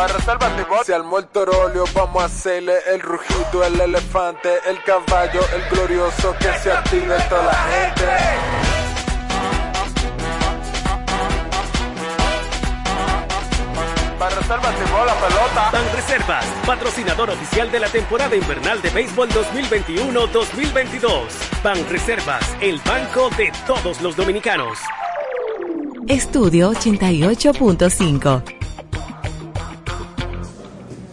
Para reservas y Se armó el torolio, vamos a hacerle el rugido, el elefante, el caballo, el glorioso, que se active toda la gente. Para reservas la pelota. Ban Reservas, patrocinador oficial de la temporada invernal de béisbol 2021-2022. Ban Reservas, el banco de todos los dominicanos. Estudio 88.5.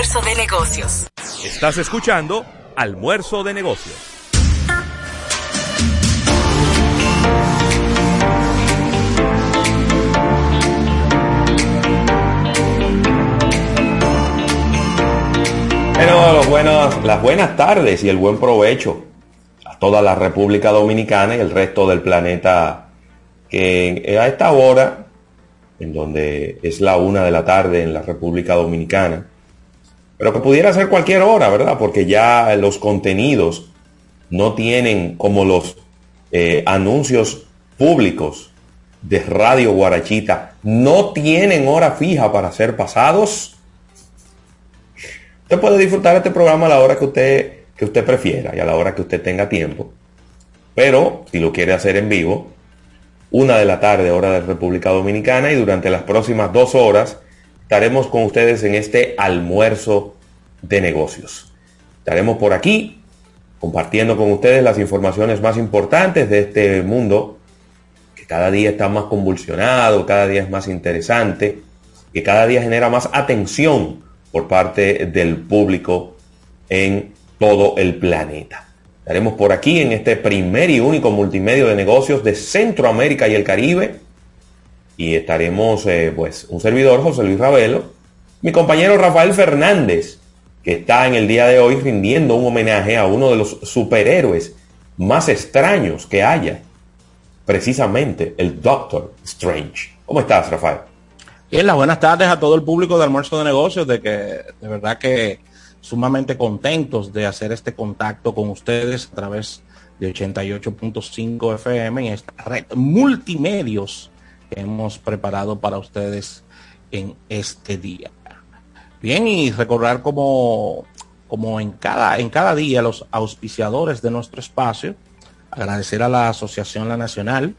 Almuerzo de Negocios. Estás escuchando Almuerzo de Negocios. Bueno, los buenos, las buenas tardes y el buen provecho a toda la República Dominicana y el resto del planeta que a esta hora, en donde es la una de la tarde en la República Dominicana, pero que pudiera ser cualquier hora, ¿verdad? Porque ya los contenidos no tienen como los eh, anuncios públicos de Radio Guarachita, no tienen hora fija para ser pasados Usted puede disfrutar este programa a la hora que usted, que usted prefiera y a la hora que usted tenga tiempo. Pero si lo quiere hacer en vivo, una de la tarde, hora de República Dominicana, y durante las próximas dos horas estaremos con ustedes en este almuerzo de negocios. Estaremos por aquí compartiendo con ustedes las informaciones más importantes de este mundo, que cada día está más convulsionado, cada día es más interesante, que cada día genera más atención por parte del público en todo el planeta. Estaremos por aquí en este primer y único multimedio de negocios de Centroamérica y el Caribe. Y estaremos, eh, pues, un servidor, José Luis Ravelo, mi compañero Rafael Fernández, que está en el día de hoy rindiendo un homenaje a uno de los superhéroes más extraños que haya, precisamente el Doctor Strange. ¿Cómo estás, Rafael? Bien, las buenas tardes a todo el público de Almuerzo de Negocios, de que de verdad que sumamente contentos de hacer este contacto con ustedes a través de 88.5 FM en esta red multimedios que hemos preparado para ustedes en este día. Bien, y recordar como, como en, cada, en cada día los auspiciadores de nuestro espacio, agradecer a la Asociación La Nacional,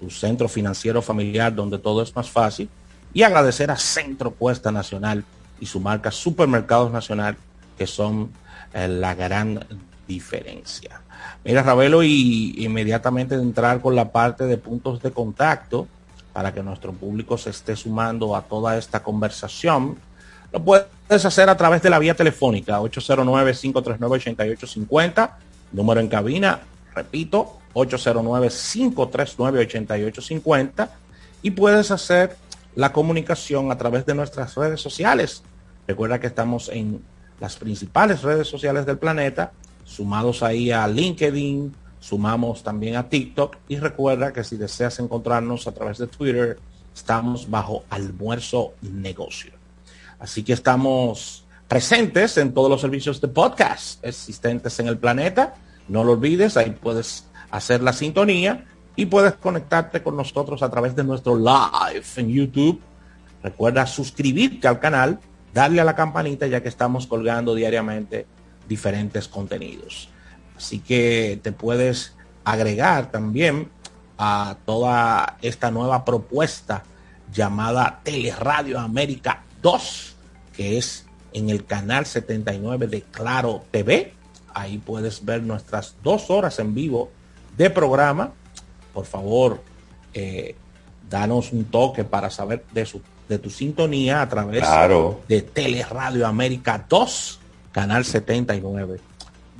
su centro financiero familiar donde todo es más fácil, y agradecer a Centro Cuesta Nacional y su marca Supermercados Nacional, que son eh, la gran diferencia. Mira, Ravelo, y inmediatamente entrar con la parte de puntos de contacto para que nuestro público se esté sumando a toda esta conversación. Lo puedes hacer a través de la vía telefónica 809-539-8850, número en cabina, repito, 809-539-8850, y puedes hacer la comunicación a través de nuestras redes sociales. Recuerda que estamos en las principales redes sociales del planeta, sumados ahí a LinkedIn, sumamos también a TikTok y recuerda que si deseas encontrarnos a través de Twitter, estamos bajo almuerzo negocio. Así que estamos presentes en todos los servicios de podcast existentes en el planeta. No lo olvides, ahí puedes hacer la sintonía y puedes conectarte con nosotros a través de nuestro live en YouTube. Recuerda suscribirte al canal, darle a la campanita ya que estamos colgando diariamente diferentes contenidos. Así que te puedes agregar también a toda esta nueva propuesta llamada Teleradio América 2, que es en el canal 79 de Claro TV. Ahí puedes ver nuestras dos horas en vivo de programa por favor, eh, danos un toque para saber de, su, de tu sintonía a través de Teleradio América 2, canal 79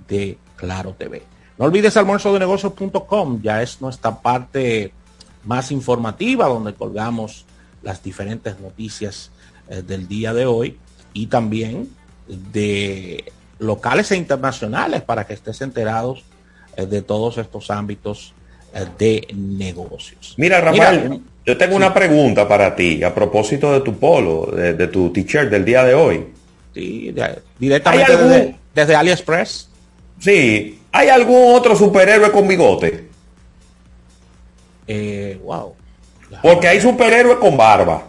de Claro TV. No olvides almuerzo de negocios.com, ya es nuestra parte más informativa donde colgamos las diferentes noticias eh, del día de hoy y también de locales e internacionales para que estés enterados eh, de todos estos ámbitos eh, de negocios. Mira, Rafael, Mira, yo tengo una pregunta para ti a propósito de tu polo, de, de tu t-shirt del día de hoy. sí, de- directamente ¿Hay algún- desde, desde AliExpress. Sí, ¿hay algún otro superhéroe con bigote? Eh, wow. Porque hay superhéroes con barba.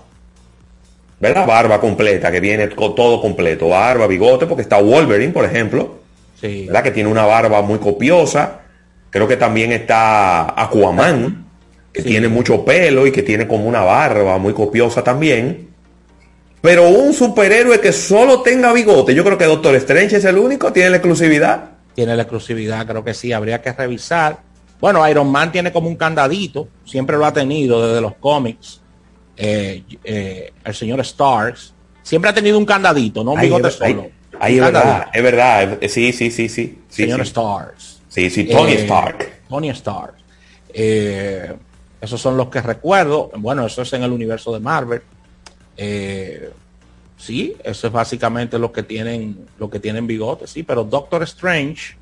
¿Verdad? Barba completa, que viene con todo completo. Barba, bigote, porque está Wolverine, por ejemplo. Sí. ¿Verdad? Que tiene una barba muy copiosa. Creo que también está Aquaman, que Sí. tiene mucho pelo y que tiene como una barba muy copiosa también. Pero un superhéroe que solo tenga bigote, yo creo que Doctor Strange es el único, tiene la exclusividad. Tiene la exclusividad, creo que sí, habría que revisar. Bueno, Iron Man tiene como un candadito, siempre lo ha tenido desde los cómics. Eh, eh, el señor Stars siempre ha tenido un candadito, no un bigote solo. ahí es verdad, es verdad. Sí, sí, sí, sí. señor sí. Stars. Sí, sí, Tony Eh, Stark. Tony Stark. Esos son los que recuerdo. Bueno, eso es en el universo de Marvel. Sí, eso es básicamente lo que tienen, lo que tienen bigotes, sí, pero Doctor Strange,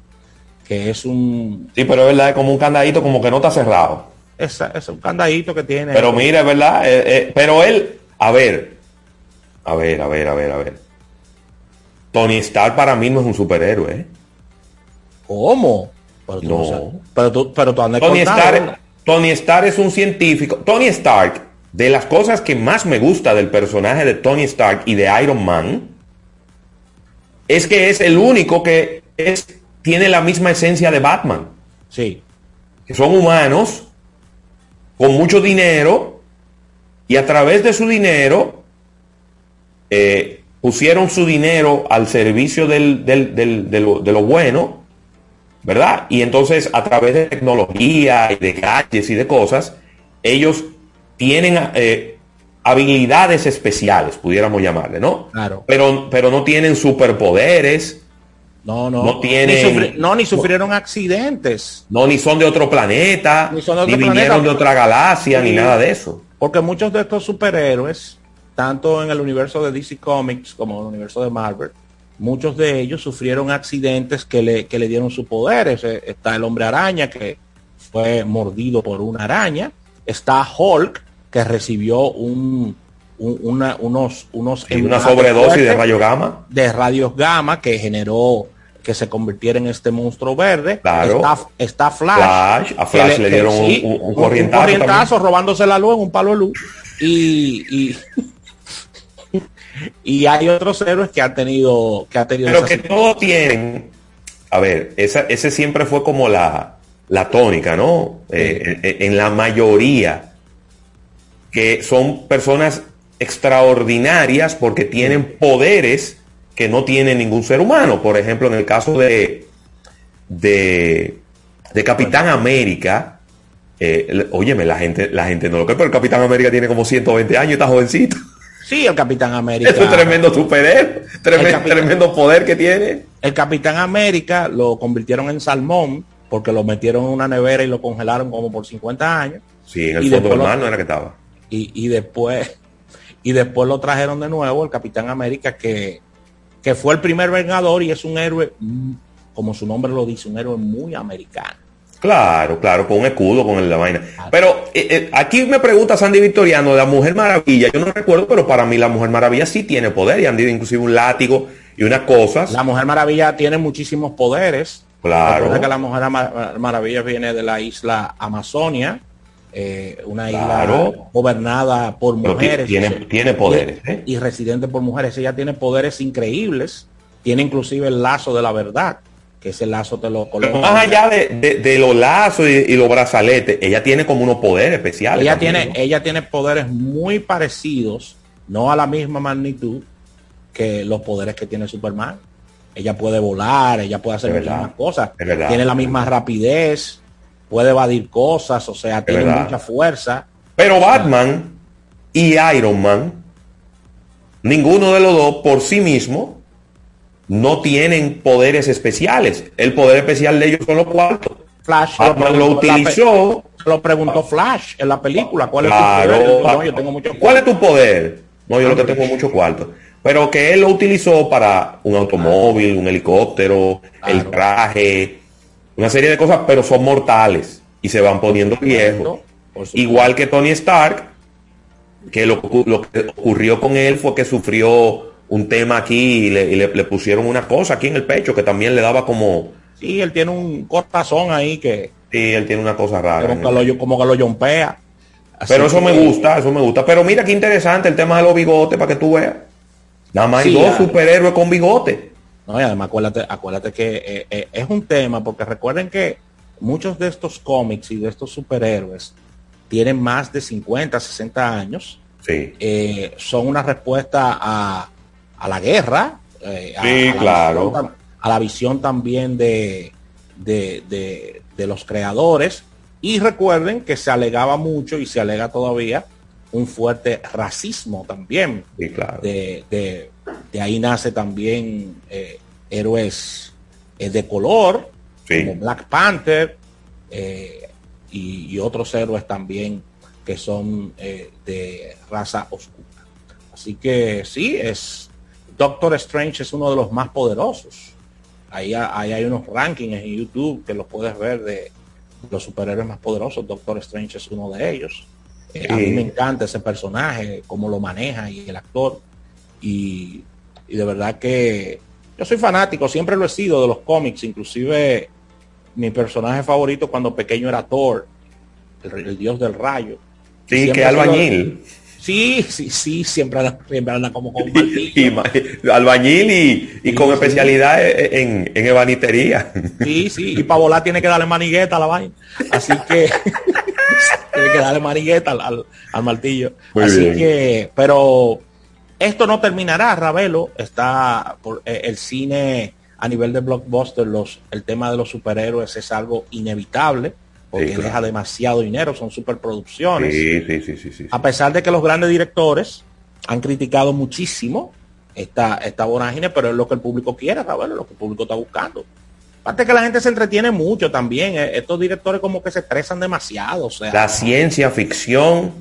que es un Sí, pero es verdad, es como un candadito como que no está cerrado. es, es un candadito que tiene. Pero mira, es verdad. eh, eh, pero él, a ver, a ver, a ver, a ver, a ver. Tony Stark para mí no es un superhéroe. ¿eh? ¿Cómo? Pero tú, No. sabes. pero tú, pero tú andas Tony Stark, Tony Stark es un científico. Tony Stark, de las cosas que más me gusta del personaje de Tony Stark y de Iron Man, es que es el único que es, tiene la misma esencia de Batman. Sí, que son humanos con mucho dinero y a través de su dinero eh, pusieron su dinero al servicio del- del- del- de, lo, de lo bueno, ¿verdad? Y entonces a través de tecnología y de gadgets y de cosas, ellos tienen eh, habilidades especiales, pudiéramos llamarle, ¿no? Claro. Pero, pero no tienen superpoderes, no, no. No tienen- Ni sufri- no, ni sufrieron accidentes. no, ni son de otro planeta, Ni son de ni otro vinieron planeta. de otra galaxia, ni nada de eso. Porque muchos de estos superhéroes, tanto en el universo de DC Comics como en el universo de Marvel, muchos de ellos sufrieron accidentes que le, que le dieron sus poderes. Eh, Está el hombre araña que fue mordido por una araña. Está Hulk que recibió un, un- una- unos, unos una sobredosis de fuertes rayo gamma. de radios gamma que generó que se convirtiera en este monstruo verde. Claro. Está, está Flash. Flash, a Flash le dieron un- un- un corrientazo robándose la luz en un palo de luz. Y, y, y hay otros héroes que han tenido que han tenido Pero que todos tienen, a ver, esa, ese siempre fue como la, la tónica, ¿no? Eh, en la mayoría, que son personas extraordinarias porque tienen poderes que no tiene ningún ser humano. Por ejemplo, en el caso de, de, de Capitán América, eh, óyeme, la gente, la gente no lo cree, pero el Capitán América tiene como 120 años y está jovencito. Sí, el Capitán América. Es un tremendo superhéroe, tremendo, capitán- tremendo poder que tiene. El Capitán América lo convirtieron en salmón porque lo metieron en una nevera y lo congelaron como por 50 años. Sí, en el Y fondo del mar no era que estaba. Y, y después y después lo trajeron de nuevo el Capitán América que, que fue el primer vengador y es un héroe mm, como su nombre lo dice un héroe muy americano Claro, claro, con un escudo, con el- la vaina. Pero eh, eh, aquí me pregunta Sandy Victoriano la Mujer Maravilla. Yo no recuerdo, pero para mí la Mujer Maravilla sí tiene poder y han dicho inclusive un látigo y unas cosas. la Mujer Maravilla tiene muchísimos poderes Claro. Recuerda que la Mujer Maravilla viene de la isla Amazonia eh, una Claro. isla gobernada por mujeres tiene- y- tiene poderes, y, ¿eh? y residente por mujeres ella tiene poderes increíbles tiene inclusive el lazo de la verdad que ese lazo te lo coloca más allá de, de- de los lazos y, y los brazaletes, ella tiene como unos poderes especiales. ella también, tiene ¿no? ella tiene poderes muy parecidos no a la misma magnitud que los poderes que tiene Superman ella puede volar ella puede hacer muchísimas cosas tiene la misma rapidez puede evadir cosas o sea tiene verdad. mucha fuerza Pero Batman y Iron Man, ninguno de los dos por sí mismo no tienen poderes especiales. El poder especial de ellos son los cuartos. Flash Batman lo utilizó lo preguntó Flash en la película. ¿Cuál es Claro. tu poder? No, yo tengo mucho ¿Cuál es tu poder? No, yo lo que tengo es mucho cuarto. Pero que él lo utilizó para un automóvil, un helicóptero, el traje, una serie de cosas, pero son mortales y se van poniendo viejos. Igual que Tony Stark, que lo, que ocurrió con él fue que sufrió un tema aquí y, le, y le- le pusieron una cosa aquí en el pecho que también le daba como... Sí, él tiene un corazón ahí que Sí, él tiene una cosa rara. como que lo, como que lo yompea. Así Pero eso que- me gusta, eso me gusta. Pero mira qué interesante el tema de los bigotes para que tú veas. Nada más hay Sí, dos superhéroes con bigote. No, y además acuérdate, acuérdate que eh, eh, es un tema, porque recuerden que muchos de estos cómics y de estos superhéroes tienen más de 50, 60 años. Sí. eh, son una respuesta a, a la guerra, eh, a, Sí, a la claro. visión a la visión también de, de, de- de los creadores. Y recuerden que se alegaba mucho y se alega todavía un fuerte racismo también. Sí, claro. De, de- ahí nace también eh, héroes eh, de color, Sí. como Black Panther eh, y, y otros héroes también que son de raza oscura. Así que sí, es Doctor Strange es uno de los más poderosos. Ahí, ahí hay unos rankings en YouTube que los puedes ver de los superhéroes más poderosos. Doctor Strange es uno de ellos. Eh, A mí me encanta ese personaje, cómo lo maneja y el actor. Y, y de verdad que yo soy fanático, siempre lo he sido de los cómics, inclusive mi personaje favorito cuando pequeño era Thor, el, el dios del rayo. Sí, Siempre que albañil. Sí, sí, sí, siempre anda, siempre anda como con. Y, albañil y, y Sí, con sí. especialidad en, en ebanistería. Sí, sí, y para volar tiene que darle manigueta a la vaina. Así que tiene que darle manigueta al, al- al martillo. Muy Así bien. que, pero esto no terminará, Ravelo. Está por eh, el cine a nivel de blockbuster, los, el tema de los superhéroes es algo inevitable, porque Sí, claro. deja demasiado dinero, son superproducciones. Sí, sí, sí, sí, sí. A pesar de que los grandes directores han criticado muchísimo esta, esta vorágine, pero es lo que el público quiere, Ravelo, lo que el público está buscando. Aparte que la gente se entretiene mucho también. eh, Estos directores como que se estresan demasiado. O sea, La ciencia ficción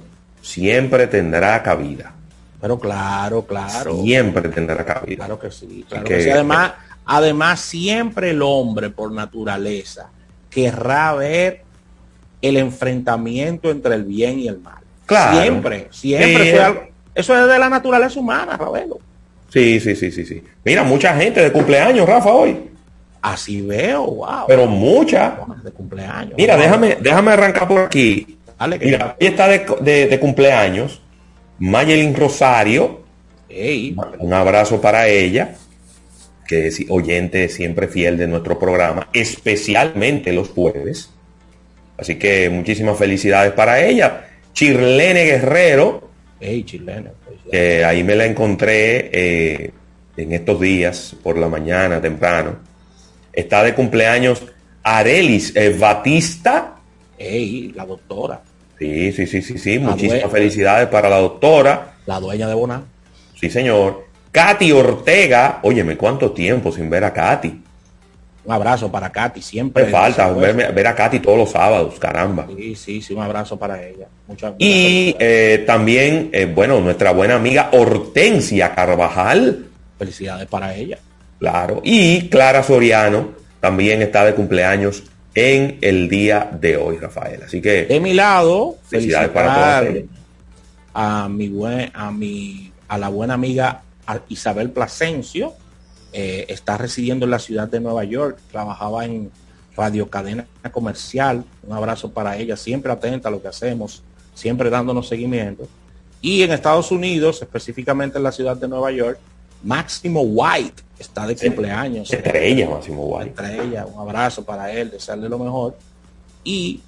siempre tendrá cabida. Pero claro, claro. Siempre tendrá cabida. Claro que sí. Claro Que- que sí. Además, además, siempre el hombre por naturaleza querrá ver el enfrentamiento entre el bien y el mal. Claro. Siempre, siempre. Es algo- eso es de la naturaleza humana, Ravelo. Sí, sí, sí, sí, sí. Mira, mucha gente de cumpleaños, Rafa, hoy. Así veo, wow. Pero mucha. de cumpleaños. Mira, Wow. déjame, déjame arrancar por aquí. Dale que Mira, hoy está de, de- de cumpleaños Mayelin Rosario. Un abrazo para ella, que es oyente siempre fiel de nuestro programa, especialmente los jueves. Así que muchísimas felicidades para ella. Chirlene Guerrero, ey, chileno. que ahí me la encontré eh, en estos días por la mañana temprano. Está de cumpleaños Arelis eh, Batista. Ey, la doctora, Sí, sí, sí, sí, sí. Muchísimas felicidades para la doctora. la dueña de Boná. Sí, señor. Katy Ortega. Óyeme, ¿cuánto tiempo sin ver a Katy? Un abrazo para Katy, siempre. Me falta verme- ver a Katy todos los sábados, caramba. Sí, sí, sí, un abrazo para ella. Muchas Y eh, también, eh, bueno, nuestra buena amiga Hortensia Carvajal, felicidades para ella. claro. Y Clara Soriano también está de cumpleaños en el día de hoy, Rafael. Así que De mi lado, Felicidades para ellas. a mi buen, a mi, a la buena amiga Isabel Plasencio. Eh, está residiendo en la ciudad de Nueva York. Trabajaba en Radio Cadena Comercial. Un abrazo para ella, siempre atenta a lo que hacemos, siempre dándonos seguimiento. Y en Estados Unidos, específicamente en la ciudad de Nueva York, Máximo White está de cumpleaños. estrella, Máximo Guay. Estrella, un abrazo para él, desearle lo mejor. Y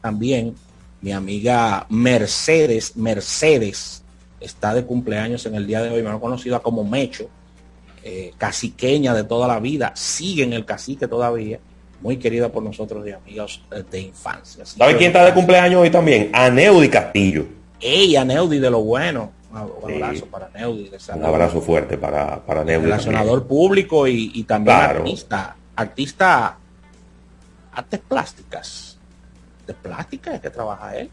también mi amiga Mercedes, Mercedes, está de cumpleaños en el día de hoy, me han conocido como Mecho, eh, caciqueña de toda la vida, sigue en el cacique todavía, muy querida por nosotros y amigos eh, de infancia. ¿Sabe quién está de cumpleaños hoy también? Aneudi Castillo. Ella, Neudi de lo bueno. Un Sí. abrazo para Neudi. Un abrazo fuerte para, para Aneudi. relacionador público y, y también Claro. artista, artista, artes plásticas. artes plásticas, es que trabaja él.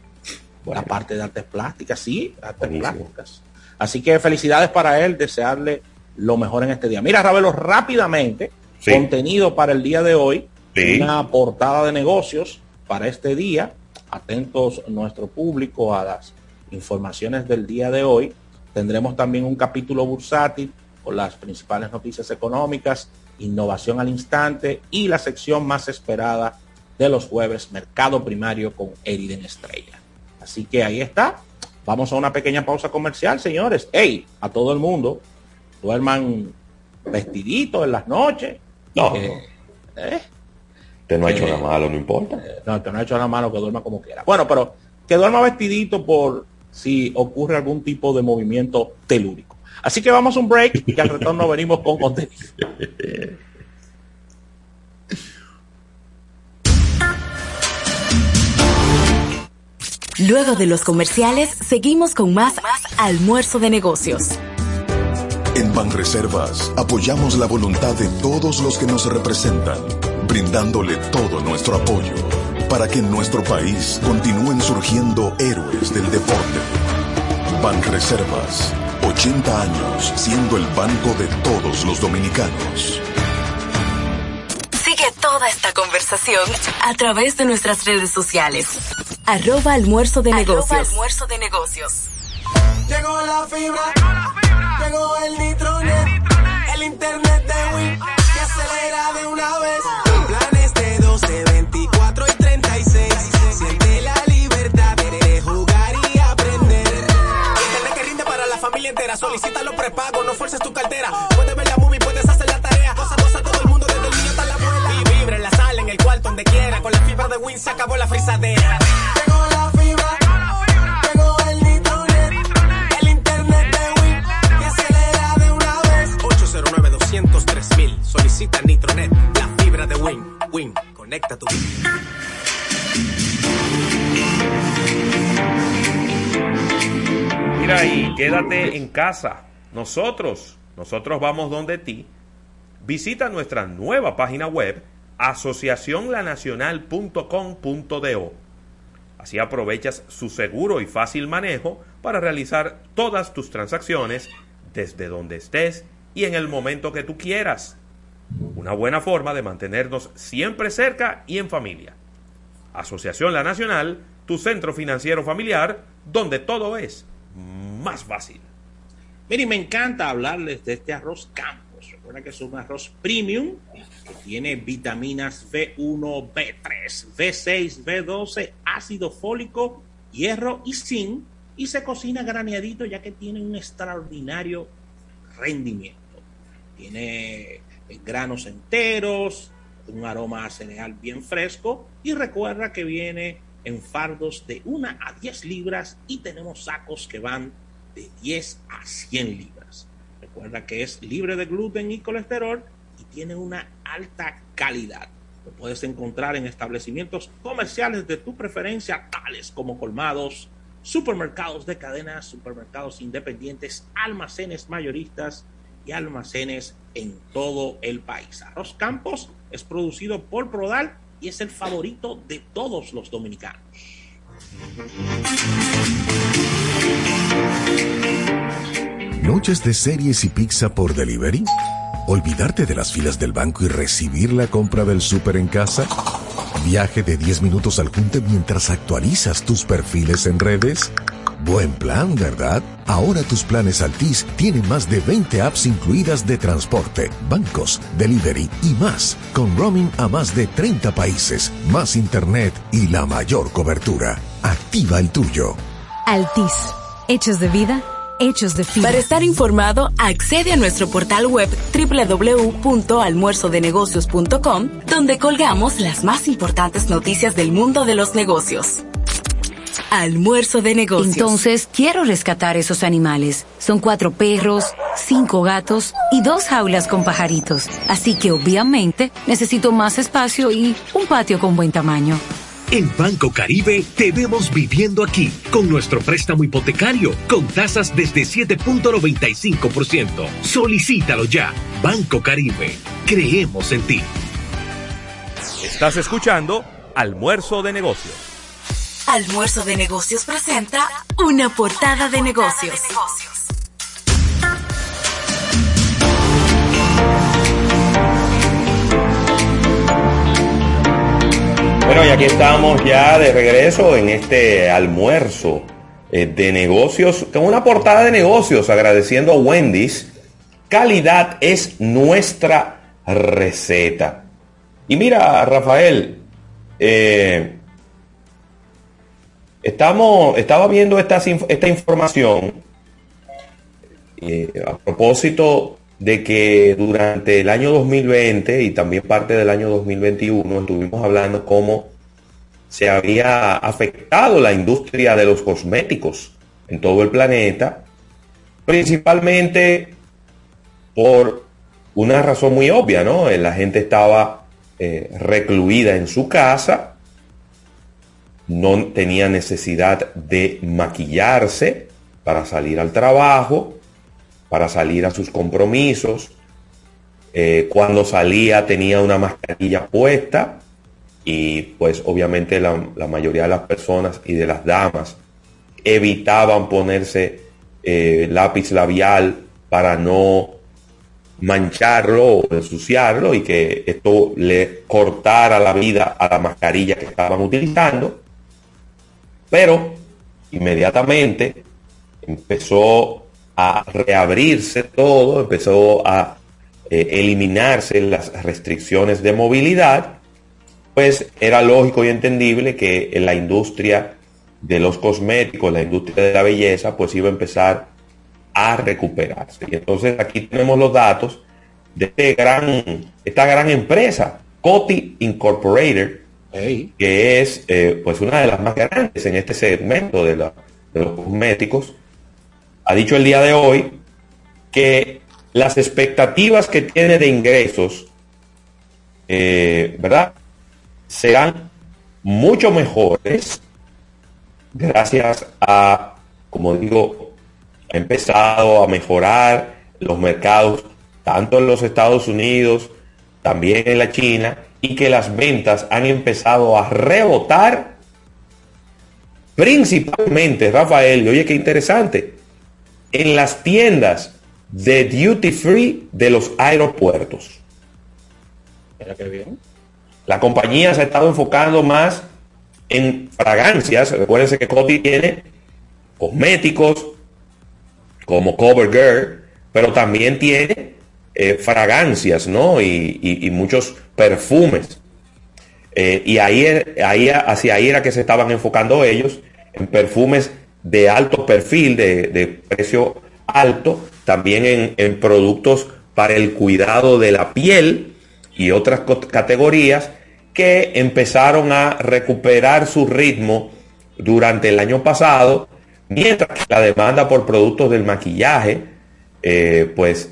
La parte de artes plásticas, sí, artes Buenísimo. plásticas. Así que felicidades para él, desearle lo mejor en este día. Mira, Ravelo, rápidamente, Sí. contenido para el día de hoy, Sí. una portada de negocios para este día. Atentos nuestro público a las informaciones del día de hoy. Tendremos también un capítulo bursátil con las principales noticias económicas, innovación al instante y la sección más esperada de los jueves, mercado primario con Eriden Estrella. Así que ahí está. Vamos a una pequeña pausa comercial, señores. Hey, a todo el mundo, duerman vestiditos en las noches. No, Eh, no. ¿eh? No ha hecho eh, nada malo, no importa. No, que no ha hecho nada malo, que duerma como quiera. Bueno, pero que duerma vestidito por si ocurre algún tipo de movimiento telúrico. Así que vamos a un break y al retorno venimos con contenido. Luego de los comerciales, seguimos con más almuerzo de negocios. En Banreservas apoyamos la voluntad de todos los que nos representan, brindándole todo nuestro apoyo para que en nuestro país continúen surgiendo héroes del deporte. Banreservas, 80 años siendo el banco de todos los dominicanos. Sigue toda esta conversación a través de nuestras redes sociales. Arroba almuerzo de negocios. almuerzo de negocios. Llegó la fibra, llegó el nitronet, el internet de Win que acelera de una vez. Planes 12, 24 y 36. Siente la libertad de jugar y aprender. Internet que rinde para la familia entera. Solicita los prepagos, no fuerces tu cartera. Puedes ver la movie, puedes hacer la tarea. Cosa, cosa, todo el mundo, desde el niño hasta la abuela. Y vibra en la sala, en el cuarto, donde quiera. Con la fibra de Win se acabó la frisadera. Llegó la fibra. Llegó el nitronet, el internet de Win que acelera de una vez. 809 203 mil. Solicita Nitronet, la fibra de Win. Win, Mira y quédate en casa. Nosotros, nosotros vamos donde ti. Visita nuestra nueva página web asociacionlanacional.com.do. Así aprovechas su seguro y fácil manejo para realizar todas tus transacciones desde donde estés y en el momento que tú quieras. Una buena forma de mantenernos siempre cerca y en familia. Asociación La Nacional, tu centro financiero familiar, donde todo es más fácil. Miren, me encanta hablarles de este arroz Campos. Recuerda que es un arroz premium que tiene vitaminas B1, B3, B6, B12, ácido fólico, hierro y zinc y se cocina graneadito ya que tiene un extraordinario rendimiento. Tiene granos enteros, un aroma a cereal bien fresco y recuerda que viene en fardos de 1 a 10 libras y tenemos sacos que van de 10 a 100 libras. Recuerda que es libre de gluten y colesterol y tiene una alta calidad. Lo puedes encontrar en establecimientos comerciales de tu preferencia, tales como colmados, supermercados de cadenas, supermercados independientes, almacenes mayoristas y almacenes en todo el país. Arroz Campos es producido por Prodal y es el favorito de todos los dominicanos. ¿Noches de series y pizza por delivery? ¿Olvidarte de las filas del banco y recibir la compra del súper en casa? ¿Viaje de 10 minutos al junte mientras actualizas tus perfiles en redes? Buen plan, ¿verdad? Ahora tus planes Altis tienen más de 20 apps incluidas de transporte, bancos, delivery y más, con roaming a más de 30 países, más internet y la mayor cobertura. Activa el tuyo. Altis. Hechos de vida, hechos de fibra. Para estar informado, accede a nuestro portal web www.almuerzodenegocios.com, donde colgamos las más importantes noticias del mundo de los negocios. Almuerzo de negocios. Entonces, quiero rescatar esos animales. Son cuatro perros, cinco gatos y dos jaulas con pajaritos. Así que obviamente necesito más espacio y un patio con buen tamaño. En Banco Caribe te vemos viviendo aquí con nuestro préstamo hipotecario con tasas desde 7.95%. Solicítalo ya. Banco Caribe. Creemos en ti. Estás escuchando Almuerzo de Negocios. Almuerzo de Negocios presenta una portada de negocios. Bueno, y aquí estamos ya de regreso en este almuerzo eh, de negocios, con una portada de negocios, agradeciendo a Wendy's. Calidad es nuestra receta. Y mira, Rafael, eh, estamos, estaba viendo esta, esta información eh, a propósito de que durante el año 2020 y también parte del año 2021 estuvimos hablando cómo se había afectado la industria de los cosméticos en todo el planeta, principalmente por una razón muy obvia, ¿no? La gente estaba eh, recluida en su casa, no tenía necesidad de maquillarse para salir al trabajo, para salir a sus compromisos. Eh, cuando salía tenía una mascarilla puesta y pues obviamente la, mayoría de las personas y de las damas evitaban ponerse eh, lápiz labial para no mancharlo o ensuciarlo y que esto le cortara la vida a la mascarilla que estaban utilizando. Pero inmediatamente empezó a reabrirse todo, empezó a eh, eliminarse las restricciones de movilidad, pues era lógico y entendible que en la industria de los cosméticos, la industria de la belleza, pues iba a empezar a recuperarse. Y entonces aquí tenemos los datos de este esta gran empresa, Coty Incorporated, que es eh, pues una de las más grandes en este segmento de, los cosméticos, ha dicho el día de hoy que las expectativas que tiene de ingresos, eh, ¿verdad? Serán mucho mejores gracias a, como digo, ha empezado a mejorar los mercados, tanto en los Estados Unidos, también en la China, y que las ventas han empezado a rebotar principalmente, Rafael, y oye qué interesante, en las tiendas de duty free de los aeropuertos. Mira qué bien. La compañía se ha estado enfocando más en fragancias. Recuérdense que Coty tiene cosméticos como CoverGirl, pero también tiene eh, fragancias, ¿no? Y, muchos perfumes. Eh, y ahí, ahí, hacia ahí era que se estaban enfocando ellos, en perfumes de alto perfil, de, precio alto, también en, productos para el cuidado de la piel y otras categorías que empezaron a recuperar su ritmo durante el año pasado, mientras que la demanda por productos del maquillaje, eh, pues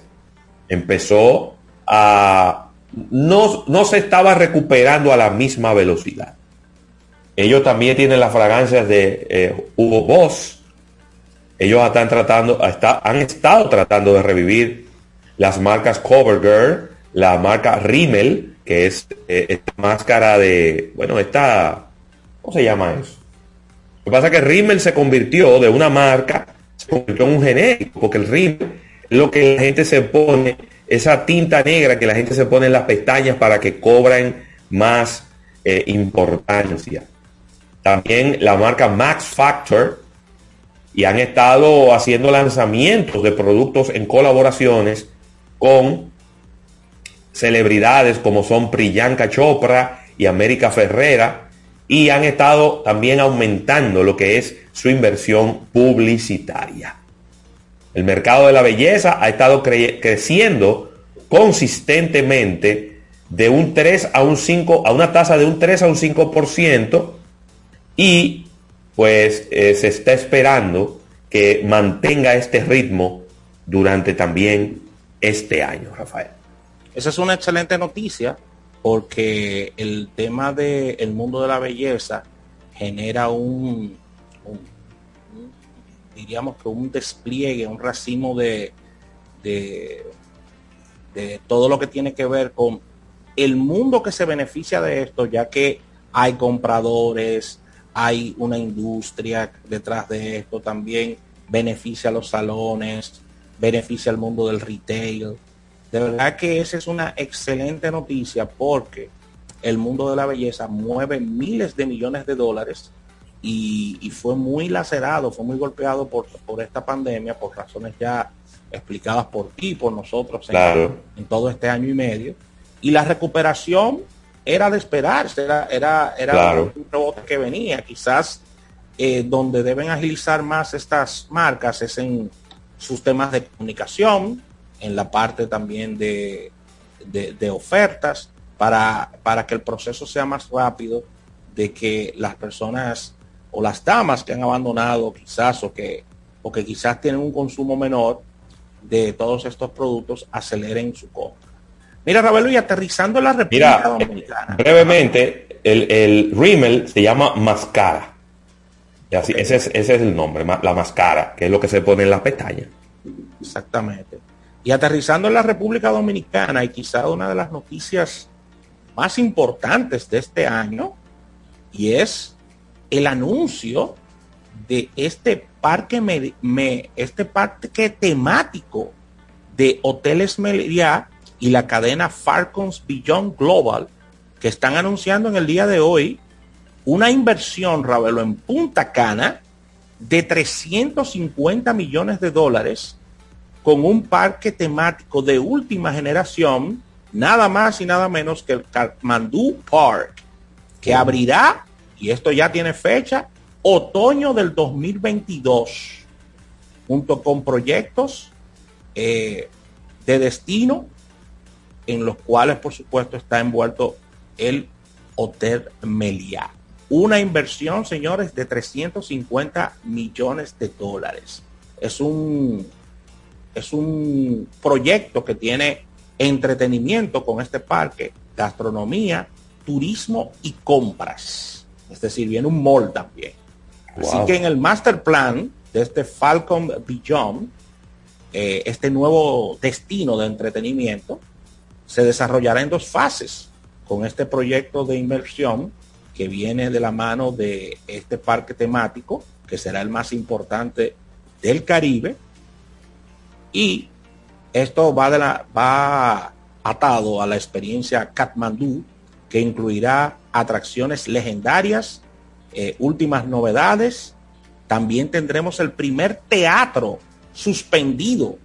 empezó a... No, no se estaba recuperando a la misma velocidad. Ellos también tienen las fragancias de eh, Hugo Boss. Ellos están tratando, han estado tratando de revivir las marcas CoverGirl, la marca Rimmel, que es eh, esta máscara de, bueno, esta, ¿cómo se llama eso? Lo que pasa es que Rimmel se convirtió de una marca, se convirtió en un genérico, porque el Rimmel lo que la gente se pone, esa tinta negra que la gente se pone en las pestañas para que cobren más eh, importancia también la marca Max Factor, y han estado haciendo lanzamientos de productos en colaboraciones con celebridades como son Priyanka Chopra y América Ferrera, y han estado también aumentando lo que es su inversión publicitaria. El mercado de la belleza ha estado creciendo consistentemente de un 3 a un 5, a una tasa de un 3 a un 5%, y pues eh, se está esperando que mantenga este ritmo durante también este año, Rafael. Esa es una excelente noticia porque el tema del mundo de la belleza genera un, diríamos que un despliegue, un racimo de, de, todo lo que tiene que ver con el mundo que se beneficia de esto, ya que hay compradores, hay una industria detrás de esto, también beneficia a los salones, beneficia al mundo del retail. De verdad que esa es una excelente noticia porque el mundo de la belleza mueve miles de millones de dólares y, fue muy lacerado, fue muy golpeado por, por, esta pandemia, por razones ya explicadas por ti, por nosotros en, todo este año y medio. Y la recuperación era de esperarse, era, era, era un rebote que venía. Quizás eh, donde deben agilizar más estas marcas es en sus temas de comunicación, en la parte también de, de, ofertas, para, para que el proceso sea más rápido, de que las personas o las damas que han abandonado quizás o que, o que quizás tienen un consumo menor de todos estos productos aceleren su compra. Mira, Ravelo, y aterrizando en la República Dominicana. Brevemente, el, el Rimmel se llama Mascara. Así, ese, es, ese es el nombre, la mascara, que es lo que se pone en la pestaña. Exactamente. Y aterrizando en la República Dominicana, y quizá una de las noticias más importantes de este año, y es el anuncio de este parque, me, este parque temático de Hoteles Meliá y la cadena Falcons Beyond Global, que están anunciando en el día de hoy una inversión, Ravelo, en Punta Cana de 350 millones de dólares con un parque temático de última generación, nada más y nada menos que el Kathmandu Park, que abrirá y esto ya tiene fecha, otoño del 2022, junto con proyectos eh, de destino en los cuales, por supuesto, está envuelto el Hotel Meliá. Una inversión, señores, de 350 millones de dólares. Es un, es un proyecto que tiene entretenimiento con este parque, gastronomía, turismo y compras es decir, viene un mall también. Así que en el master plan de este Falcon Beyond, eh, este nuevo destino de entretenimiento, se desarrollará en dos fases con este proyecto de inversión que viene de la mano de este parque temático, que será el más importante del Caribe. Y esto va, de la, va atado a la experiencia Kathmandu, que incluirá atracciones legendarias, eh, últimas novedades. También tendremos el primer teatro suspendido.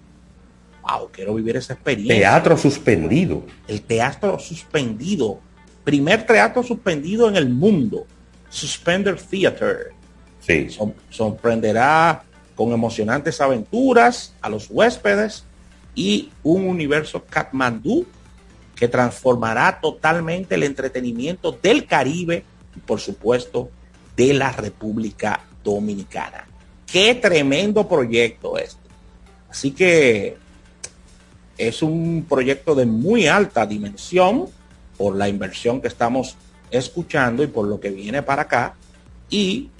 Wow, quiero vivir esa experiencia. Teatro suspendido. El teatro suspendido. Primer teatro suspendido en el mundo. Suspender Theater. Sí. sorprenderá con emocionantes aventuras a los huéspedes y un universo Kathmandu que transformará totalmente el entretenimiento del Caribe y por supuesto de la República Dominicana. Qué tremendo proyecto este. Así que es un proyecto de muy alta dimensión por la inversión que estamos escuchando y por lo que viene para acá. Y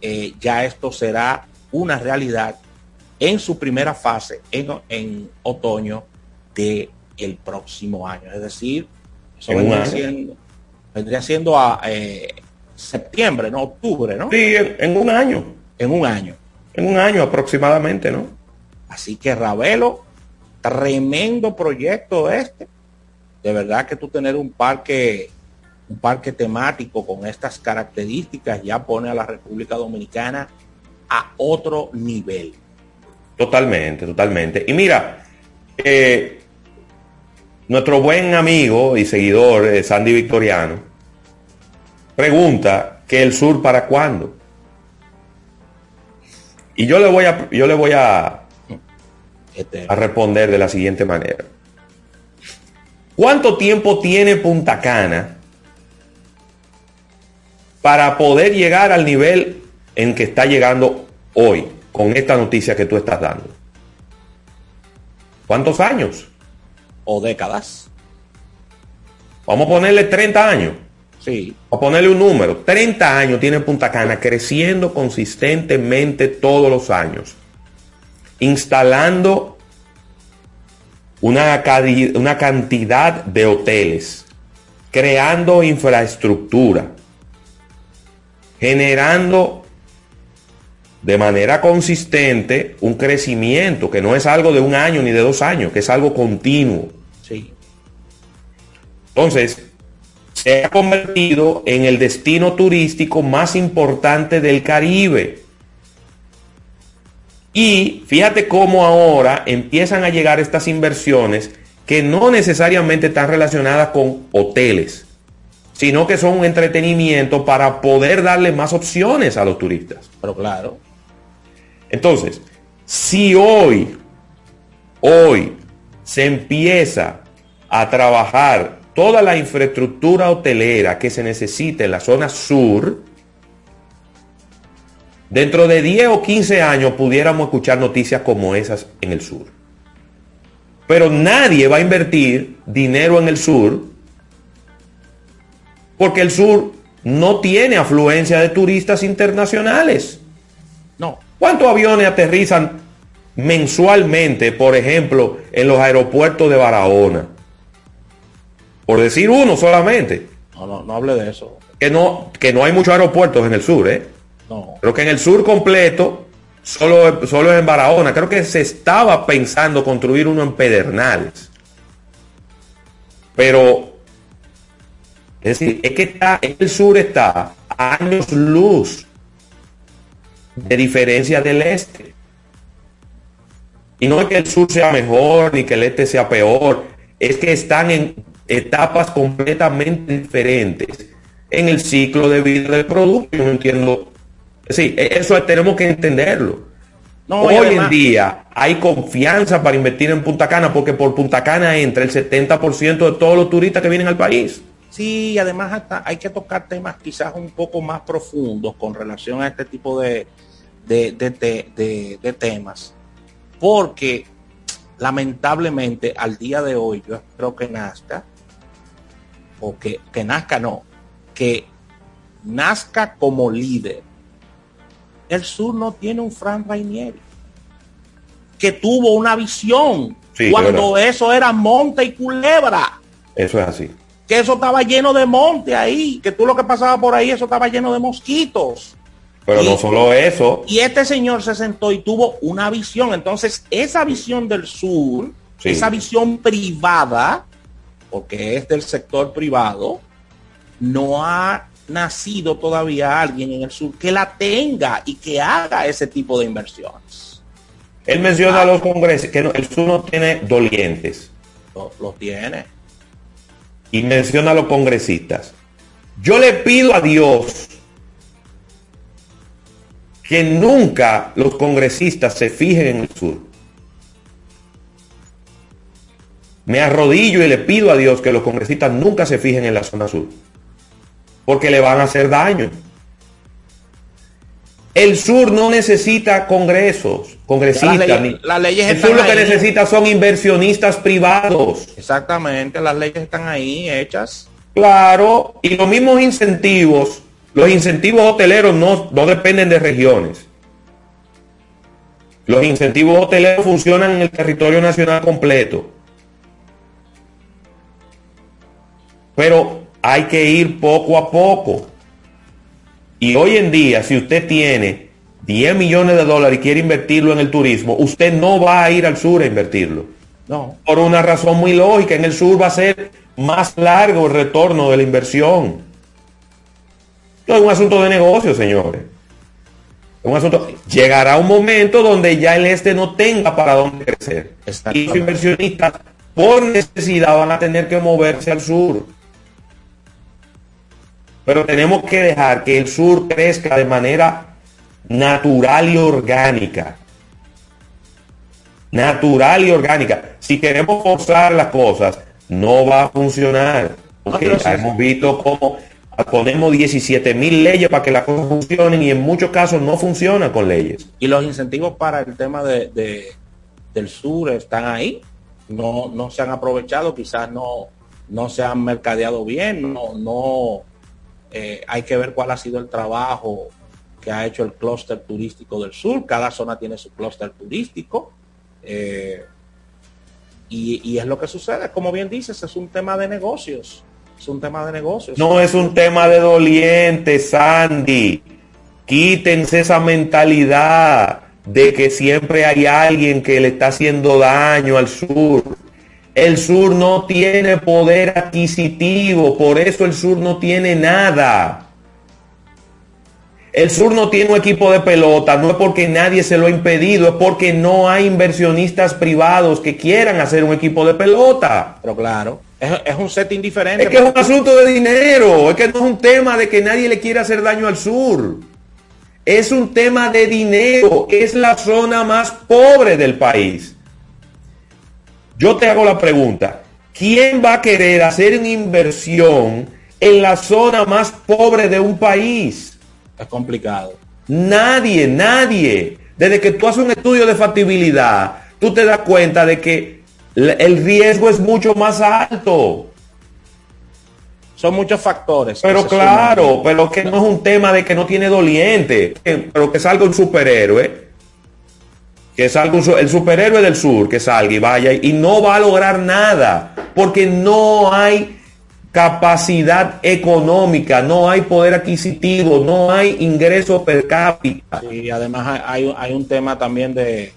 eh, ya esto será una realidad en su primera fase en, en otoño de el próximo año. Es decir, eso vendría siendo, vendría siendo, a eh, septiembre, no octubre, ¿no? Sí, en, un año. En un año. En un año aproximadamente, ¿no? Así que Ravelo, tremendo proyecto este. De verdad que tú tener un parque, un parque temático con estas características ya pone a la República Dominicana a otro nivel. Totalmente, totalmente. Y mira, eh, nuestro buen amigo y seguidor eh, Sandy Victoriano pregunta que el sur para cuándo. Y yo le voy a, yo le voy a, este. a responder de la siguiente manera. ¿Cuánto tiempo tiene Punta Cana para poder llegar al nivel en que está llegando hoy con esta noticia que tú estás dando? ¿Cuántos años? O décadas. Vamos a ponerle 30 años. Sí. A ponerle un número. 30 años tiene Punta Cana creciendo consistentemente todos los años. Instalando una, una cantidad de hoteles. Creando infraestructura. generando de manera consistente un crecimiento que no es algo de un año ni de dos años, que es algo continuo. Sí. Entonces, se ha convertido en el destino turístico más importante del Caribe. Y fíjate cómo ahora empiezan a llegar estas inversiones que no necesariamente están relacionadas con hoteles, sino que son un entretenimiento para poder darle más opciones a los turistas. Pero claro. Entonces, si hoy, hoy se empieza a trabajar toda la infraestructura hotelera que se necesita en la zona sur, dentro de 10 o 15 años pudiéramos escuchar noticias como esas en el sur. Pero nadie va a invertir dinero en el sur porque el sur no tiene afluencia de turistas internacionales. No. ¿Cuántos aviones aterrizan mensualmente, por ejemplo, en los aeropuertos de Barahona? Por decir uno solamente. No, no, no hable de eso. Que no, que no hay muchos aeropuertos en el sur, ¿eh? No. Creo que en el sur completo, solo, solo en Barahona. Creo que se estaba pensando construir uno en Pedernales. Pero, es decir, es que está, el sur está a años luz de diferencia del este. Y no es que el sur sea mejor ni que el este sea peor, es que están en etapas completamente diferentes en el ciclo de vida del producto. Yo no entiendo. Sí, e-, eso tenemos que entenderlo. No, Hoy además, en día hay confianza para invertir en Punta Cana porque por Punta Cana entra el 70% de todos los turistas que vienen al país. Sí, además hasta hay que tocar temas quizás un poco más profundos con relación a este tipo de, de, de, de, de temas. Porque lamentablemente al día de hoy yo espero que nazca, o que, que nazca no, que nazca como líder. El sur no tiene un Fran Rainieri que tuvo una visión Sí, cuando eso era monte y culebra Eso es así. que eso estaba lleno de monte ahí, que tú lo que pasaba por ahí, eso estaba lleno de mosquitos. Pero Y- no solo eso, Y este señor se sentó y tuvo una visión. Entonces, esa visión del sur, Sí. esa visión privada, porque es del sector privado, no ha nacido todavía alguien en el sur que la tenga y que haga ese tipo de inversiones. él menciona a los congresos que no- el sur no tiene dolientes. Lo, lo tiene. y menciona a los congresistas. Yo le pido a Dios que nunca los congresistas se fijen en el sur. Me arrodillo y le pido a Dios que los congresistas nunca se fijen en la zona sur. Porque le van a hacer daño. El sur no necesita congresos, congresistas. Las leyes- ni- las leyes el están sur lo que ahí. necesita son inversionistas privados. Exactamente, las leyes están ahí hechas. Claro, y los mismos incentivos, los incentivos hoteleros no, no dependen de regiones. Los incentivos hoteleros funcionan en el territorio nacional completo. Pero hay que ir poco a poco. Y hoy en día, si usted tiene 10 millones de dólares y quiere invertirlo en el turismo, usted no va a ir al sur a invertirlo. No, Por una razón muy lógica, en el sur va a ser más largo el retorno de la inversión. Esto es un asunto de negocio, señores. Es un asunto. Llegará un momento donde ya el este no tenga para dónde crecer. Y los inversionistas, por necesidad, van a tener que moverse al sur. Pero tenemos que dejar que el sur crezca de manera natural y orgánica natural y orgánica. Si queremos forzar las cosas, no va a funcionar. Porque No, ya hemos visto cómo ponemos 17 mil leyes para que las cosas funcionen y en muchos casos no funcionan con leyes. y los incentivos para el tema de, de- del sur están ahí. No, no se han aprovechado, quizás no, no se han mercadeado bien, no, no eh, hay que ver cuál ha sido el trabajo que ha hecho el clúster turístico del sur. Cada zona tiene su clúster turístico. eh, y, y es lo que sucede, como bien dices, es un tema de negocios. Es un tema de negocios. No es un tema de doliente, Sandy. Quítense esa mentalidad de que siempre hay alguien que le está haciendo daño al sur. El sur no tiene poder adquisitivo, por eso el sur no tiene nada. El sur no tiene un equipo de pelota, no es porque nadie se lo ha impedido, es porque no hay inversionistas privados que quieran hacer un equipo de pelota. Pero claro, es, es un set indiferente. Es que es un asunto de dinero, es que no es un tema de que nadie le quiera hacer daño al sur. Es un tema de dinero, es la zona más pobre del país. Yo te hago la pregunta, ¿quién va a querer hacer una inversión en la zona más pobre de un país? Es complicado. Nadie, nadie. Desde que tú haces un estudio de factibilidad, tú te das cuenta de que el riesgo es mucho más alto. Son muchos factores. Pero claro, pero que no es un tema de que no tiene doliente, pero que salga un superhéroe, que salga el superhéroe del sur, que salga y vaya y no va a lograr nada, porque no hay capacidad económica, no hay poder adquisitivo, no hay ingreso per cápita. Y además hay, hay un tema también de,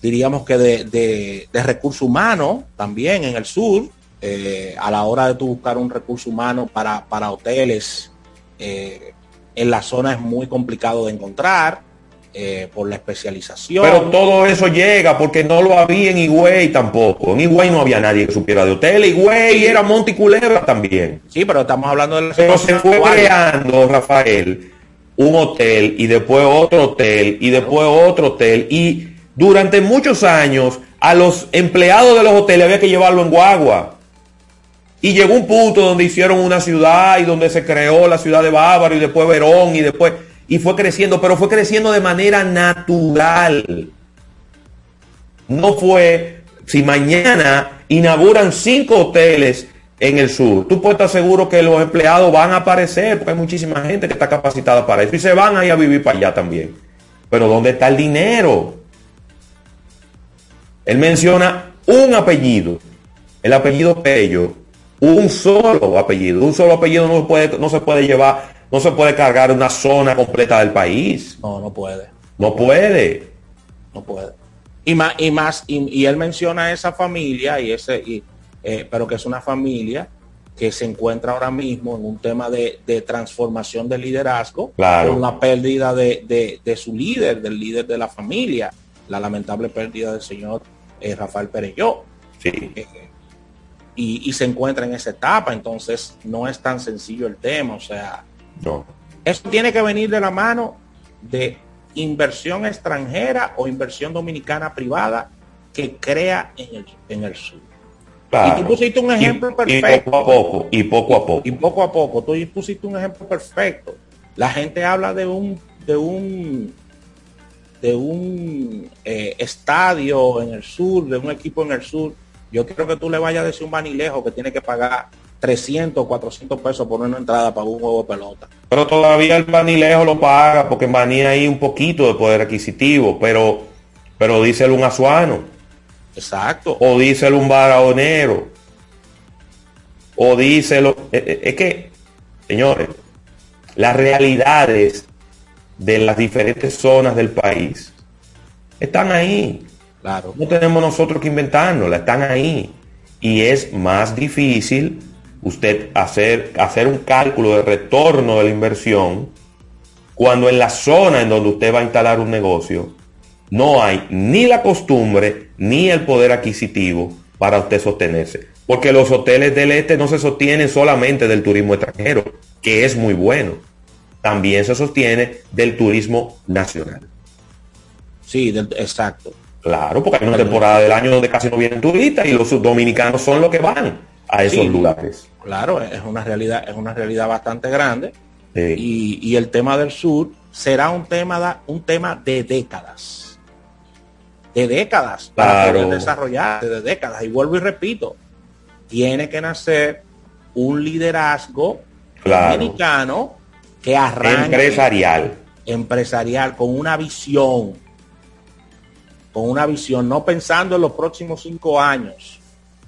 diríamos que de, de, de recurso humano también en el sur, eh, a la hora de tu buscar un recurso humano para, para hoteles, eh, en la zona es muy complicado de encontrar eh, por la especialización. Pero todo eso llega porque no lo había en Higüey tampoco. En Higüey no había nadie que supiera de hoteles. Higüey era Monte y Culebra también. Sí, pero estamos hablando de la Pero se fue creando, Rafael, un hotel y después otro hotel y después otro hotel. Y durante muchos años a los empleados de los hoteles había que llevarlo en guagua. Y llegó un punto donde hicieron una ciudad y donde se creó la ciudad de Bávaro y después Verón y después... Y fue creciendo, pero fue creciendo de manera natural. No fue, si mañana inauguran cinco hoteles en el sur, tú puedes estar seguro que los empleados van a aparecer, porque hay muchísima gente que está capacitada para eso y se van a ir a vivir para allá también. Pero ¿dónde está el dinero? Él menciona un apellido, el apellido Pello, un solo apellido. Un solo apellido no, puede, no se puede llevar, no se puede cargar una zona completa del país. No, no puede. No puede. No puede. Y más, y más, y, y él menciona esa familia, y ese, y, eh, pero que es una familia que se encuentra ahora mismo en un tema de, de transformación de liderazgo, Claro. con la pérdida de, de- de su líder, del líder de la familia, la lamentable pérdida del señor eh, Rafael Pereyó. Sí. Eh, y, y se encuentra en esa etapa, entonces no es tan sencillo el tema, o sea, No. eso tiene que venir de la mano de inversión extranjera o inversión dominicana privada que crea en el, en el sur. Claro. Y tú pusiste un ejemplo Y- perfecto. Y poco a poco, y poco a poco. Y poco a poco, tú pusiste un ejemplo perfecto. La gente habla de un, de un, de un eh, estadio en el sur, de un equipo en el sur. Yo quiero que tú le vayas a decir un vanilejo que tiene que pagar 300 o 400 pesos por una entrada para un juego de pelota. Pero todavía el Banilejo lo paga porque en Baní hay un poquito de poder adquisitivo, pero, pero díselo un azuano, Exacto. o díselo un baraonero, o díselo. eh, eh, Es que, señores, las realidades de las diferentes zonas del país están ahí. Claro. No tenemos nosotros que inventárnoslas, están ahí. Y es más difícil usted hacer, hacer un cálculo de retorno de la inversión cuando en la zona en donde usted va a instalar un negocio no hay ni la costumbre ni el poder adquisitivo para usted sostenerse. Porque los hoteles del este no se sostienen solamente del turismo extranjero, que es muy bueno. También se sostiene del turismo nacional. Sí, del- exacto. Claro, porque hay una temporada del año donde casi no vienen turistas y los dominicanos son los que van a esos Sí. lugares. Claro, es una realidad, es una realidad bastante grande. Sí. Y, y el tema del sur será un tema, da- un tema de décadas. De décadas para Claro. poder desarrollarse, de décadas. Y vuelvo y repito, tiene que nacer un liderazgo Claro. dominicano que arranque Empresarial. empresarial con una visión, con una visión, no pensando en los próximos cinco años,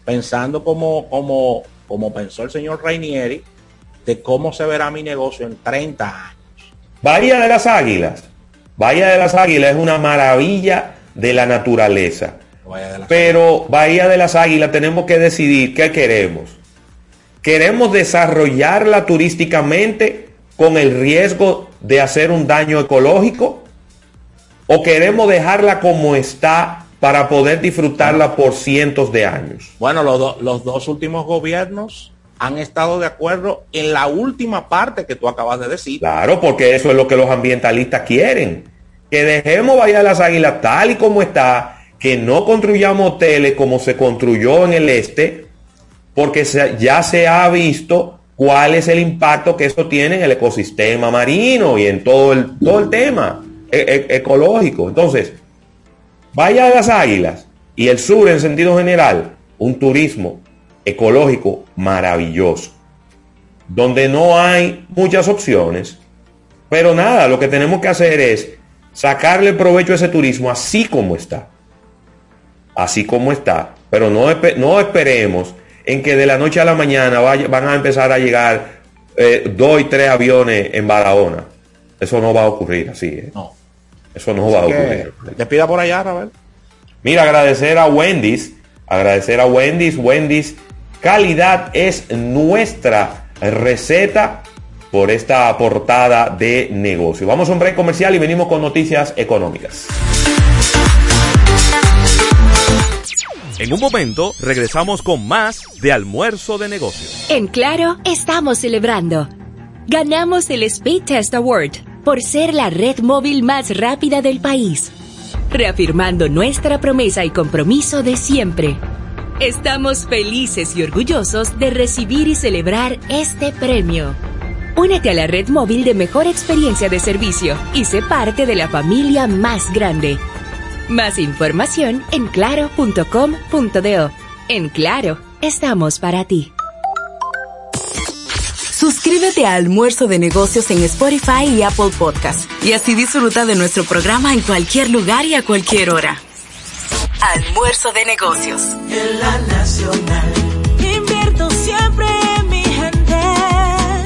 pensando como, como, como pensó el señor Rainieri, de cómo se verá mi negocio en 30 años. Bahía de las Águilas. Bahía de las Águilas es una maravilla de la naturaleza. Pero Bahía de las Águilas tenemos que decidir qué queremos. ¿Queremos desarrollarla turísticamente con el riesgo de hacer un daño ecológico? ¿O queremos dejarla como está para poder disfrutarla por cientos de años? Bueno, los, do- los dos últimos gobiernos han estado de acuerdo en la última parte que tú acabas de decir. Claro, porque eso es lo que los ambientalistas quieren. Que dejemos Bahía de las Águilas tal y como está, que no construyamos hoteles como se construyó en el este, porque se- ya se ha visto cuál es el impacto que eso tiene en el ecosistema marino y en todo el, todo el tema e- e- ecológico. Entonces, Bahía de las Águilas y el sur en sentido general, un turismo ecológico maravilloso, donde no hay muchas opciones, pero nada, lo que tenemos que hacer es sacarle provecho a ese turismo así como está. Así como está. Pero no, no esperemos en que de la noche a la mañana vaya- van a empezar a llegar eh, dos y tres aviones en Barahona. Eso no va a ocurrir así. ¿eh? No. Eso no va a ocurrir. te pida por allá, Ravel. Mira, agradecer a Wendy's, agradecer a Wendy's, Wendy's, calidad es nuestra receta por esta portada de negocio. Vamos a un break comercial y venimos con noticias económicas. En un momento regresamos con más de almuerzo de negocios. En Claro, estamos celebrando. Ganamos el Speed Test Award por ser la red móvil más rápida del país, reafirmando nuestra promesa y compromiso de siempre. Estamos felices y orgullosos de recibir y celebrar este premio. Únete a la red móvil de mejor experiencia de servicio y sé parte de la familia más grande. Más información en claro.com.do. En Claro, estamos para ti. Suscríbete a Almuerzo de Negocios en Spotify y Apple Podcast y así disfruta de nuestro programa en cualquier lugar y a cualquier hora. Almuerzo de Negocios. En la nacional, Invierto siempre en mi gente.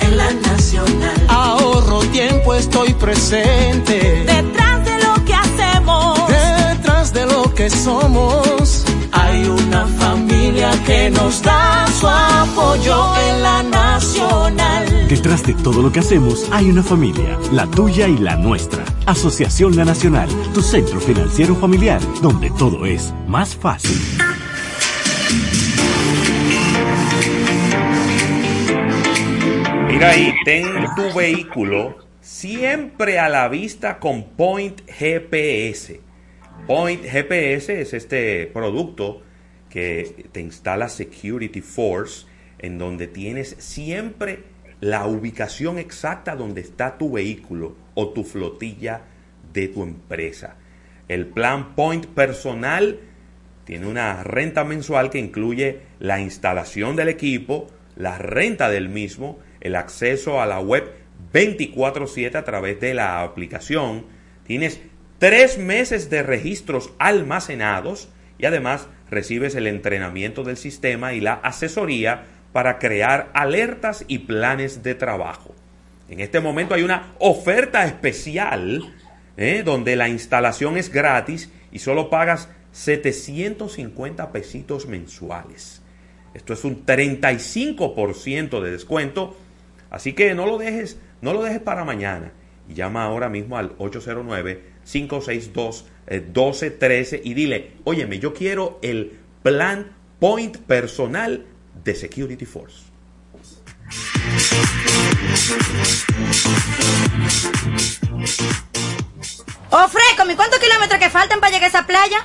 en la nacional. Ahorro tiempo, estoy presente. Detrás de lo que hacemos. Detrás de lo que somos. Hay una familia que nos da su apoyo en la nacional. Detrás de todo lo que hacemos hay una familia, la tuya y la nuestra. Asociación La Nacional, tu centro financiero familiar, donde todo es más fácil. Mira ahí, ten tu vehículo siempre a la vista con Point GPS. Point GPS es este producto que te instala Security Force, en donde tienes siempre la ubicación exacta donde está tu vehículo o tu flotilla de tu empresa. El plan Point personal tiene una renta mensual que incluye la instalación del equipo, la renta del mismo, el acceso a la web 24/7 a través de la aplicación. Tienes tres meses de registros almacenados y además recibes el entrenamiento del sistema y la asesoría para crear alertas y planes de trabajo. En este momento hay una oferta especial ¿eh? donde la instalación es gratis y solo pagas 750 pesitos mensuales. Esto es un 35% de descuento, así que no lo dejes, no lo dejes para mañana. Llama ahora mismo al 809-562-1213 y dile, óyeme, yo quiero el plan Point personal de Security Force. Oh, Freco, ¿y cuántos kilómetros que faltan para llegar a esa playa?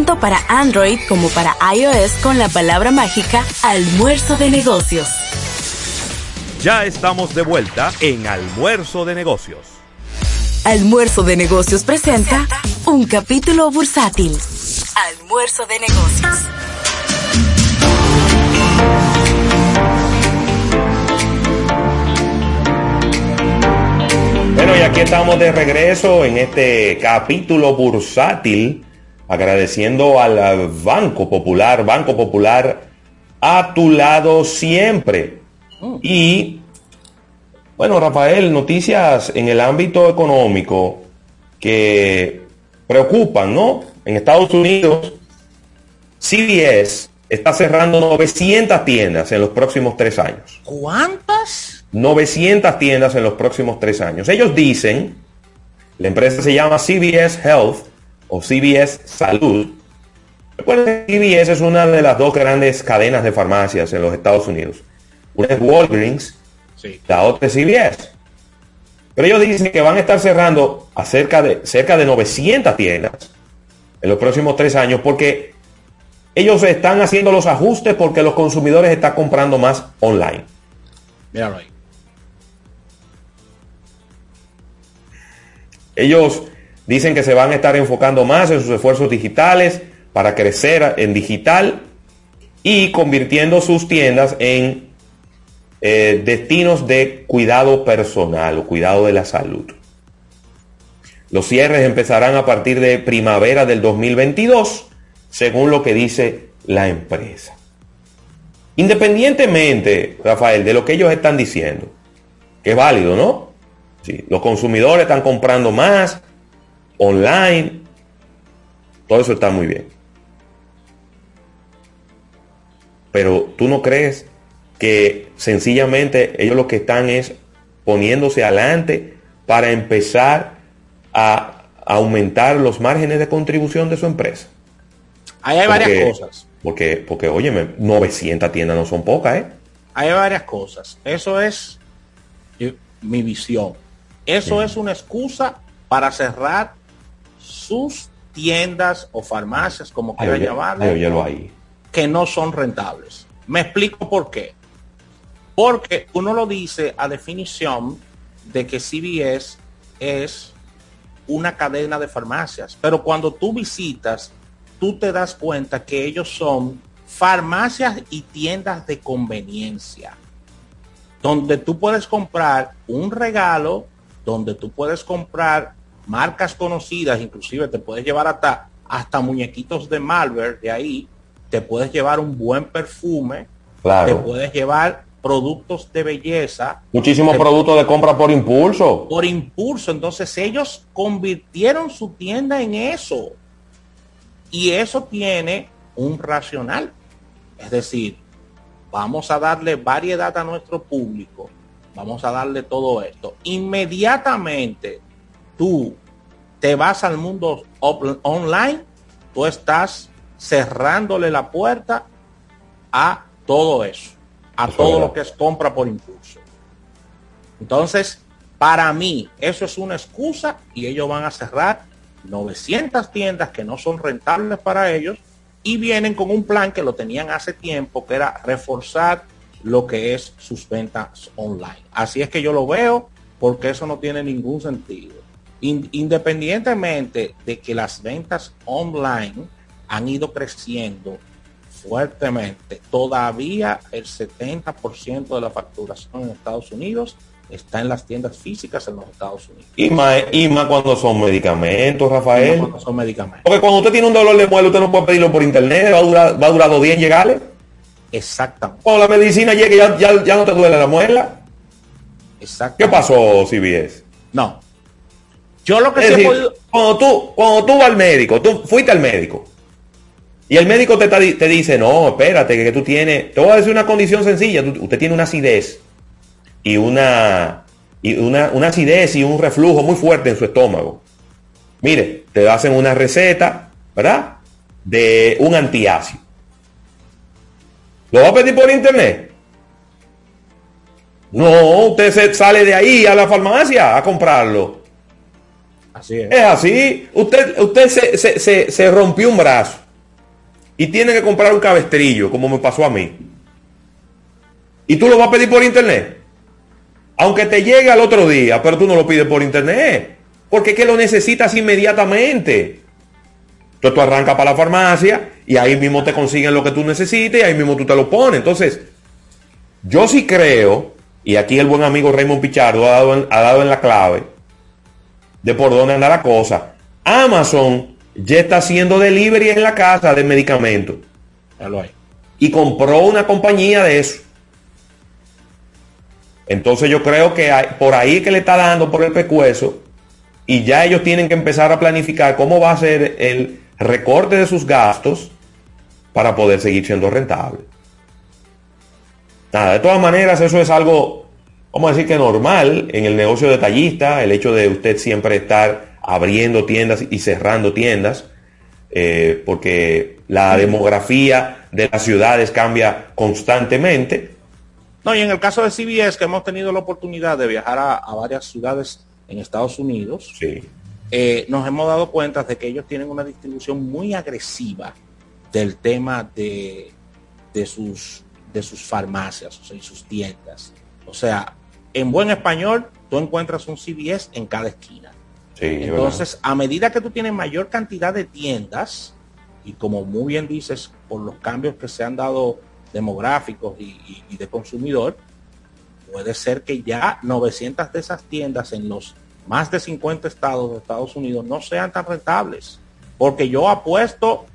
tanto para Android como para iOS con la palabra mágica Almuerzo de Negocios. Ya estamos de vuelta en Almuerzo de Negocios. Almuerzo de Negocios presenta un capítulo bursátil. Almuerzo de Negocios. Bueno, y aquí estamos de regreso en este capítulo bursátil, agradeciendo al Banco Popular, Banco Popular a tu lado siempre. Y, bueno, Rafael, noticias en el ámbito económico que preocupan, ¿no? En Estados Unidos, CBS está cerrando 900 tiendas en los próximos tres años. ¿Cuántas? 900 tiendas en los próximos tres años. Ellos dicen, la empresa se llama CBS Health o CBS Salud. Recuerden que CBS es una de las dos grandes cadenas de farmacias en los Estados Unidos. Una es Walgreens, la otra es CBS. Pero ellos dicen que van a estar cerrando a cerca de, cerca de 900 tiendas en los próximos tres años porque ellos están haciendo los ajustes porque los consumidores están comprando más online. Míralo ahí. Ellos dicen que se van a estar enfocando más en sus esfuerzos digitales para crecer en digital y convirtiendo sus tiendas en eh, destinos de cuidado personal o cuidado de la salud. Los cierres empezarán a partir de primavera del 2022, según lo que dice la empresa. Independientemente, Rafael, de lo que ellos están diciendo, que es válido, ¿no? Sí, los consumidores están comprando más online, todo eso está muy bien. Pero tú no crees que sencillamente ellos lo que están es poniéndose adelante para empezar a aumentar los márgenes de contribución de su empresa. Ahí hay Porque- varias cosas. Porque, porque, óyeme, 900 tiendas no son pocas, ¿eh? Hay varias cosas. Eso es mi visión. Eso es una excusa para cerrar sus tiendas o farmacias, como oye, llamarle, que no son rentables. Me explico por qué. Porque uno lo dice a definición de que CVS es una cadena de farmacias, pero cuando tú visitas, tú te das cuenta que ellos son farmacias y tiendas de conveniencia, donde tú puedes comprar un regalo, donde tú puedes comprar marcas conocidas, inclusive te puedes llevar hasta, hasta muñequitos de Malware de ahí, te puedes llevar un buen perfume, Claro. te puedes llevar productos de belleza, Muchísimos productos de compra por impulso. por impulso. Entonces ellos convirtieron su tienda en eso. Y eso tiene un racional. Es decir, vamos a darle variedad a nuestro público. Vamos a darle todo esto. Inmediatamente tú te vas al mundo online, tú estás cerrándole la puerta a todo eso, a Eso todo lo que es compra por impulso. Entonces, para mí, eso es una excusa y ellos van a cerrar 900 tiendas que no son rentables para ellos y vienen con un plan que lo tenían hace tiempo, que era reforzar lo que es sus ventas online. Así es que yo lo veo porque eso no tiene ningún sentido. In- independientemente de que las ventas online han ido creciendo fuertemente, todavía el 70% de la facturación en Estados Unidos está en las tiendas físicas en los Estados Unidos. Y más, y más cuando son medicamentos, Rafael. Cuando son medicamentos. Porque cuando usted tiene un dolor de muela, usted no puede pedirlo por internet, va a durar, va a durar dos días en llegarle. Exactamente. Cuando la medicina llegue, ya, ya, ya no te duele la muela. Exacto. ¿Qué pasó, CBS? No. Yo lo que sí he decir, podido- cuando tú, cuando tú vas al médico, tú fuiste al médico, y el médico te, te dice, no, espérate, que tú tienes, te voy a decir una condición sencilla, tú- usted tiene una acidez y una, y una, una acidez y un reflujo muy fuerte en su estómago. Mire, te hacen una receta, ¿verdad? De un antiácido. ¿Lo va a pedir por internet? No, usted se sale de ahí a la farmacia a comprarlo. Es. Así. Usted, usted se, se- se- se rompió un brazo y tiene que comprar un cabestrillo, como me pasó a mí. Y tú lo vas a pedir por internet. Aunque te llegue al otro día, pero tú no lo pides por internet. porque es que lo necesitas inmediatamente. Entonces tú arrancas para la farmacia y ahí mismo te consiguen lo que tú necesites y ahí mismo tú te lo pones. Entonces, yo sí creo, y aquí el buen amigo Raymond Pichardo ha dado ha dado en la clave de por dónde anda la cosa. Amazon ya está haciendo delivery en la casa de medicamentos. Y compró una compañía de eso. Entonces yo creo que hay- por ahí que le está dando por el pecueso y ya ellos tienen que empezar a planificar cómo va a ser el recorte de sus gastos para poder seguir siendo rentable. Nada, de todas maneras eso es algo, vamos a decir que normal en el negocio detallista, el hecho de usted siempre estar abriendo tiendas y cerrando tiendas, eh, porque la demografía de las ciudades cambia constantemente. No, y en el caso de CBS, que hemos tenido la oportunidad de viajar a, a varias ciudades en Estados Unidos, eh, nos hemos dado cuenta de que ellos tienen una distribución muy agresiva del tema de, de sus, de sus farmacias, o sea, y sus tiendas. O sea, en buen español, tú encuentras un CBS en cada esquina. Sí. Entonces, a medida que tú tienes mayor cantidad de tiendas, y como muy bien dices, por los cambios que se han dado demográficos y, y- y de consumidor, puede ser que ya 900 de esas tiendas en los más de 50 estados de Estados Unidos no sean tan rentables. Porque yo apuesto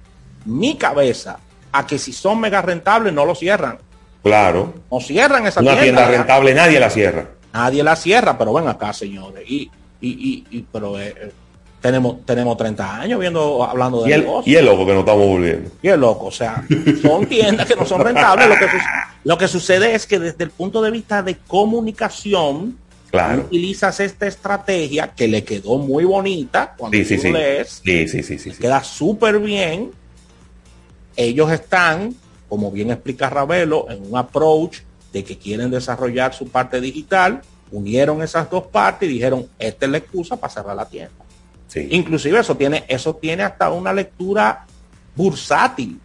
mi cabeza a que si son mega rentables no lo cierran. Claro. No cierran esa Una tienda. tienda rentable nadie la cierra. Nadie la cierra, pero ven acá, señores. Y, y, y, y- pero eh, eh, tenemos, tenemos 30 años viendo, hablando de Y el, negocios. y el loco que nos estamos volviendo. Y es loco, o sea, son tiendas que no son rentables. Lo que, su- lo que sucede es que desde el punto de vista de comunicación, Claro. utilizas esta estrategia que le quedó muy bonita cuando Sí, sí, tú sí. lees, Sí, sí, sí, sí. sí. queda súper bien. Ellos están, como bien explica Ravelo, en un approach de que quieren desarrollar su parte digital, unieron esas dos partes y dijeron, esta es la excusa para cerrar la tienda. Sí. Inclusive eso tiene, eso tiene hasta una lectura bursátil.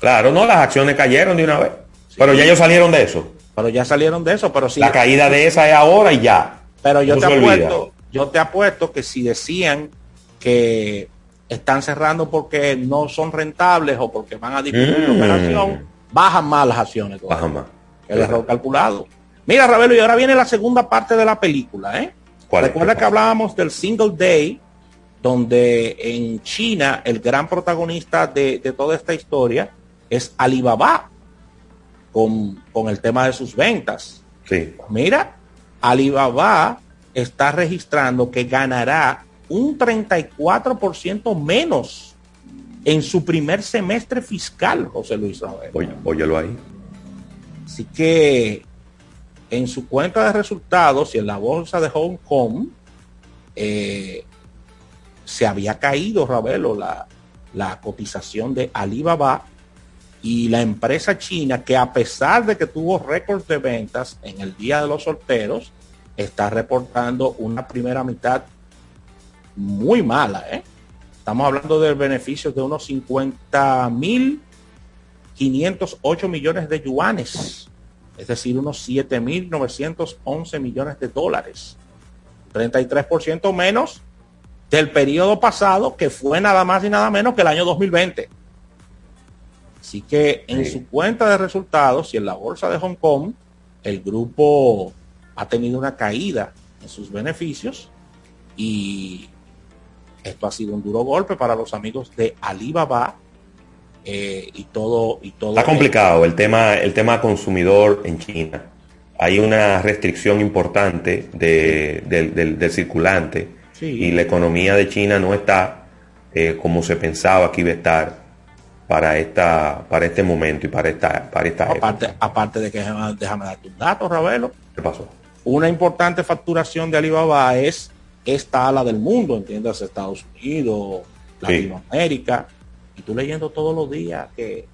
Claro, no, las acciones cayeron de una vez. Pero ya ellos salieron de eso. Pero ya salieron de eso, pero sí. La caída de esa es ahora y ya. Pero yo te se olvida. apuesto, yo te apuesto que si decían que están cerrando porque no son rentables o porque van a disminuir la Mm. operación, bajan más las acciones. todavía. Baja más. El error calculado. Mira, Ravelo, y ahora viene la segunda parte de la película, ¿eh? Recuerda que hablábamos del single day, donde en China el gran protagonista de, de toda esta historia es Alibaba, con, con el tema de sus ventas. Sí. Mira, Alibaba está registrando que ganará un 34% menos en su primer semestre fiscal, José Luis Ravelo. Oye, óyelo ahí. Así que en su cuenta de resultados y en la bolsa de Hong Kong eh, se había caído, Ravelo, la, la cotización de Alibaba y la empresa china que a pesar de que tuvo récords de ventas en el día de los solteros, está reportando una primera mitad muy mala. ¿eh? Estamos hablando de beneficios de unos 50 mil 508 millones de yuanes, es decir, unos 7.911 millones de dólares. 33% menos del periodo pasado, que fue nada más y nada menos que el año 2020. Así que en Sí. su cuenta de resultados y en la bolsa de Hong Kong, el grupo ha tenido una caída en sus beneficios y esto ha sido un duro golpe para los amigos de Alibaba eh, y todo y todo Está complicado el tema, el tema consumidor en China. Hay una restricción importante de- del, del- del circulante Sí. y la economía de China no está eh, como se pensaba que iba a estar para esta para este momento y para esta para esta época. aparte aparte de que déjame, déjame darte un dato Ravelo ¿Qué pasó? una importante facturación de Alibaba es esta ala del mundo entiendas Estados Unidos Sí. Latinoamérica y tú leyendo todos los días que,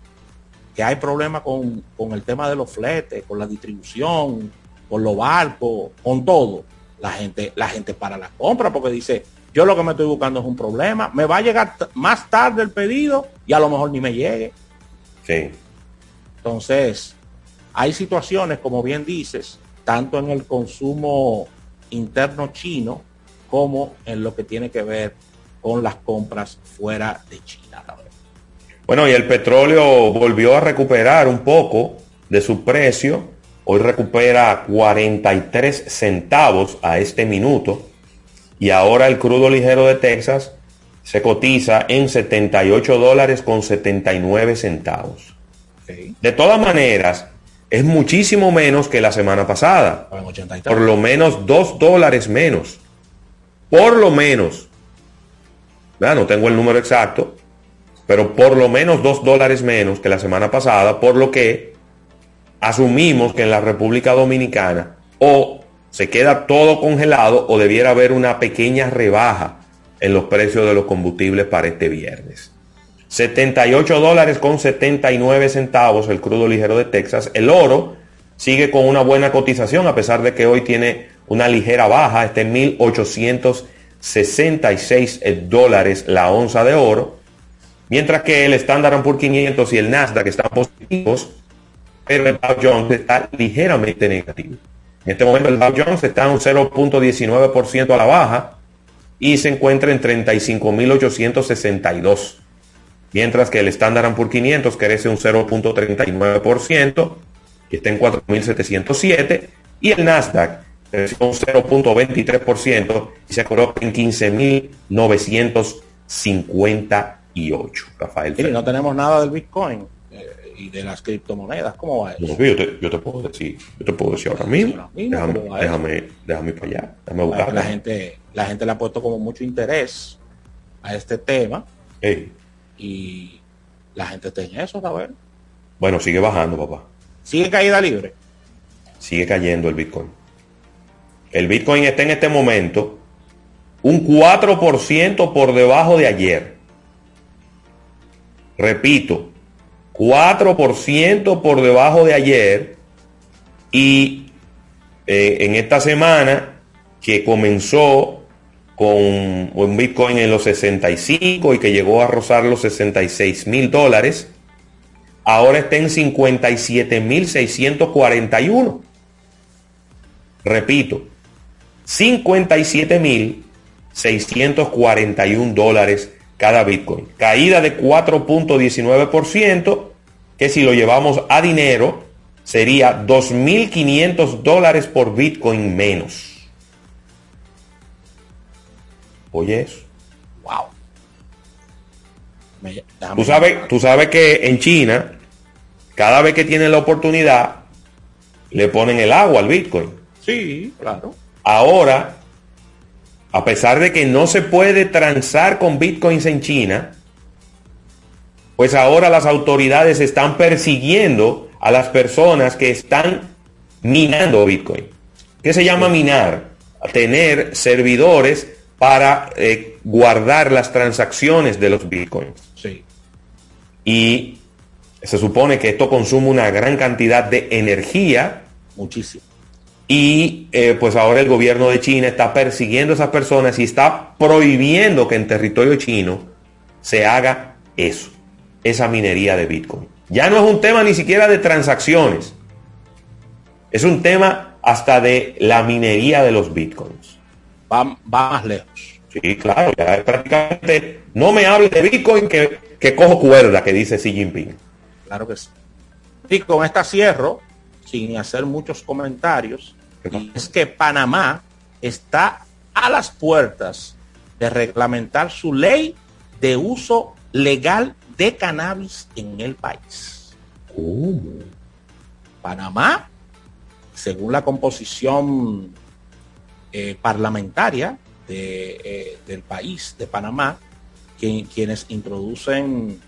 que hay problemas con, con el tema de los fletes con la distribución con los barcos con todo la gente la gente para la compra porque dice yo lo que me estoy buscando es un problema me va a llegar más tarde el pedido y a lo mejor ni me llegue Sí. entonces, hay situaciones, como bien dices, tanto en el consumo interno chino como en lo que tiene que ver con las compras fuera de China. Bueno, y el petróleo volvió a recuperar un poco de su precio. Hoy recupera 43 centavos a este minuto. Y ahora el crudo ligero de Texas se cotiza en 78 dólares con 79 centavos. De todas maneras, es muchísimo menos que la semana pasada. Por lo menos 2 dólares menos. Por lo menos. No tengo el número exacto, pero por lo menos 2 dólares menos que la semana pasada, por lo que asumimos que en la República Dominicana o se queda todo congelado o debiera haber una pequeña rebaja en los precios de los combustibles para este viernes. 78 dólares con 79 centavos el crudo ligero de Texas. El oro sigue con una buena cotización a pesar de que hoy tiene una ligera baja, está en 1866 dólares la onza de oro, mientras que el Standard Poor's 500 y el Nasdaq están positivos, pero el Dow Jones está ligeramente negativo. En este momento el Dow Jones está en un 0.19% a la baja y se encuentra en 35.862 mientras que el Standard Poor's 500 crece un 0.39% y está en 4.707 y el Nasdaq crece un 0.23% y se coloca en 15.958. Rafael. Y no tenemos nada del Bitcoin eh, y de las criptomonedas. ¿Cómo va eso? yo, te, yo, te, puedo decir, yo te puedo decir ahora mismo. déjame, déjame, déjame, para allá. Déjame buscar. La gente, la gente le ha puesto como mucho interés a este tema. Y la gente está en eso, ver Bueno, sigue bajando, papá. ¿Sigue caída libre? Sigue cayendo el Bitcoin. El Bitcoin está en este momento un 4% por debajo de ayer. Repito, 4% por debajo de ayer. Y eh, en esta semana que comenzó con un Bitcoin en los 65 y que llegó a rozar los 66 mil dólares, ahora está en 57 mil 641. Repito, 57 mil 641 dólares cada Bitcoin. Caída de 4.19%, que si lo llevamos a dinero, sería 2.500 dólares por Bitcoin menos. Oye eso. Wow. Tú sabes, tú sabes que en China, cada vez que tienen la oportunidad, le ponen el agua al Bitcoin. Sí, claro. Ahora, a pesar de que no se puede transar con Bitcoins en China, pues ahora las autoridades están persiguiendo a las personas que están minando Bitcoin. ¿Qué se llama minar? tener servidores para eh, guardar las transacciones de los bitcoins. Sí. Y se supone que esto consume una gran cantidad de energía. Muchísimo. Y eh, pues ahora el gobierno de China está persiguiendo a esas personas y está prohibiendo que en territorio chino se haga eso, esa minería de Bitcoin. Ya no es un tema ni siquiera de transacciones. Es un tema hasta de la minería de los Bitcoins va, más lejos. Sí, claro, ya prácticamente no me hable de Bitcoin que, que cojo cuerda, que dice Xi Jinping. Claro que sí. Y con esta cierro, sin hacer muchos comentarios, es que Panamá está a las puertas de reglamentar su ley de uso legal de cannabis en el país. Panamá, según la composición eh, parlamentaria eh, del país, de Panamá, quienes introducen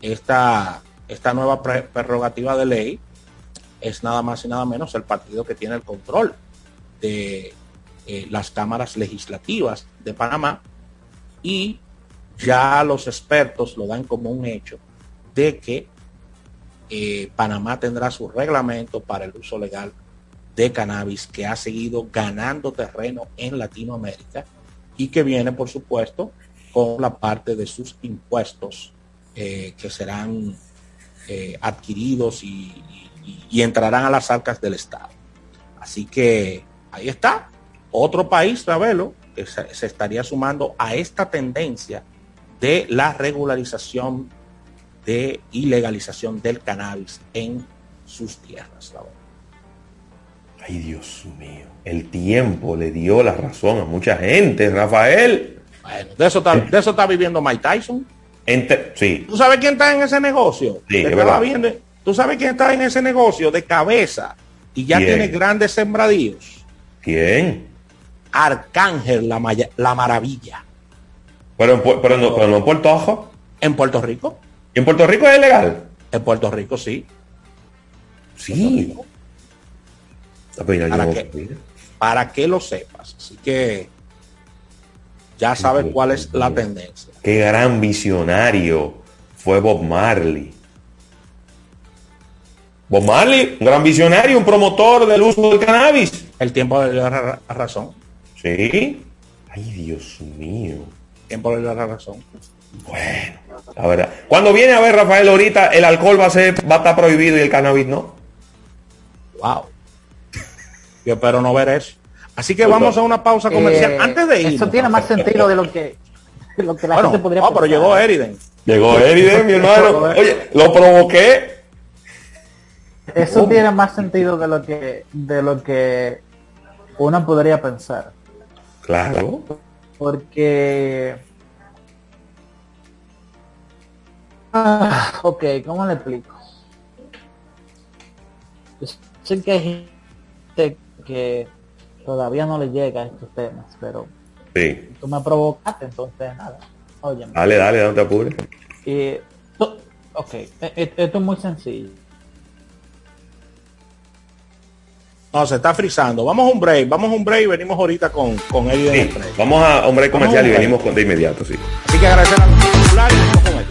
esta, esta nueva prerrogativa de ley es nada más y nada menos el partido que tiene el control de eh, las cámaras legislativas de Panamá y ya los expertos lo dan como un hecho de que Panamá tendrá su reglamento para el uso legal de cannabis que ha seguido ganando terreno en Latinoamérica y que viene, por supuesto, con la parte de sus impuestos eh, que serán eh, adquiridos y, entrarán a las arcas del Estado. Así que ahí está, otro país, Ravelo, que se, estaría sumando a esta tendencia de la regularización de ilegalización del cannabis en sus tierras. Ay, Dios mío. El tiempo le dio la razón a mucha gente, Rafael. Bueno, de eso está, de eso está viviendo Mike Tyson. Ente- sí, ¿Tú sabes quién está en ese negocio? Sí, Te es estaba verdad. viendo. ¿Tú sabes quién está en ese negocio de cabeza y ya ¿Quién? tiene grandes sembradíos? ¿quién? Arcángel la, Maya- la Maravilla. Pero, en, pero, no, pero no en Puerto Rico. ¿En Puerto Rico? ¿Y en Puerto Rico es ilegal? En Puerto Rico sí. Sí. Para que, para que lo sepas. Así que ya sabes cuál es la tendencia. Qué gran visionario fue Bob Marley. Bob Marley, un gran visionario, un promotor del uso del cannabis. El tiempo le dio la ra- razón. Sí. Ay, Dios mío. El tiempo le dio la razón. La verdad. Cuando viene a ver Rafael ahorita, el alcohol va a ser, va a estar prohibido y el cannabis no. Wow. Yo espero no ver eso. Así que vamos a una pausa comercial. Eh, Antes de ir. Eso tiene más sentido de lo que, de lo que la Bueno, gente podría ah, pero pensar. llegó Eriden. Llegó Eriden, mi hermano. Oye, lo provoqué. Eso ¿Cómo? tiene más sentido de lo que de lo que uno podría pensar. Claro. Porque ah, ok, ¿cómo le explico? Yo sé que hay gente que todavía no le llega a estos temas, pero Sí. tú me provocaste, entonces nada. Oye, Dale, dale, no te apures. y, ok, e- e- esto es muy sencillo. No, se está frizando. Vamos a un break, vamos a un break y venimos ahorita con, con Eriden. Sí, break. vamos a hombre comercial y Vamos un venimos con, de inmediato, sí. Así que agradecer a los populares y con.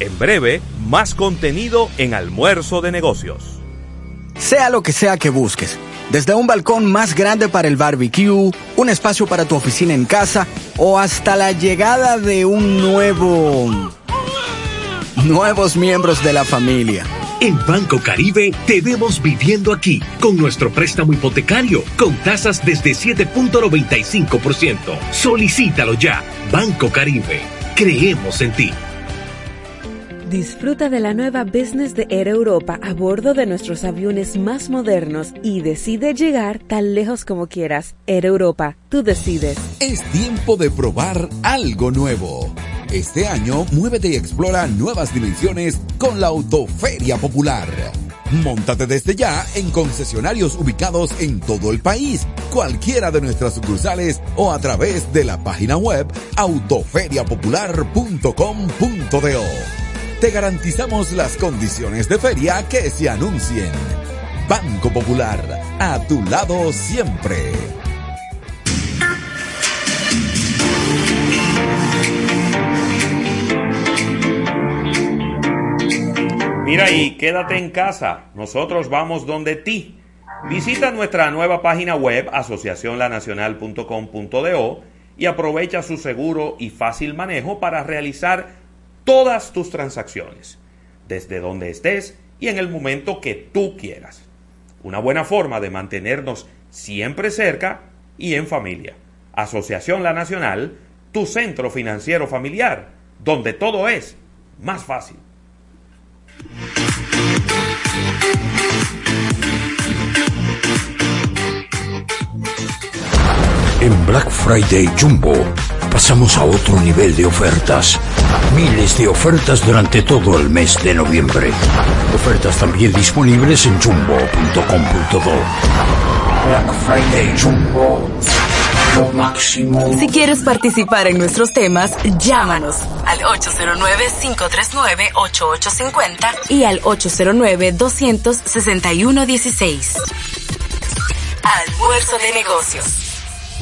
En breve, más contenido en Almuerzo de Negocios. Sea lo que sea que busques, desde un balcón más grande para el barbecue, un espacio para tu oficina en casa o hasta la llegada de un nuevo... nuevos miembros de la familia. En Banco Caribe te vemos viviendo aquí con nuestro préstamo hipotecario con tasas desde 7.95%. Solicítalo ya. Banco Caribe. Creemos en ti. Disfruta de la nueva business de Air Europa a bordo de nuestros aviones más modernos y decide llegar tan lejos como quieras. Air Europa, tú decides. Es tiempo de probar algo nuevo. Este año, muévete y explora nuevas dimensiones con la Autoferia Popular. Móntate desde ya en concesionarios ubicados en todo el país, cualquiera de nuestras sucursales o a través de la página web autoferiapopular.com.do. Te garantizamos las condiciones de feria que se anuncien. Banco Popular, a tu lado siempre. Mira y quédate en casa. Nosotros vamos donde ti. Visita nuestra nueva página web asociacionlanacional.com.do y aprovecha su seguro y fácil manejo para realizar todas tus transacciones, desde donde estés y en el momento que tú quieras. Una buena forma de mantenernos siempre cerca y en familia. Asociación La Nacional, tu centro financiero familiar, donde todo es más fácil. En Black Friday Jumbo pasamos a otro nivel de ofertas. Miles de ofertas durante todo el mes de noviembre. Ofertas también disponibles en jumbo.com.do. Black Friday Jumbo. Lo máximo. Si quieres participar en nuestros temas, llámanos al 809-539-8850 y al 809-261-16. Almuerzo de negocios.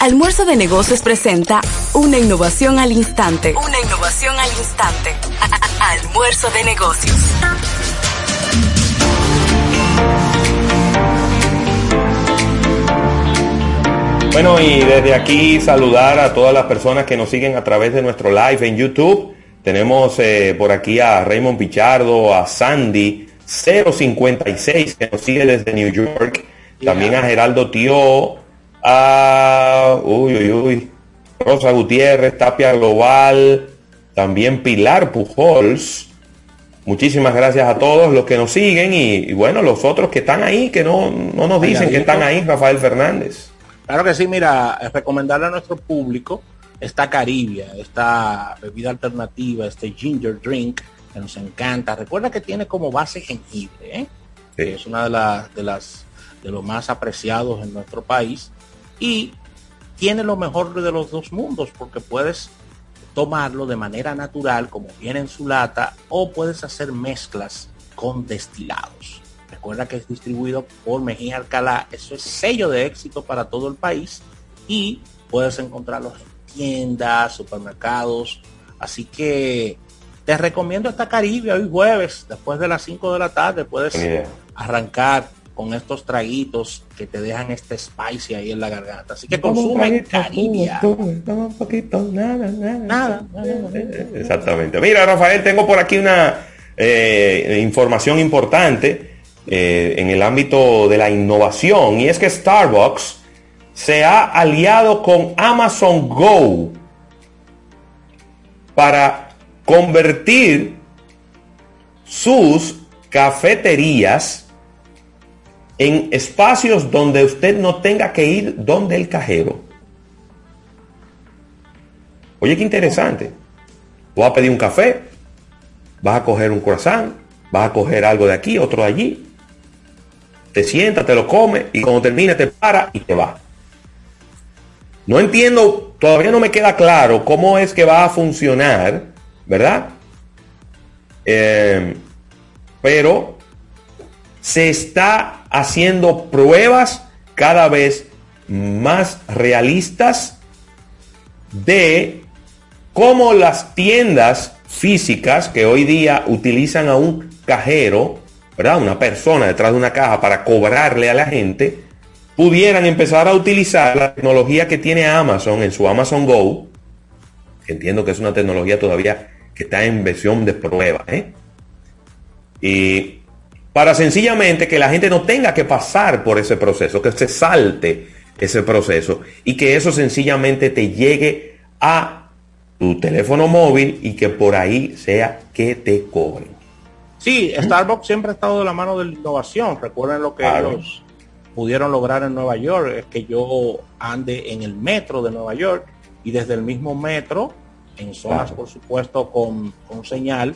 Almuerzo de negocios presenta una innovación al instante. Una innovación al instante. Almuerzo de negocios. Bueno, y desde aquí saludar a todas las personas que nos siguen a través de nuestro live en YouTube. Tenemos eh, por aquí a Raymond Pichardo, a Sandy 056 que nos sigue desde New York. También a Geraldo Tío, a uy, uy, uy, Rosa Gutiérrez, Tapia Global, también Pilar Pujols. Muchísimas gracias a todos los que nos siguen y, y bueno, los otros que están ahí, que no, no nos dicen que están ahí, Rafael Fernández. Claro que sí, mira, recomendarle a nuestro público esta Caribia, esta bebida alternativa, este ginger drink que nos encanta. Recuerda que tiene como base jengibre, ¿eh? Que es una de las de las de los más apreciados en nuestro país y tiene lo mejor de los dos mundos porque puedes tomarlo de manera natural como viene en su lata o puedes hacer mezclas con destilados. Recuerda que es distribuido por Mejía Alcalá, eso es sello de éxito para todo el país y puedes encontrarlos en tiendas, supermercados, así que te recomiendo esta Caribe hoy jueves, después de las 5 de la tarde, puedes arrancar con estos traguitos que te dejan este spicy ahí en la garganta. Así que consume Caribia. Nada, Exactamente. Mira, Rafael, tengo por aquí una eh, información importante eh, en el ámbito de la innovación y es que Starbucks se ha aliado con Amazon Go para convertir sus cafeterías en espacios donde usted no tenga que ir donde el cajero. Oye, qué interesante. Vas a pedir un café, vas a coger un croissant, vas a coger algo de aquí, otro de allí. Te sientas, te lo comes y cuando termine te para y te va. No entiendo, todavía no me queda claro cómo es que va a funcionar, ¿verdad? Eh, pero se está haciendo pruebas cada vez más realistas de cómo las tiendas físicas que hoy día utilizan a un cajero, ¿verdad? Una persona detrás de una caja para cobrarle a la gente, pudieran empezar a utilizar la tecnología que tiene Amazon en su Amazon Go. Entiendo que es una tecnología todavía que está en versión de prueba, ¿eh? Y para sencillamente que la gente no tenga que pasar por ese proceso, que se salte ese proceso y que eso sencillamente te llegue a tu teléfono móvil y que por ahí sea que te cobren. Sí, Starbucks siempre ha estado de la mano de la innovación. Recuerden lo que Claro. ellos pudieron lograr en Nueva York, es que yo ande en el metro de Nueva York y desde el mismo metro, en zonas Claro. por supuesto con, con señal,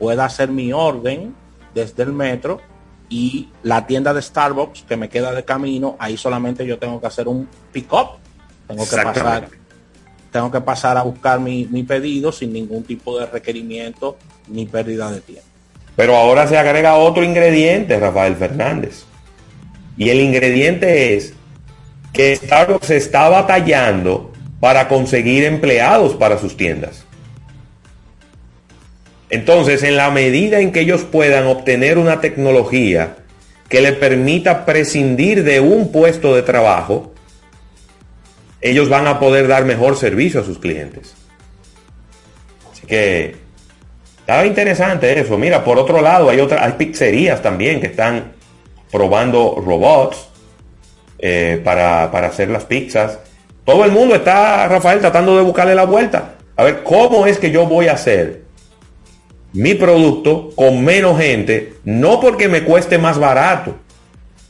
pueda hacer mi orden desde el metro y la tienda de Starbucks que me queda de camino, ahí solamente yo tengo que hacer un pick-up. Tengo que pasar tengo que pasar a buscar mi, mi pedido sin ningún tipo de requerimiento ni pérdida de tiempo. Pero ahora se agrega otro ingrediente, Rafael Fernández. Y el ingrediente es que Starbucks está batallando para conseguir empleados para sus tiendas. Entonces, en la medida en que ellos puedan obtener una tecnología que le permita prescindir de un puesto de trabajo, ellos van a poder dar mejor servicio a sus clientes. Así que estaba interesante eso. Mira, por otro lado, hay otras, hay pizzerías también que están probando robots eh, para, para hacer las pizzas. Todo el mundo está, Rafael, tratando de buscarle la vuelta. A ver, ¿cómo es que yo voy a hacer mi producto con menos gente? No porque me cueste más barato,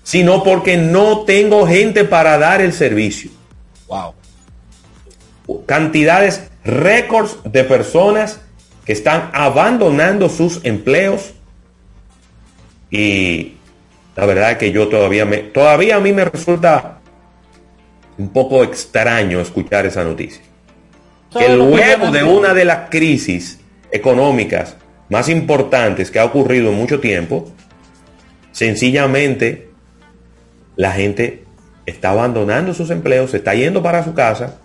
sino porque no tengo gente para dar el servicio. Wow. Cantidades récords de personas que están abandonando sus empleos y la verdad es que yo todavía me todavía a mí me resulta un poco extraño escuchar esa noticia. Que luego de una de las crisis económicas más importantes que ha ocurrido en mucho tiempo, sencillamente la gente está abandonando sus empleos, se está yendo para su casa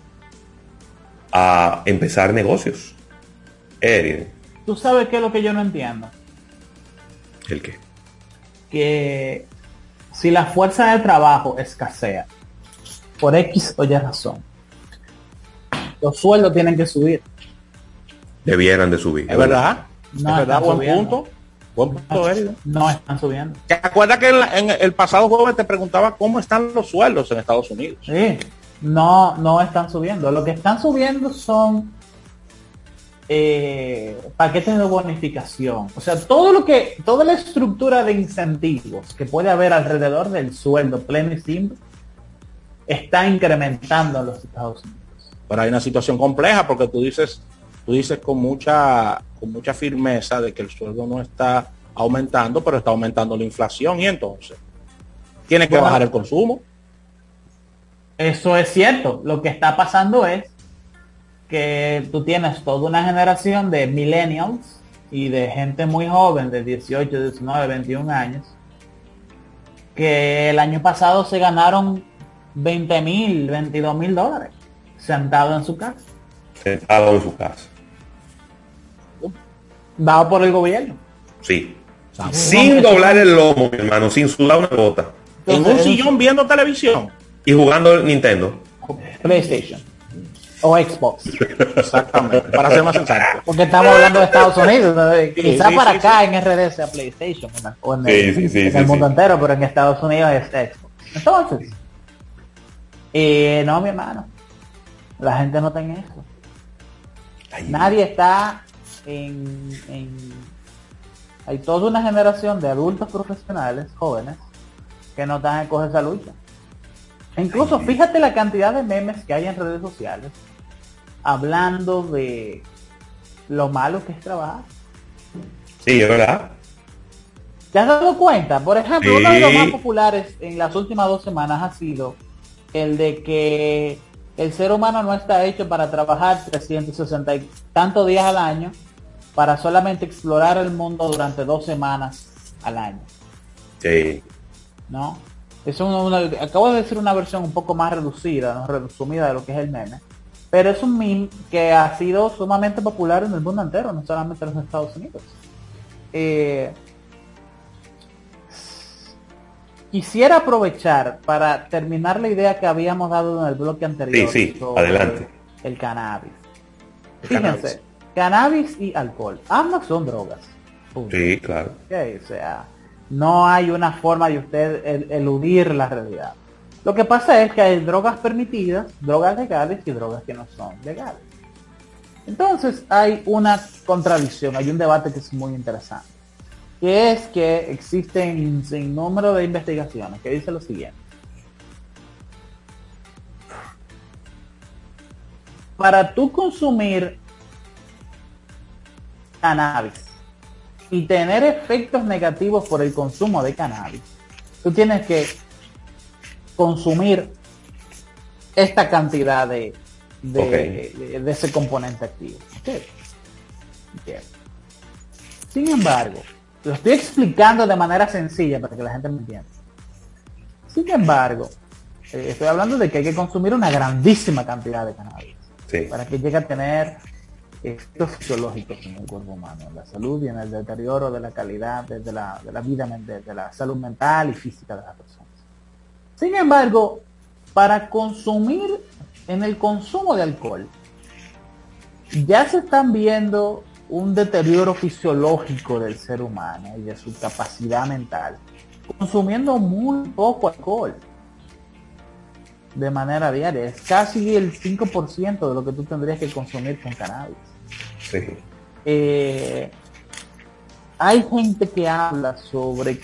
a empezar negocios. ¿Tú sabes qué es lo que yo no entiendo? ¿el qué? Que si la fuerza de trabajo escasea por X o Y razón, los sueldos tienen que subir. Debieran de subir. Es verdad. No es verdad, buen subiendo. punto. Buen punto, Eric. No están subiendo. ¿Te acuerdas que en, la- en el pasado jueves te preguntaba cómo están los sueldos en Estados Unidos? Sí, no, no están subiendo. Lo que están subiendo son eh, paquetes de bonificación. O sea, todo lo que, toda la estructura de incentivos que puede haber alrededor del sueldo pleno y simple está incrementando en los Estados Unidos. Pero hay una situación compleja porque tú dices, tú dices con mucha, con mucha firmeza de que el sueldo no está aumentando, pero está aumentando la inflación y entonces tiene que Bueno. bajar el consumo. Eso es cierto. Lo que está pasando es que tú tienes toda una generación de millennials y de gente muy joven de 18, 19, 21 años que el año pasado se ganaron 20 mil, 22 mil dólares sentado en su casa, Sentado en su casa. Dado por el gobierno. Sí. Sin doblar el lomo, mi hermano, sin sudar una gota. En un sillón viendo televisión. Y jugando el Nintendo. PlayStation o Xbox. Exactamente. Para ser más exacto. Porque estamos hablando de Estados Unidos. ¿no? Sí, Quizá sí, para sí, acá en RD sea PlayStation ¿no? o en Sí, el, sí, sí, en sí, el mundo sí. entero, pero en Estados Unidos es Xbox. Entonces, eh, no, mi hermano. La gente no está en eso. Nadie está en, en- Hay toda una generación de adultos profesionales, jóvenes, que no están en coger esa lucha. E Incluso fíjate la cantidad de memes que hay en redes sociales hablando de lo malo que es trabajar. Sí, es verdad. ¿Te has dado cuenta? Por ejemplo, Sí. uno de los más populares en las últimas dos semanas ha sido el de que el ser humano no está hecho para trabajar 360 y tantos días al año para solamente explorar el mundo durante dos semanas al año, Sí. ¿no? Es una- una- acabo de decir una versión un poco más reducida, ¿no? resumida de lo que es el meme, pero es un meme que ha sido sumamente popular en el mundo entero, no solamente en los Estados Unidos. Eh, quisiera aprovechar para terminar la idea que habíamos dado en el bloque anterior. Sí, sí, sobre adelante. El cannabis. El Fíjense, cannabis. Y alcohol, ambas son drogas. Punto. Sí, claro. O sea, no hay una forma de usted el- eludir la realidad. Lo que pasa es que hay drogas permitidas, drogas legales y drogas que no son legales. Entonces hay una contradicción, hay un debate que es muy interesante, que es que existen un sinnúmero de investigaciones que dice lo siguiente. Para tú consumir cannabis y tener efectos negativos por el consumo de cannabis, tú tienes que consumir esta cantidad de, de, Ok. de- de ese componente activo. Sin embargo, lo estoy explicando de manera sencilla para que la gente me entienda. Sin embargo, eh, estoy hablando de que hay que consumir una grandísima cantidad de cannabis Sí. para que llegue a tener efectos fisiológicos en el cuerpo humano, en la salud y en el deterioro de la calidad de, la, vida, de la salud mental y física de las personas. Sin embargo, para consumir, en el consumo de alcohol, ya se están viendo un deterioro fisiológico del ser humano y de su capacidad mental, consumiendo muy poco alcohol de manera diaria. Es casi el 5% de lo que tú tendrías que consumir con cannabis. Sí. Eh, hay gente que habla sobre,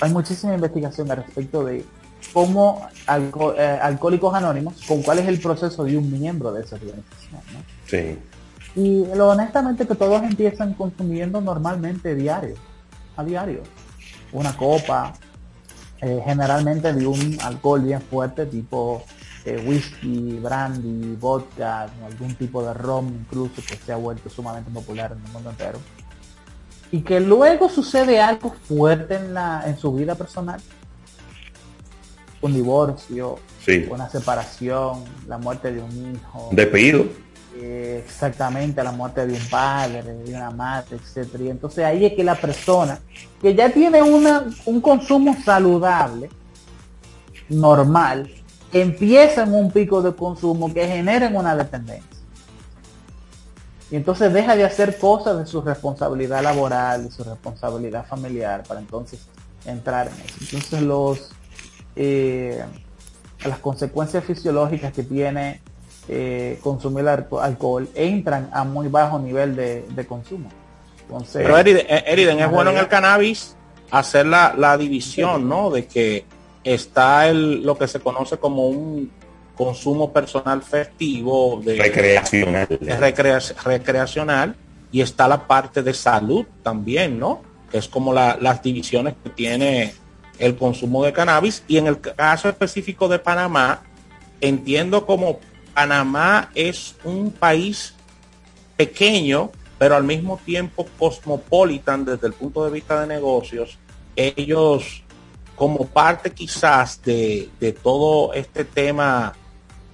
hay muchísima investigación al respecto de cómo alco- eh, Alcohólicos Anónimos, con cuál es el proceso de un miembro de esa organización. ¿no? Sí. Y lo honestamente que todos empiezan consumiendo normalmente diario, a diario. Una copa, eh, generalmente de un alcohol bien fuerte, tipo eh, whisky, brandy, vodka, algún tipo de ron incluso que se ha vuelto sumamente popular en el mundo entero. Y que luego sucede algo fuerte en, la, en su vida personal. un divorcio, Sí. una separación, la muerte de un hijo, Despido. Exactamente la muerte de un padre, de una madre, etcétera. Y entonces ahí es que la persona que ya tiene una, un consumo saludable, normal, empieza en un pico de consumo que genera una dependencia. Y entonces deja de hacer cosas de su responsabilidad laboral, de su responsabilidad familiar, para entonces entrar en eso. Entonces los eh, las consecuencias fisiológicas que tiene eh, consumir alco- alcohol entran a muy bajo nivel de, de consumo. Entonces, Pero Eriden, eh, Eriden, es en bueno en el cannabis hacer la, la división, ¿no? De que está el, lo que se conoce como un consumo personal festivo, de Recreacional. de recrea- recreacional, y está la parte de salud también, ¿no? Que es como la- las divisiones que tiene el consumo de cannabis. Y en el caso específico de Panamá, entiendo como Panamá es un país pequeño, pero al mismo tiempo cosmopolitan desde el punto de vista de negocios, ellos como parte quizás de, de todo este tema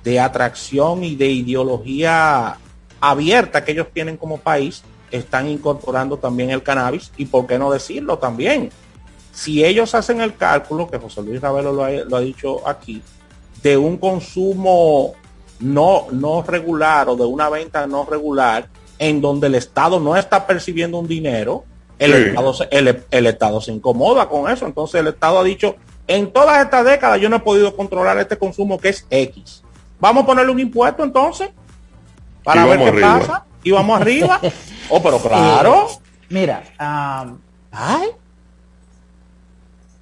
de atracción y de ideología abierta que ellos tienen como país, están incorporando también el cannabis y por qué no decirlo también. Si ellos hacen el cálculo, que José Luis Ravelo lo ha, lo ha dicho aquí, de un consumo no, no regular o de una venta no regular, en donde el Estado no está percibiendo un dinero, el, Sí. Estado, se- el, el Estado se incomoda con eso. Entonces el Estado ha dicho, en todas estas décadas yo no he podido controlar este consumo que es X. Vamos a ponerle un impuesto entonces para ver qué arriba. pasa. Y vamos arriba. oh, pero claro. Eh, mira, ay,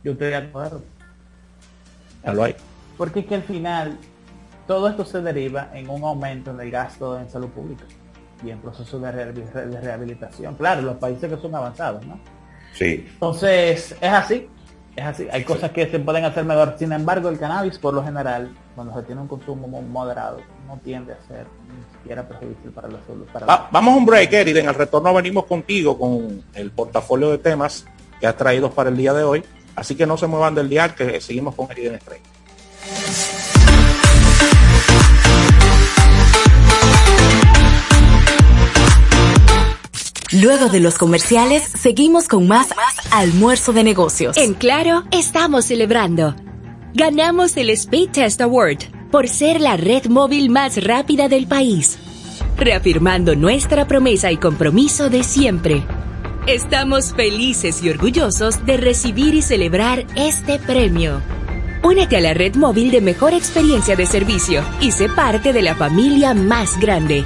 yo estoy de acuerdo. Porque es que al final todo esto se deriva en un aumento en el gasto en salud pública y en procesos de, rehabil- de rehabilitación. Claro, los países que son avanzados, ¿no? Sí. Entonces, es así. Es así. Hay cosas que se pueden hacer mejor. Sin embargo, el cannabis, por lo general, cuando se tiene un consumo mo- moderado, no tiende a ser ni siquiera perjudicial para la salud. Para Va- vamos a un break, Eriden. Al retorno venimos contigo con el portafolio de temas que has traído para el día de hoy. Así que no se muevan del día, que seguimos con Eriden Estrella. Luego de los comerciales, seguimos con más almuerzo de negocios. En Claro, estamos celebrando. Ganamos el Speed Test Award por ser la red móvil más rápida del país, reafirmando nuestra promesa y compromiso de siempre. Estamos felices y orgullosos de recibir y celebrar este premio. Únete a la red móvil de mejor experiencia de servicio y sé parte de la familia más grande.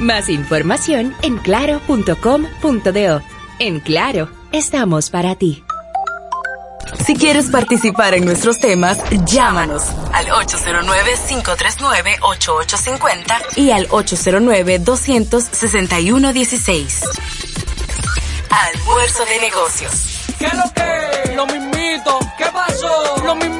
Más información en claro.com.do. En Claro, estamos para ti. Si quieres participar en nuestros temas, llámanos al 809-539-8850 y al 809-261-16. Almuerzo de negocios. ¿Qué es lo que? Lo mismito. ¿Qué pasó? Lo mismito.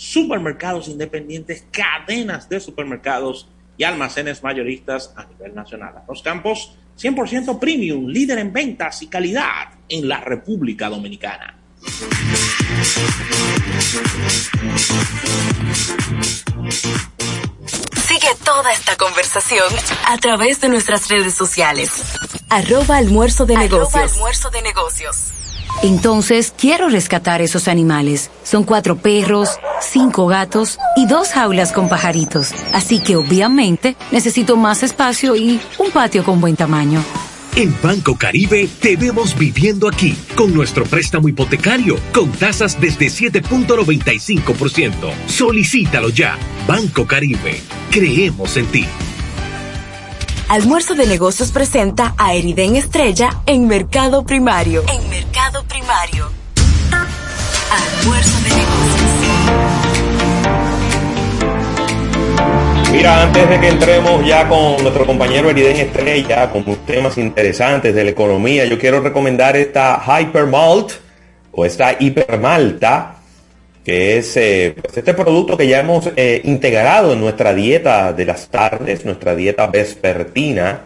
supermercados independientes, cadenas de supermercados y almacenes mayoristas a nivel nacional. Los campos 100% premium, líder en ventas y calidad en la República Dominicana. Sigue toda esta conversación a través de nuestras redes sociales. Arroba almuerzo de negocios. almuerzo de negocios. Entonces, quiero rescatar esos animales. Son cuatro perros, cinco gatos y dos jaulas con pajaritos. Así que obviamente necesito más espacio y un patio con buen tamaño. En Banco Caribe te vemos viviendo aquí con nuestro préstamo hipotecario con tasas desde 7.95%. Solicítalo ya. Banco Caribe. Creemos en ti. Almuerzo de Negocios presenta a Eriden Estrella en Mercado Primario. En Mercado Primario. Almuerzo de Negocios. Mira, antes de que entremos ya con nuestro compañero Eriden Estrella, con temas interesantes de la economía, yo quiero recomendar esta Hypermalt o esta Hipermalta, que es eh, pues este producto que ya hemos eh, integrado en nuestra dieta de las tardes, nuestra dieta vespertina,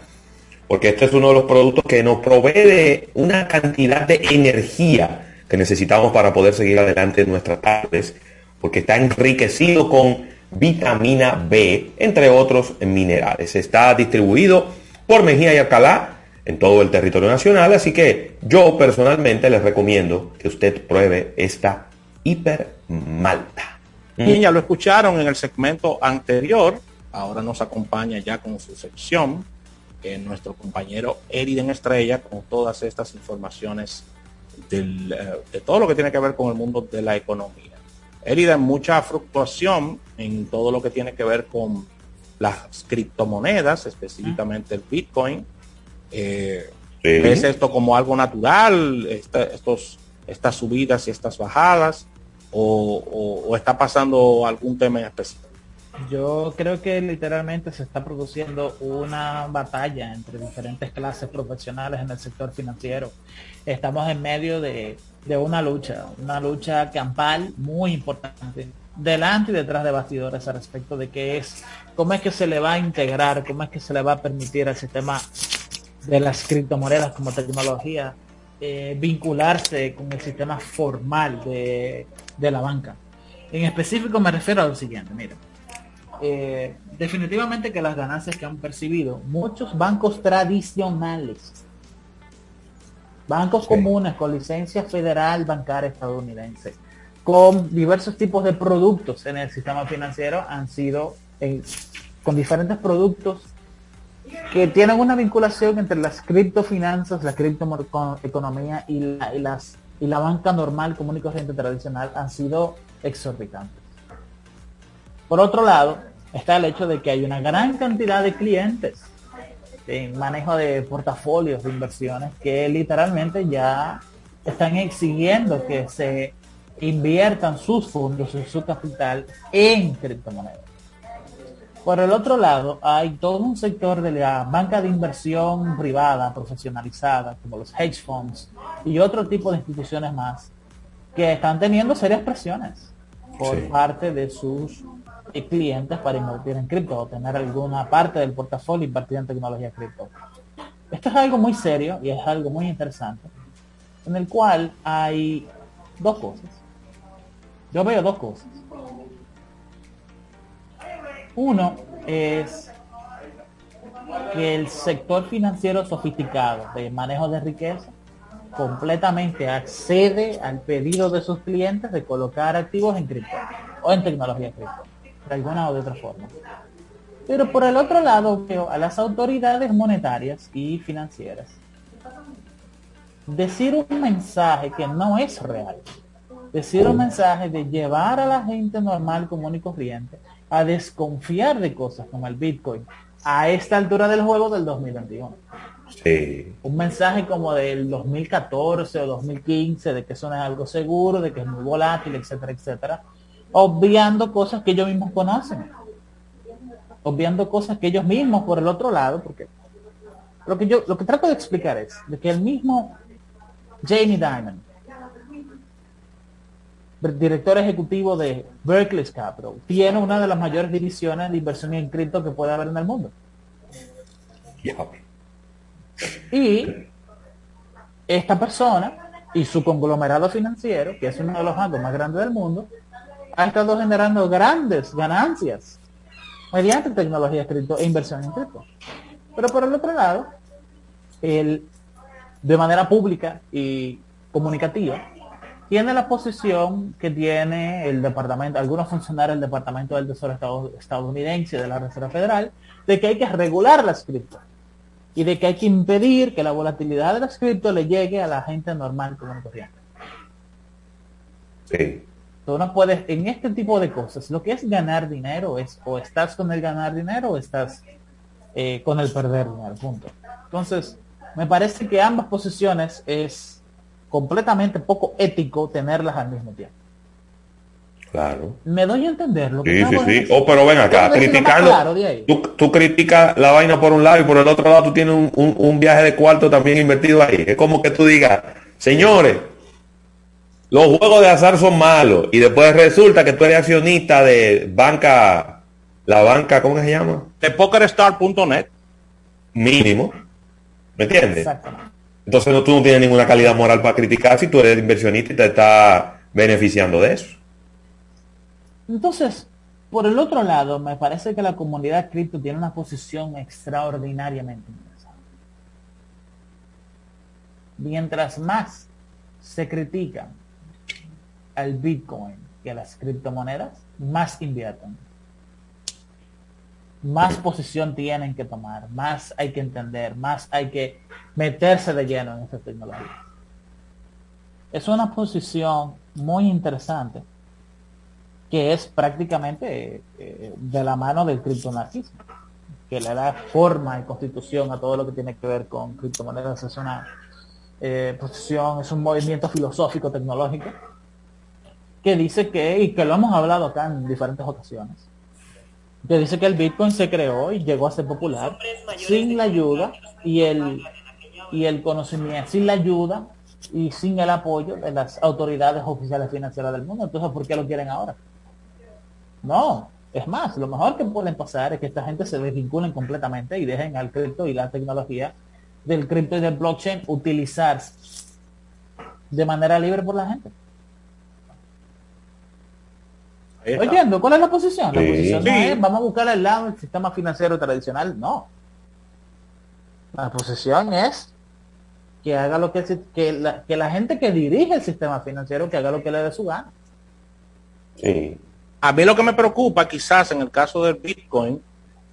porque este es uno de los productos que nos provee una cantidad de energía que necesitamos para poder seguir adelante en nuestras tardes, porque está enriquecido con vitamina B, entre otros minerales. Está distribuido por Mejía y Alcalá en todo el territorio nacional, así que yo personalmente les recomiendo que usted pruebe esta hipermalta. Y ya lo escucharon en el segmento anterior, ahora nos acompaña ya con su sección eh, nuestro compañero Eriden Estrella con todas estas informaciones del, eh, de todo lo que tiene que ver con el mundo de la economía. Eriden, mucha fluctuación en todo lo que tiene que ver con las criptomonedas, específicamente el Bitcoin. Eh. ¿Ves esto como algo natural, esta- estos, estas subidas y estas bajadas? O, está pasando algún tema en específico? Yo creo que literalmente se está produciendo una batalla entre diferentes clases profesionales en el sector financiero. Estamos en medio de, de una lucha, una lucha campal muy importante, delante y detrás de bastidores al respecto de qué es, cómo es que se le va a integrar, cómo es que se le va a permitir al sistema de las criptomonedas como tecnología eh, vincularse con el sistema formal de, de la banca. En específico me refiero a lo siguiente, miren. Eh, definitivamente que las ganancias que han percibido muchos bancos tradicionales, bancos comunes con licencia federal bancaria estadounidense, con diversos tipos de productos en el sistema financiero han sido eh, con diferentes productos que tienen una vinculación entre las criptofinanzas, la criptoeconomía y la, y las y la banca normal, común y corriente tradicional han sido exorbitantes. Por otro lado, está el hecho de que hay una gran cantidad de clientes en manejo de portafolios de inversiones que literalmente ya están exigiendo que se inviertan sus fondos su capital en criptomonedas. Por el otro lado, hay todo un sector de la banca de inversión privada profesionalizada, como los hedge funds y otro tipo de instituciones más, que están teniendo serias presiones por Sí. parte de sus eh, clientes para invertir en cripto o tener alguna parte del portafolio invertida en tecnología cripto. Esto es algo muy serio y es algo muy interesante, en el cual hay dos cosas. Yo veo dos cosas. Uno es que el sector financiero sofisticado de manejo de riqueza completamente accede al pedido de sus clientes de colocar activos en cripto o en tecnología cripto, de alguna o de otra forma. Pero por el otro lado veo a las autoridades monetarias y financieras decir un mensaje que no es real. Decir un mensaje de llevar a la gente normal, común y corriente a desconfiar de cosas como el Bitcoin a esta altura del juego del 2021. Sí. Un mensaje como del 2014 o 2015 de que eso no es algo seguro, de que es muy volátil, etcétera, etcétera. Obviando cosas que ellos mismos conocen. Obviando cosas que ellos mismos por el otro lado, porque lo que yo lo que trato de explicar es de que el mismo Jamie Dimon director ejecutivo de Berkeley Capital, tiene una de las mayores divisiones de inversión en cripto que puede haber en el mundo. Y esta persona y su conglomerado financiero, que es uno de los bancos más grandes del mundo, ha estado generando grandes ganancias mediante tecnología cripto e inversión en cripto. Pero por el otro lado, él, de manera pública y comunicativa, tiene la posición que tiene el departamento, algunos funcionarios del Departamento del Tesoro estadounidense de la Reserva Federal, de que hay que regular las cripto y de que hay que impedir que la volatilidad de las cripto le llegue a la gente normal como corriente. Sí. Tú no puedes, en este tipo de cosas, lo que es ganar dinero es o estás con el ganar dinero o estás eh, con el perder dinero, punto. Entonces, me parece que ambas posiciones es completamente poco ético tenerlas al mismo tiempo. Claro. Me doy a entender lo que Sí, sí, sí. Oh, pero ven acá, criticando. tú, tú, criticas la vaina por un lado y por el otro lado tú tienes un, un, un, viaje de cuarto también invertido ahí. Es como que tú digas, señores, los juegos de azar son malos y después resulta que tú eres accionista de banca, la banca, ¿cómo se llama? De pokerstar.net. Mínimo. ¿Me entiendes? Entonces no, tú no tienes ninguna calidad moral para criticar si tú eres inversionista y te estás beneficiando de eso. Entonces, por el otro lado, me parece que la comunidad cripto tiene una posición extraordinariamente interesante. Mientras más se critican al Bitcoin y a las criptomonedas, más invierten. Más posición tienen que tomar, más hay que entender, más hay que meterse de lleno en esta tecnología. Es una posición muy interesante que es prácticamente eh, de la mano del criptonarquismo, que le da forma y constitución a todo lo que tiene que ver con criptomonedas. Es una eh, posición, es un movimiento filosófico tecnológico que dice que, y que lo hemos hablado acá en diferentes ocasiones, que dice que el Bitcoin se creó y llegó a ser popular sin la ayuda y el, y el conocimiento, sin la ayuda y sin el apoyo de las autoridades oficiales financieras del mundo. Entonces, ¿por qué lo quieren ahora? No, es más, lo mejor que pueden pasar es que esta gente se desvinculen completamente y dejen al cripto y la tecnología del cripto y del blockchain utilizarse de manera libre por la gente. Oyendo, ¿cuál es la posición? La posición no es vamos a buscar al lado del sistema financiero tradicional, no. La posición es que haga lo que, que, la, que la gente que dirige el sistema financiero que haga lo que le dé su gana. Sí. A mí lo que me preocupa quizás en el caso del Bitcoin,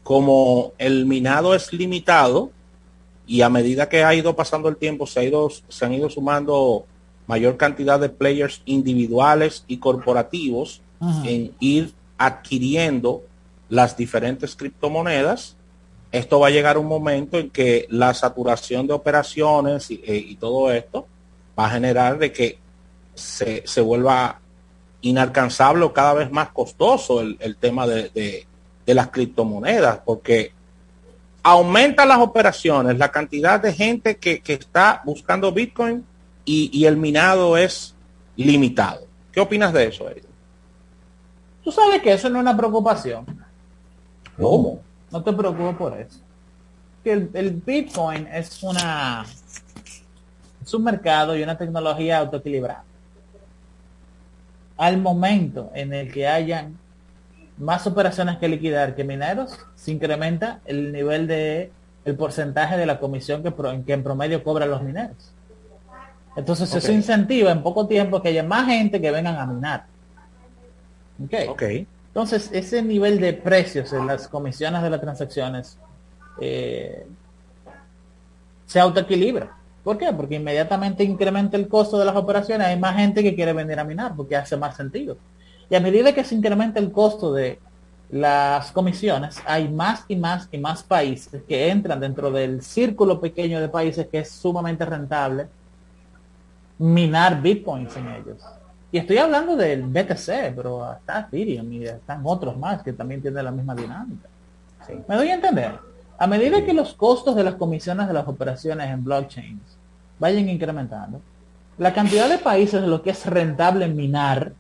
como el minado es limitado y a medida que ha ido pasando el tiempo se, ha ido, se han ido sumando mayor cantidad de players individuales y corporativos, en ir adquiriendo las diferentes criptomonedas, esto va a llegar un momento en que la saturación de operaciones y, eh, y todo esto va a generar de que se, se, vuelva inalcanzable o cada vez más costoso el, el tema de, de, de, las criptomonedas, porque aumenta las operaciones, la cantidad de gente que, que está buscando Bitcoin y, y, el minado es limitado. ¿Qué opinas de eso, Eric? Tú sabes que eso no es una preocupación. ¿Cómo? No te preocupes por eso. Que el, el, Bitcoin es una es un mercado y una tecnología autoequilibrada. Al momento en el que hayan más operaciones que liquidar que mineros, se incrementa el nivel de el porcentaje de la comisión que, pro, que en promedio cobran los mineros. Entonces okay. eso incentiva en poco tiempo que haya más gente que vengan a minar. Okay. ok. Entonces, ese nivel de precios en las comisiones de las transacciones eh, se autoequilibra. ¿Por qué? Porque inmediatamente incrementa el costo de las operaciones, hay más gente que quiere venir a minar porque hace más sentido. Y a medida que se incrementa el costo de las comisiones, hay más y más y más países que entran dentro del círculo pequeño de países que es sumamente rentable minar bitcoins en ellos. Y estoy hablando del BTC, pero está Ethereum y están otros más que también tienen la misma dinámica. Sí. Me doy a entender. A medida que los costos de las comisiones de las operaciones en blockchains vayan incrementando, la cantidad de países de lo que es rentable minar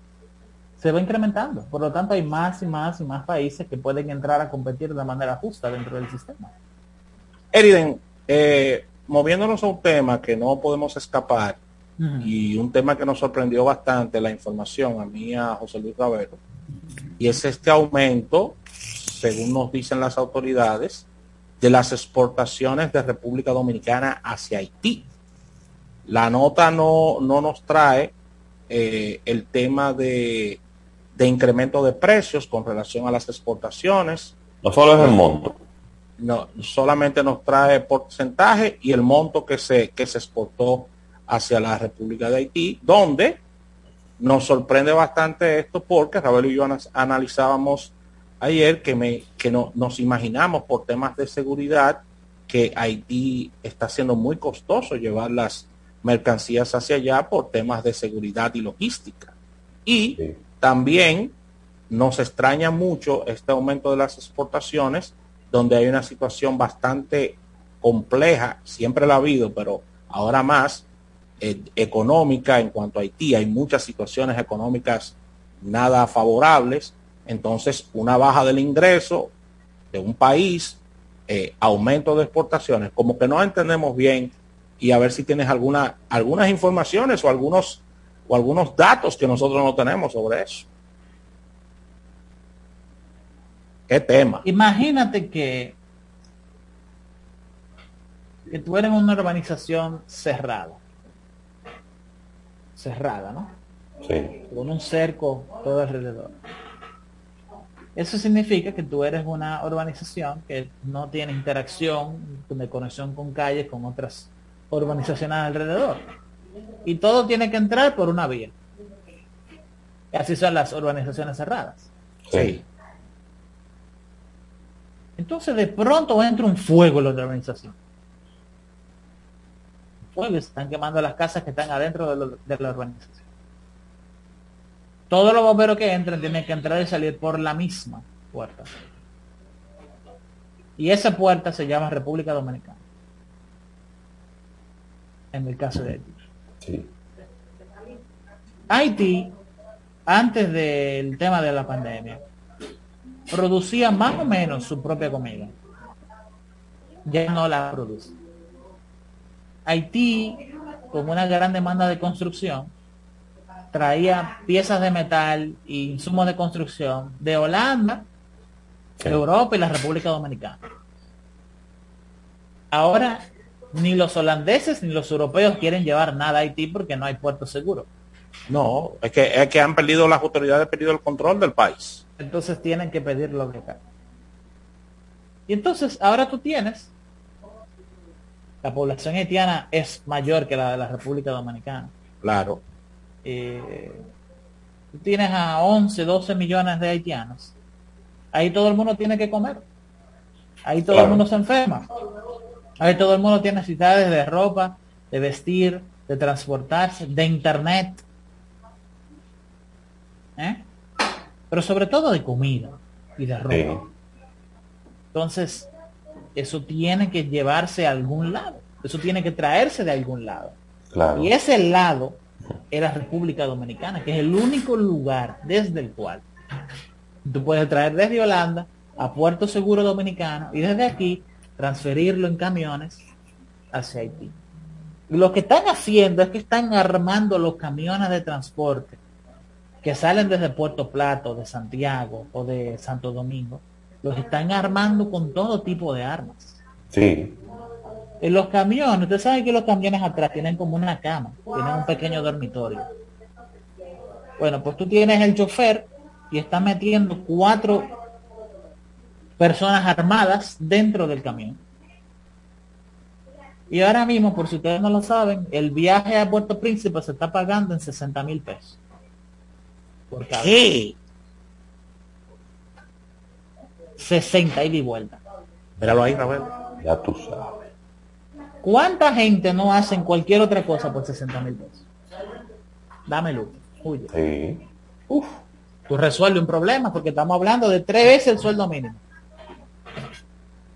se va incrementando. Por lo tanto, hay más y más y más países que pueden entrar a competir de manera justa dentro del sistema. Eriden, eh, moviéndonos a un tema que no podemos escapar y un tema que nos sorprendió bastante la información a mí, a José Luis Ravero, y es este aumento, según nos dicen las autoridades, de las exportaciones de República Dominicana hacia Haití. La nota no, no nos trae eh, el tema de, de incremento de precios con relación a las exportaciones. No solo es el monto. No, solamente nos trae porcentaje y el monto que se, que se exportó hacia la República de Haití, donde nos sorprende bastante esto porque Raúl y yo analizábamos ayer que, me, que no, nos imaginamos por temas de seguridad que Haití está siendo muy costoso llevar las mercancías hacia allá por temas de seguridad y logística. Y también nos extraña mucho este aumento de las exportaciones, donde hay una situación bastante compleja, siempre la ha habido, pero ahora más eh, económica en cuanto a Haití. Hay muchas situaciones económicas nada favorables. Entonces, una baja del ingreso de un país, eh, aumento de exportaciones, como que no entendemos bien y a ver si tienes alguna, algunas informaciones o algunos, o algunos datos que nosotros no tenemos sobre eso. ¿Qué tema? Imagínate que, que tú eres una urbanización cerrada. Cerrada, ¿no? Sí. Con un cerco todo alrededor. Eso significa que tú eres una urbanización que no tiene interacción de conexión con calles con otras urbanizaciones alrededor. Y todo tiene que entrar por una vía. Y así son las urbanizaciones cerradas. Sí. Entonces de pronto entra un fuego en la urbanización. Fuego, se están quemando las casas que están adentro de, lo- de la urbanización. Todos los bomberos que entren tienen que entrar y salir por la misma puerta. Y esa puerta se llama República Dominicana. En el caso de Haití. Sí. Haití, antes del tema de la pandemia, producía más o menos su propia comida. Ya no la produce. Haití, con una gran demanda de construcción, traía piezas de metal e insumos de construcción de Holanda, Europa y la República Dominicana. Ahora, ni los holandeses ni los europeos quieren llevar nada a Haití porque no hay puerto seguro. No, es que, es que han perdido las autoridades, perdido el control del país. Entonces tienen que pedir lo que acá. Y entonces ahora tú tienes, la población haitiana es mayor que la de la República Dominicana. Claro. Eh, tú tienes a 11, 12 millones de haitianos. Ahí todo el mundo tiene que comer. Ahí todo el mundo se enferma. Ahí todo el mundo tiene necesidades de ropa, de vestir, de transportarse, de internet. ¿Eh? Pero sobre todo de comida y de ropa. Sí. Entonces, eso tiene que llevarse a algún lado. Eso tiene que traerse de algún lado. Claro. Y ese lado era República Dominicana, que es el único lugar desde el cual tú puedes traer desde Holanda a Puerto Seguro Dominicano y desde aquí transferirlo en camiones hacia Haití. Lo que están haciendo es que están armando los camiones de transporte que salen desde Puerto Plata de Santiago o de Santo Domingo. Los están armando con todo tipo de armas. Sí. En los camiones, ustedes saben que los camiones atrás tienen como una cama, tienen un pequeño dormitorio. Bueno, pues tú tienes el chofer y está metiendo cuatro personas armadas dentro del camión. Y ahora mismo, por si ustedes no lo saben, el viaje a Puerto Príncipe se está pagando en 60 mil pesos. Por cada ¿Qué? 60 ida y vuelta. Míralo ahí, Rafael. Ya tú sabes. ¿Cuánta gente no hacen cualquier otra cosa por 60 mil pesos? Dame luz, huye. Sí. Uf, tú resuelves un problema porque estamos hablando de tres veces el sueldo mínimo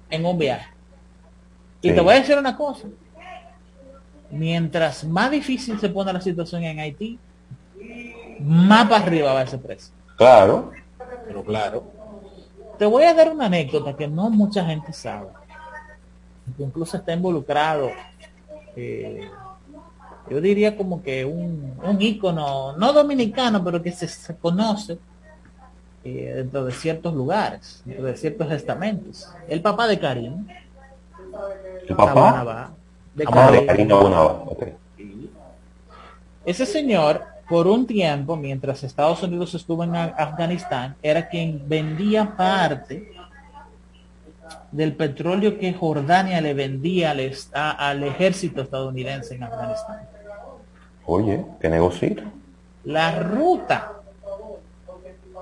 en un viaje. Y Sí. te voy a decir una cosa. Mientras más difícil se pone la situación en Haití, más para arriba va ese precio. Claro. Pero claro. Te voy a dar una anécdota que no mucha gente sabe. Que incluso está involucrado. eh, yo diría como que un, un ícono, no dominicano, pero que se, se conoce eh, dentro de ciertos lugares, dentro de ciertos estamentos. El papá de Karim. ¿El papá? De Ah, de Karim. Karim Abonaba, ok. Ese señor, por un tiempo, mientras Estados Unidos estuvo en Af- Afganistán, era quien vendía parte del petróleo que Jordania le vendía al, est- a- al ejército estadounidense en Afganistán. Oye, qué negocio. La ruta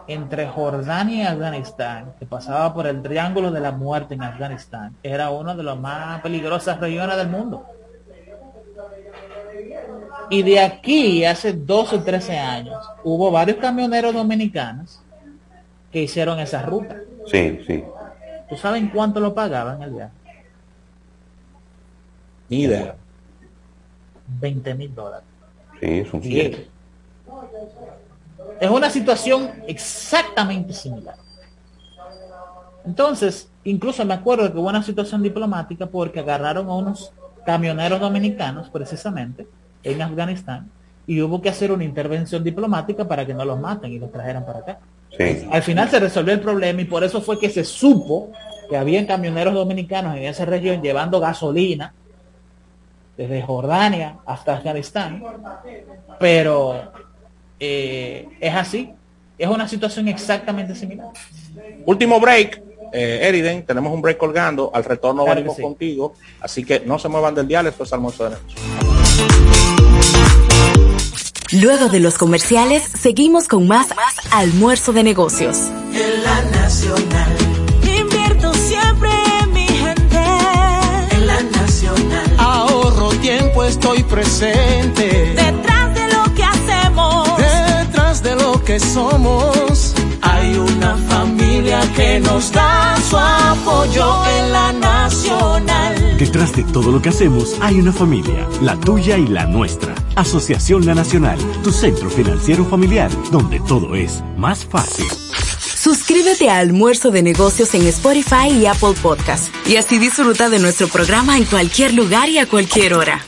entre Jordania y Afganistán, que pasaba por el Triángulo de la Muerte en Afganistán, era una de las más peligrosas regiones del mundo. Y de aquí, hace 12 o 13 años, hubo varios camioneros dominicanos que hicieron esa ruta. Sí, sí. ¿Tú sabes cuánto lo pagaban el viaje? Ni idea. 20 mil dólares. Sí, es un. Es una situación exactamente similar. Entonces, incluso me acuerdo que hubo una situación diplomática porque agarraron a unos camioneros dominicanos, precisamente, en Afganistán, y hubo que hacer una intervención diplomática para que no los maten y los trajeran para acá. Sí. Al final se resolvió el problema y por eso fue que se supo que habían camioneros dominicanos en esa región llevando gasolina desde Jordania hasta Afganistán. Pero eh, es así. Es una situación exactamente similar. Último break. Eh, Eriden, tenemos un break colgando. Al retorno Claro venimos sí. contigo. Así que no se muevan del dial. Esto es almuerzo de negocios. Luego de los comerciales, seguimos con más almuerzo de negocios. En la nacional. Invierto siempre en mi gente. En la nacional. Ahorro tiempo, estoy presente. Detrás de lo que hacemos. Detrás de lo que somos. Hay una familia que nos da su apoyo en la nacional. Detrás de todo lo que hacemos hay una familia, la tuya y la nuestra. Asociación La Nacional, tu centro financiero familiar, donde todo es más fácil. Suscríbete a Almuerzo de Negocios en Spotify y Apple Podcast y así disfruta de nuestro programa en cualquier lugar y a cualquier hora.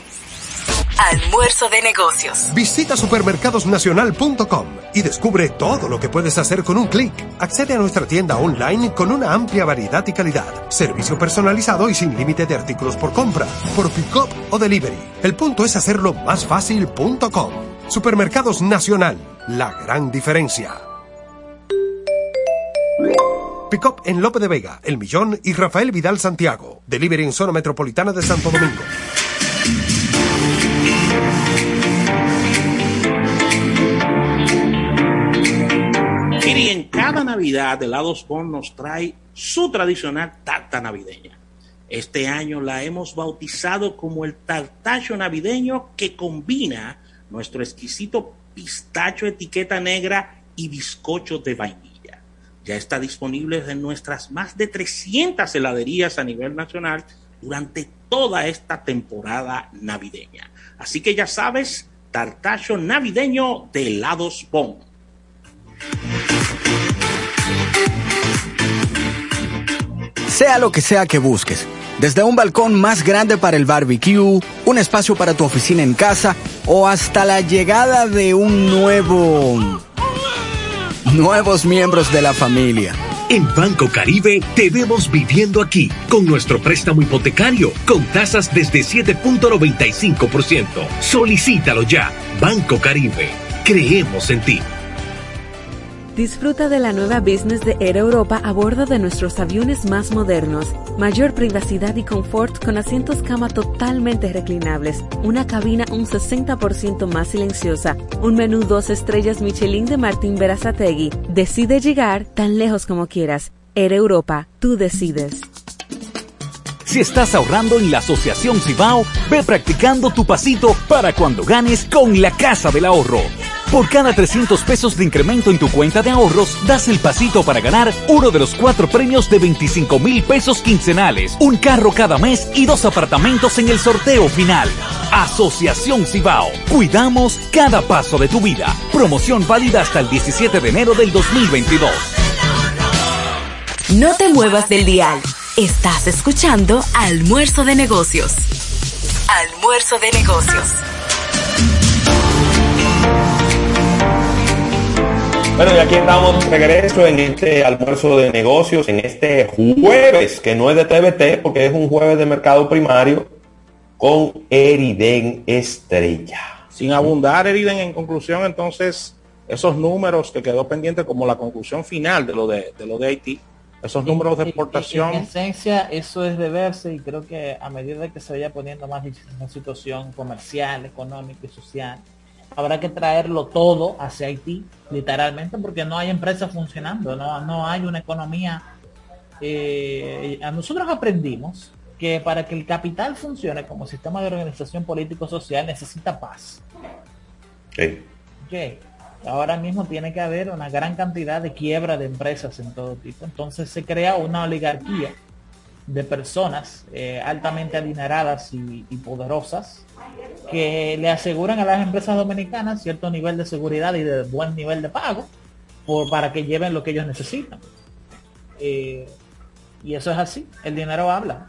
Almuerzo de Negocios. Visita supermercadosnacional.com y descubre todo lo que puedes hacer con un clic. Accede a nuestra tienda online con una amplia variedad y calidad, servicio personalizado y sin límite de artículos por compra, por pick-up o delivery. El punto es hacerlo más fácil.com. Supermercados Nacional, la gran diferencia. Pick-up en Lope de Vega, El Millón y Rafael Vidal Santiago. Delivery en zona metropolitana de Santo Domingo. Miri, en cada Navidad, Helados Bon nos trae su tradicional tarta navideña. Este año la hemos bautizado como el tartacho navideño que combina nuestro exquisito pistacho etiqueta negra y bizcocho de vainilla. Ya está disponible en nuestras más de 300 heladerías a nivel nacional durante toda esta temporada navideña. Así que ya sabes, tartacho navideño de helados Bon. Sea lo que sea que busques, desde un balcón más grande para el barbecue, un espacio para tu oficina en casa o hasta la llegada de un nuevo... nuevos miembros de la familia. En Banco Caribe te vemos viviendo aquí con nuestro préstamo hipotecario con tasas desde 7.95%. Solicítalo ya. Banco Caribe. Creemos en ti. Disfruta de la nueva business de Air Europa a bordo de nuestros aviones más modernos. Mayor privacidad y confort con asientos cama totalmente reclinables, una cabina un 60% más silenciosa, un menú dos estrellas Michelin de Martín Berazategui. Decide llegar tan lejos como quieras. Air Europa, tú decides. Si estás ahorrando en la Asociación Cibao, ve practicando tu pasito para cuando ganes con la Casa del Ahorro. Por cada 300 pesos de incremento en tu cuenta de ahorros, das el pasito para ganar uno de los cuatro premios de 25 mil pesos quincenales, un carro cada mes y dos apartamentos en el sorteo final. Asociación Cibao. Cuidamos cada paso de tu vida. Promoción válida hasta el 17 de enero del 2022. No te muevas del dial. Estás escuchando Almuerzo de Negocios. Almuerzo de Negocios. Bueno, y aquí estamos de regreso en este almuerzo de negocios, en este jueves, que no es de TBT, porque es un jueves de mercado primario, con Eriden Estrella. Sin abundar, Eriden, en conclusión, entonces, esos números que quedó pendiente como la conclusión final de lo de, de lo de Haití, esos números de exportación. En, esencia, eso es de verse y creo que a medida que se vaya poniendo más difícil la situación comercial, económica y social, habrá que traerlo todo hacia Haití, literalmente, porque no hay empresas funcionando, no, no hay una economía. Eh, a nosotros aprendimos que para que el capital funcione como sistema de organización político-social necesita paz. Okay. Ahora mismo tiene que haber una gran cantidad de quiebra de empresas en todo tipo. Entonces se crea una oligarquía de personas eh, altamente adineradas y, y, poderosas que le aseguran a las empresas dominicanas cierto nivel de seguridad y de buen nivel de pago por, para que lleven lo que ellos necesitan. Eh, y eso es así, el dinero habla.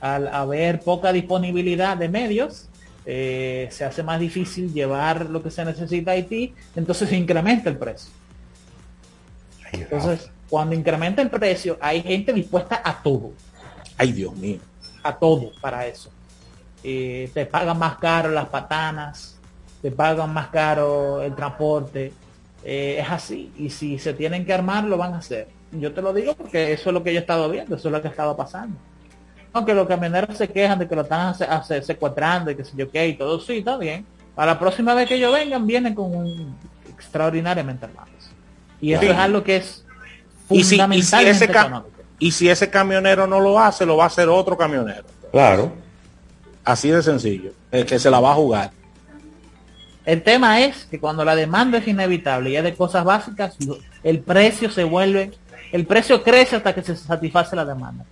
Al haber poca disponibilidad de medios, eh, se hace más difícil llevar lo que se necesita a Haití, entonces se incrementa el precio. Entonces, cuando incrementa el precio, hay gente dispuesta a todo. Ay, Dios mío. A todo para eso. Eh, te pagan más caro las patanas, te pagan más caro el transporte. Eh, es así. Y si se tienen que armar, lo van a hacer. Yo te lo digo porque eso es lo que yo he estado viendo, eso es lo que ha estado pasando. Aunque los camioneros se quejan de que lo están secuestrando y que sé yo qué y todo, sí, está bien. Para la próxima vez que ellos vengan, vienen con un extraordinariamente armados. Y eso Sí. es algo que es Y si, y, si fundamentalmente ese económico. y si ese camionero no lo hace, lo va a hacer otro camionero. Claro. Así de sencillo. El que se la va a jugar. El tema es que cuando la demanda es inevitable y es de cosas básicas, el precio se vuelve, el precio crece hasta que se satisface la demanda.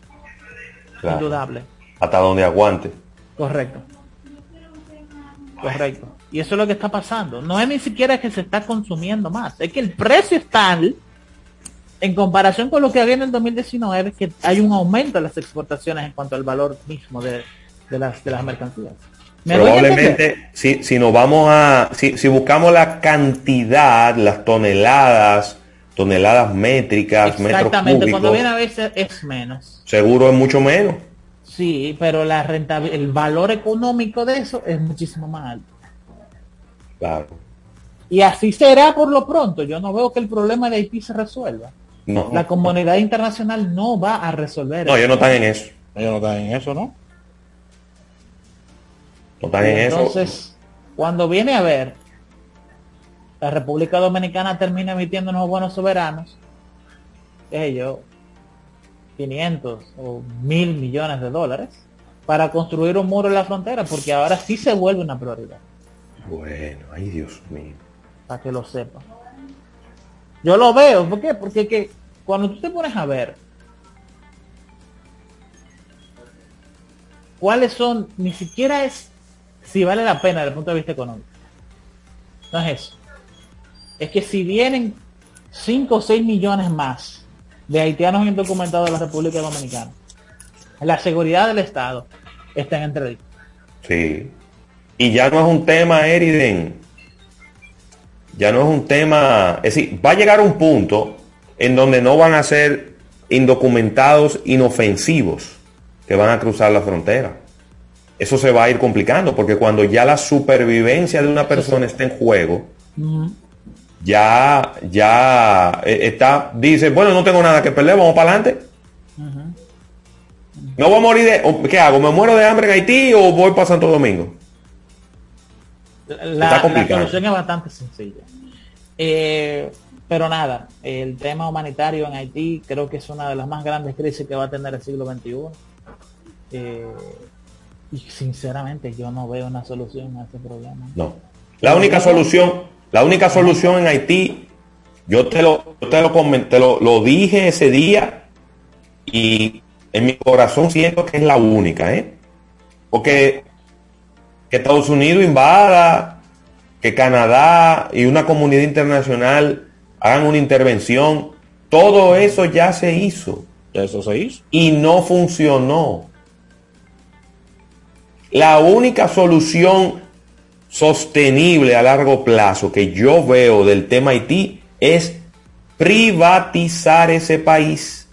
Claro. Indudable. Hasta donde aguante. Correcto. Correcto. Y eso es lo que está pasando. No es ni siquiera que se está consumiendo más. Es que el precio es tal, en comparación con lo que había en el 2019, que hay un aumento en las exportaciones en cuanto al valor mismo de, de las, de las mercancías. Probablemente, si, si nos vamos a, si, si buscamos la cantidad, las toneladas, toneladas métricas, metros Exactamente, cuando cúbicos, viene a veces es menos. seguro es mucho menos. Sí, pero la rentabil- el valor económico de eso es muchísimo más alto. Claro. Y así será por lo pronto. Yo no veo que el problema de Haití se resuelva. No, La comunidad internacional no va a resolver no, ellos no están en eso. Ellos no están en eso, ¿no? No eso. Entonces, cuando viene a ver, la República Dominicana termina emitiendo unos buenos soberanos, ellos, 500 o mil millones de dólares, para construir un muro en la frontera, porque ahora sí se vuelve una prioridad, Bueno, ay Dios mío. para que lo sepan. Yo lo veo, ¿por qué? Porque que cuando tú te pones a ver cuáles son, ni siquiera es si vale la pena desde el punto de vista económico. No es eso. Es que si vienen 5 o 6 millones más de haitianos indocumentados de la República Dominicana, la seguridad del Estado está en entredicho. Sí. Y ya no es un tema, Eriden. Ya no es un tema. Es decir, va a llegar un punto en donde no van a ser indocumentados inofensivos que van a cruzar la frontera. Eso se va a ir complicando porque cuando ya la supervivencia de una persona está en juego, ya, ya eh, está, dice, bueno, no tengo nada que perder, vamos para adelante. No voy a morir de, ¿qué hago? ¿Me muero de hambre en Haití o voy para Santo Domingo? La, Está la solución es bastante sencilla. Eh, pero nada, el tema humanitario en Haití creo que es una de las más grandes crisis que va a tener el siglo XXI. Eh, y sinceramente yo no veo una solución a ese problema. No. La única solución, la única solución en Haití, yo te lo, yo te lo comenté, lo, lo dije ese día y en mi corazón siento que es la única, ¿eh? Porque que Estados Unidos invada, que Canadá y una comunidad internacional hagan una intervención. Todo eso ya se hizo. Eso se hizo. Y no funcionó. La única solución sostenible a largo plazo que yo veo del tema Haití es privatizar ese país.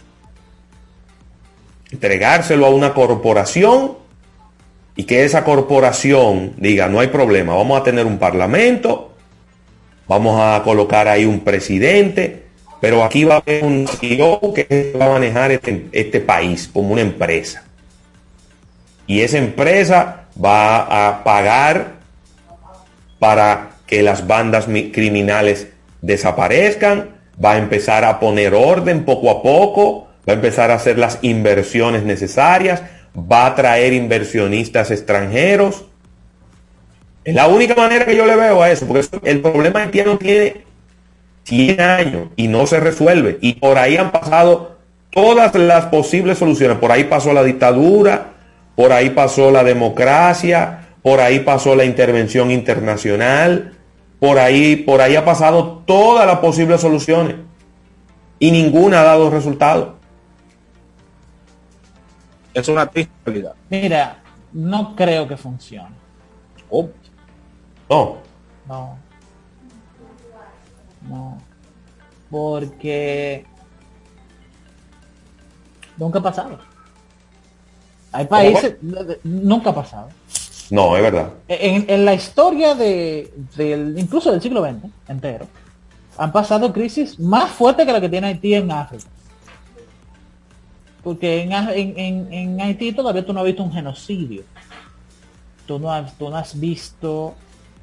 Entregárselo a una corporación y que esa corporación diga, no hay problema, vamos a tener un parlamento, vamos a colocar ahí un presidente, pero aquí va a haber un CEO que va a manejar este, este país como una empresa. Y esa empresa va a pagar para que las bandas criminales desaparezcan, va a empezar a poner orden poco a poco, va a empezar a hacer las inversiones necesarias, va a traer inversionistas extranjeros. Es la única manera que yo le veo a eso, porque el problema haitiano tiene 100 años y no se resuelve. Y por ahí han pasado todas las posibles soluciones. Por ahí pasó la dictadura, por ahí pasó la democracia, por ahí pasó la intervención internacional, por ahí, por ahí ha pasado todas las posibles soluciones y ninguna ha dado resultado. Es una triste realidad. Mira, no creo que funcione. Oh. No. No. No. Porque nunca ha pasado. Hay países, nunca ha pasado. No, es verdad. En, la historia de, del, incluso del siglo XX entero, han pasado crisis más fuertes que la que tiene Haití en África. Porque en, Haití todavía tú no has visto un genocidio. Tú no has, tú no has visto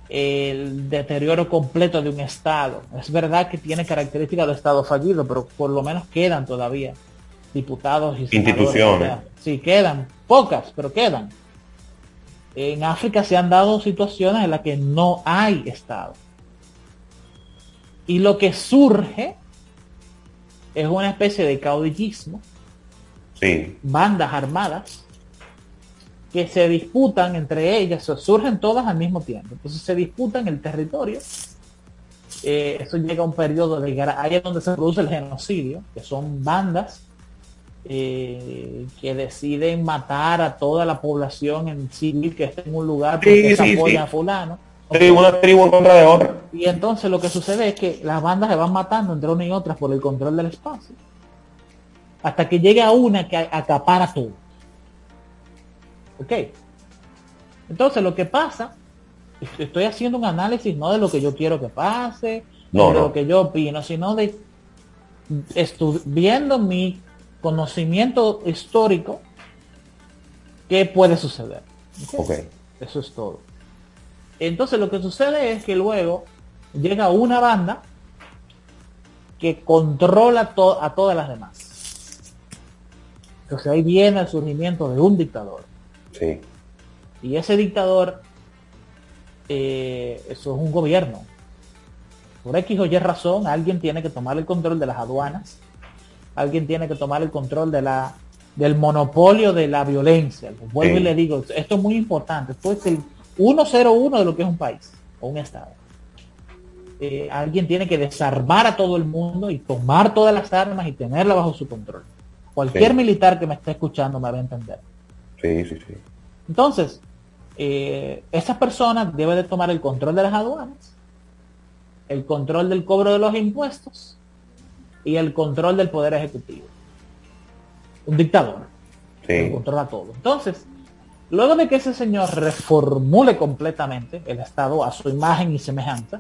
el deterioro completo de un Estado. Es verdad que tiene características de Estado fallido, pero por lo menos quedan todavía diputados y instituciones. Sí, quedan, pocas, pero quedan. En África se han dado situaciones en las que no hay Estado. Y lo que surge es una especie de caudillismo, sí. bandas armadas, que se disputan entre ellas, surgen todas al mismo tiempo. Entonces se disputan el territorio. Eh, eso llega a un periodo de ahí es donde se produce el genocidio, que son bandas eh, que deciden matar a toda la población en civil que esté en un lugar porque se apoya a fulano. una tribu en contra de otra. Y entonces lo que sucede es que las bandas se van matando entre una y otras por el control del espacio. Hasta que llega una que acapara todo. ¿Ok? Entonces lo que pasa, estoy haciendo un análisis no de lo que yo quiero que pase, no, de lo que yo opino, sino de viendo mi conocimiento histórico qué puede suceder. Eso es todo. Entonces lo que sucede es que luego llega una banda que controla a todas las demás. Entonces ahí viene el surgimiento de un dictador. Sí. Y ese dictador, eh, eso es un gobierno. Por X o Y razón, alguien tiene que tomar el control de las aduanas, alguien tiene que tomar el control de la, del monopolio de la violencia. Vuelvo y le digo, esto es muy importante. Esto es el 101 de lo que es un país o un estado. Eh, alguien tiene que desarmar a todo el mundo y tomar todas las armas y tenerla bajo su control. Cualquier militar que me esté escuchando me va a entender. Sí, sí, sí. Entonces, eh, esa persona debe de tomar el control de las aduanas, el control del cobro de los impuestos y el control del poder ejecutivo. Un dictador. Sí. controla todo. Entonces, luego de que ese señor reformule completamente el Estado a su imagen y semejanza,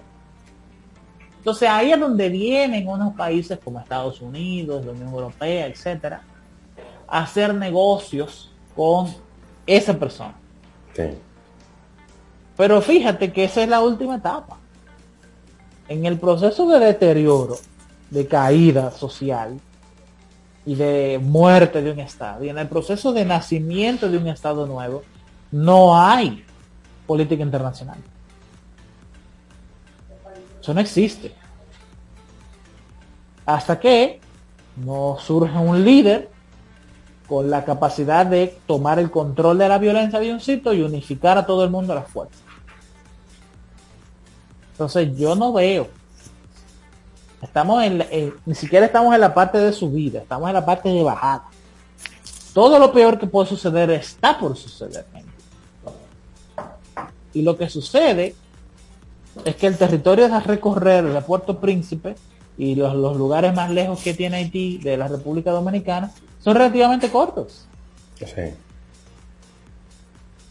entonces ahí es donde vienen unos países como Estados Unidos, la Unión Europea, etcétera, a hacer negocios con esa persona. Sí. Pero fíjate que esa es la última etapa. En el proceso de deterioro de caída social y de muerte de un Estado. Y en el proceso de nacimiento de un Estado nuevo, no hay política internacional. Eso no existe. Hasta que no surge un líder con la capacidad de tomar el control de la violencia de un sitio y unificar a todo el mundo a las fuerzas. Entonces yo no veo. Estamos en, en- ni siquiera estamos en la parte de subida, estamos en la parte de bajada. Todo lo peor que puede suceder está por suceder. Y lo que sucede es que el territorio a recorrer de Puerto Príncipe y los, los lugares más lejos que tiene Haití de la República Dominicana son relativamente cortos. Sí.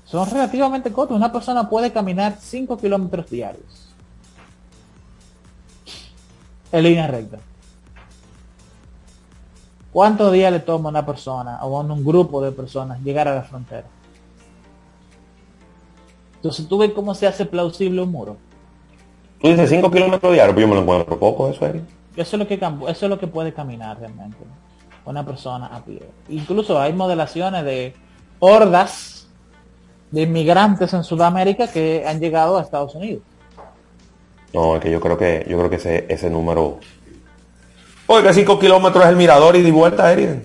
Son relativamente cortos. Una persona puede caminar 5 kilómetros diarios. En línea recta. ¿Cuántos días le toma a una persona o a un grupo de personas llegar a la frontera? Entonces tú ves cómo se hace plausible un muro. Tú dices 5 kilómetros diarios, pero yo me lo encuentro poco, eso es. Eso es lo que eso es lo que puede caminar realmente una persona a pie. Incluso hay modelaciones de hordas de inmigrantes en Sudamérica que han llegado a Estados Unidos. No, es que yo creo que yo creo que ese, ese número. Oiga, 5 kilómetros es el mirador y de vuelta, Eriden.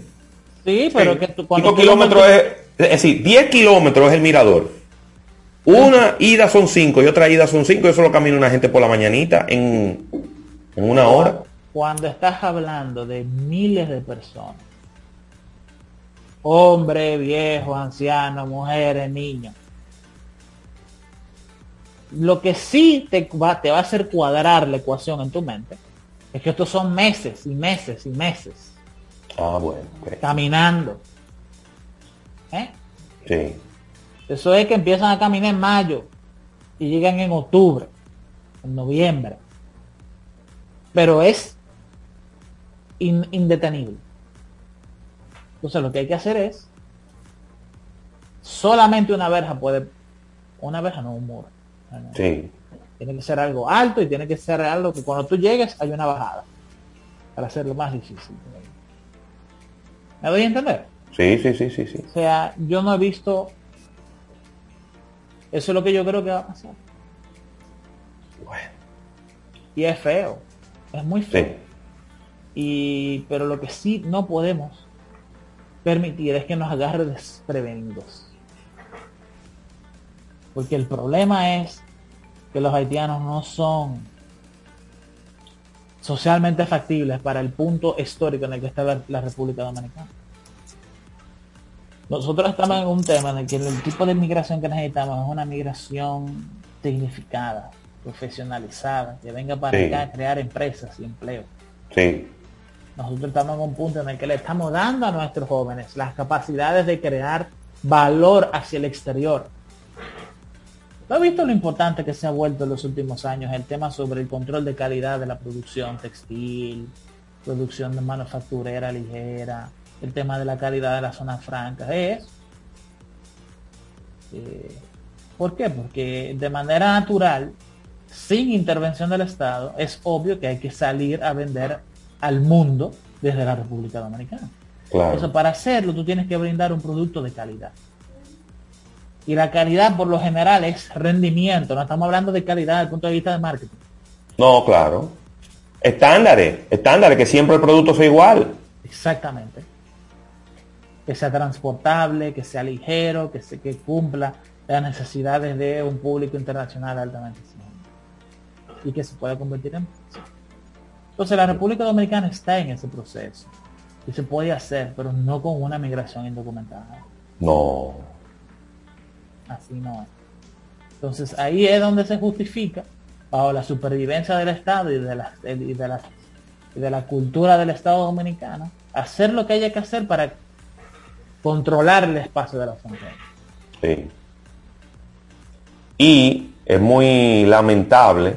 Sí, pero que tú, 5 tú kilómetros lo- es. Es decir, 10 kilómetros es el mirador. Una ida son 5 y otra ida son 5. Eso lo camina una gente por la mañanita en, en una hora. cuando estás hablando de miles de personas, hombres, viejos, ancianos, mujeres, niños, lo que sí te va, te va a hacer cuadrar la ecuación en tu mente es que estos son meses y meses y meses Ah, bueno, caminando. ¿Eh? Sí. Eso es que empiezan a caminar en mayo y llegan en octubre, en noviembre. Pero es in- indetenible. Entonces lo que hay que hacer es solamente una verja puede una verja no un muro. No, no. Sí. Tiene que ser algo alto y tiene que ser algo que cuando tú llegues hay una bajada para hacerlo más difícil. ¿Me doy a entender? Sí, sí, sí, sí, sí. O sea, yo no he visto. Eso es lo que yo creo que va a pasar. Y es feo. Es muy feo. Sí. Y, pero lo que sí no podemos permitir es que nos agarre desprevenidos. Porque el problema es que los haitianos no son socialmente factibles para el punto histórico en el que está la, la República Dominicana. Nosotros estamos en un tema en el que el tipo de migración que necesitamos es una migración dignificada, profesionalizada, que venga para Sí. acá a crear empresas y empleo. Sí. Nosotros estamos en un punto en el que le estamos dando a nuestros jóvenes las capacidades de crear valor hacia el exterior. ¿No has visto lo importante que se ha vuelto en los últimos años el tema sobre el control de calidad de la producción textil, producción de manufacturera ligera, el tema de la calidad de las zonas francas? Es. eh, ¿Por qué? Porque de manera natural, sin intervención del Estado, es obvio que hay que salir a vender al mundo desde la República Dominicana. Claro. Entonces, para hacerlo, tú tienes que brindar un producto de calidad. Y la calidad, por lo general, es rendimiento. No estamos hablando de calidad desde el punto de vista de marketing. No, claro. Estándares, estándares, que siempre el producto sea igual. Exactamente. Que sea transportable, que sea ligero, que, se, que cumpla las necesidades de un público internacional altamente. Y que se pueda convertir en... Entonces la República Dominicana está en ese proceso. Y se puede hacer, pero no con una migración indocumentada. No. Así no es. Entonces ahí es donde se justifica, bajo la supervivencia del Estado y de la, y de la, y de la cultura del Estado dominicano, hacer lo que haya que hacer para controlar el espacio de la frontera. Sí. Y es muy lamentable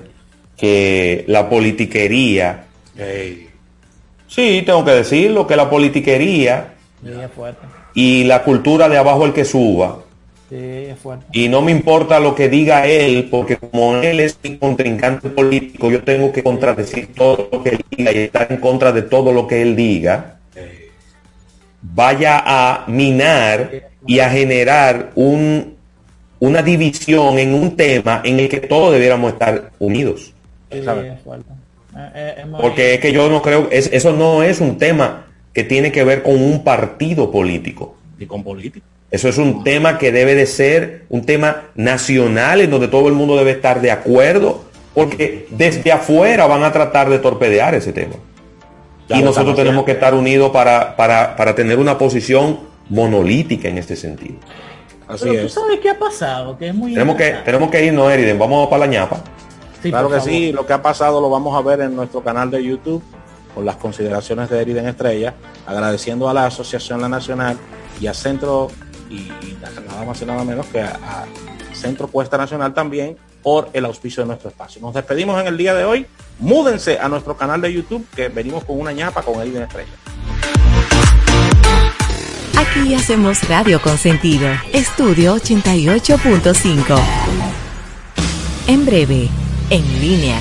que la politiquería, sí, tengo que decirlo, que la politiquería y la cultura de abajo el que suba, Sí, y no me importa lo que diga él, porque como él es mi contrincante político, yo tengo que contradecir todo lo que él diga y estar en contra de todo lo que él diga, vaya a minar y a generar un, una división en un tema en el que todos debiéramos estar unidos. Sí. Eh, eh, es Porque es que yo no creo, es, eso no es un tema que tiene que ver con un partido político. Y con político. Eso es un tema que debe de ser un tema nacional en donde todo el mundo debe estar de acuerdo, porque desde afuera van a tratar de torpedear ese tema. Ya y nosotros tenemos que estar unidos para, para, para tener una posición monolítica en este sentido. Así Pero tú es. sabes qué ha pasado, que es muy Tenemos que, tenemos que irnos, Eriden. Vamos para la ñapa. Sí, claro que favor. sí, lo que ha pasado lo vamos a ver en nuestro canal de YouTube con las consideraciones de Eriden Estrella, agradeciendo a la Asociación La Nacional y a Centro, y, nada más y nada menos que a, Centro Cuesta Nacional también por el auspicio de nuestro espacio. Nos despedimos en el día de hoy. Múdense a nuestro canal de YouTube que venimos con una ñapa con Eriden Estrella. Aquí hacemos radio con sentido. Estudio 88.5. En breve, en línea.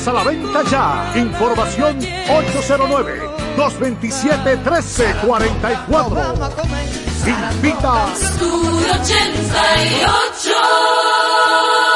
a la venta ya. Información 809. 227-1344. Invita. Estudio 88.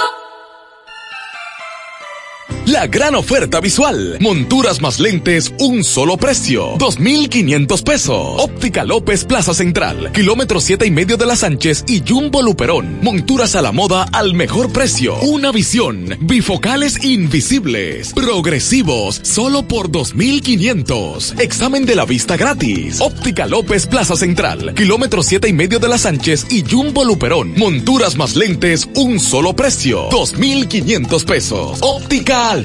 La gran oferta visual. Monturas más lentes, un solo precio. 2,500 pesos. Óptica López Plaza Central. Kilómetro siete y medio de la Sánchez y Jumbo Luperón. Monturas a la moda al mejor precio. Una visión. Bifocales invisibles. Progresivos. Solo por 2,500. Examen de la vista gratis. Óptica López Plaza Central. Kilómetro siete y medio de la Sánchez y Jumbo Luperón. Monturas más lentes, un solo precio. 2,500 pesos. Óptica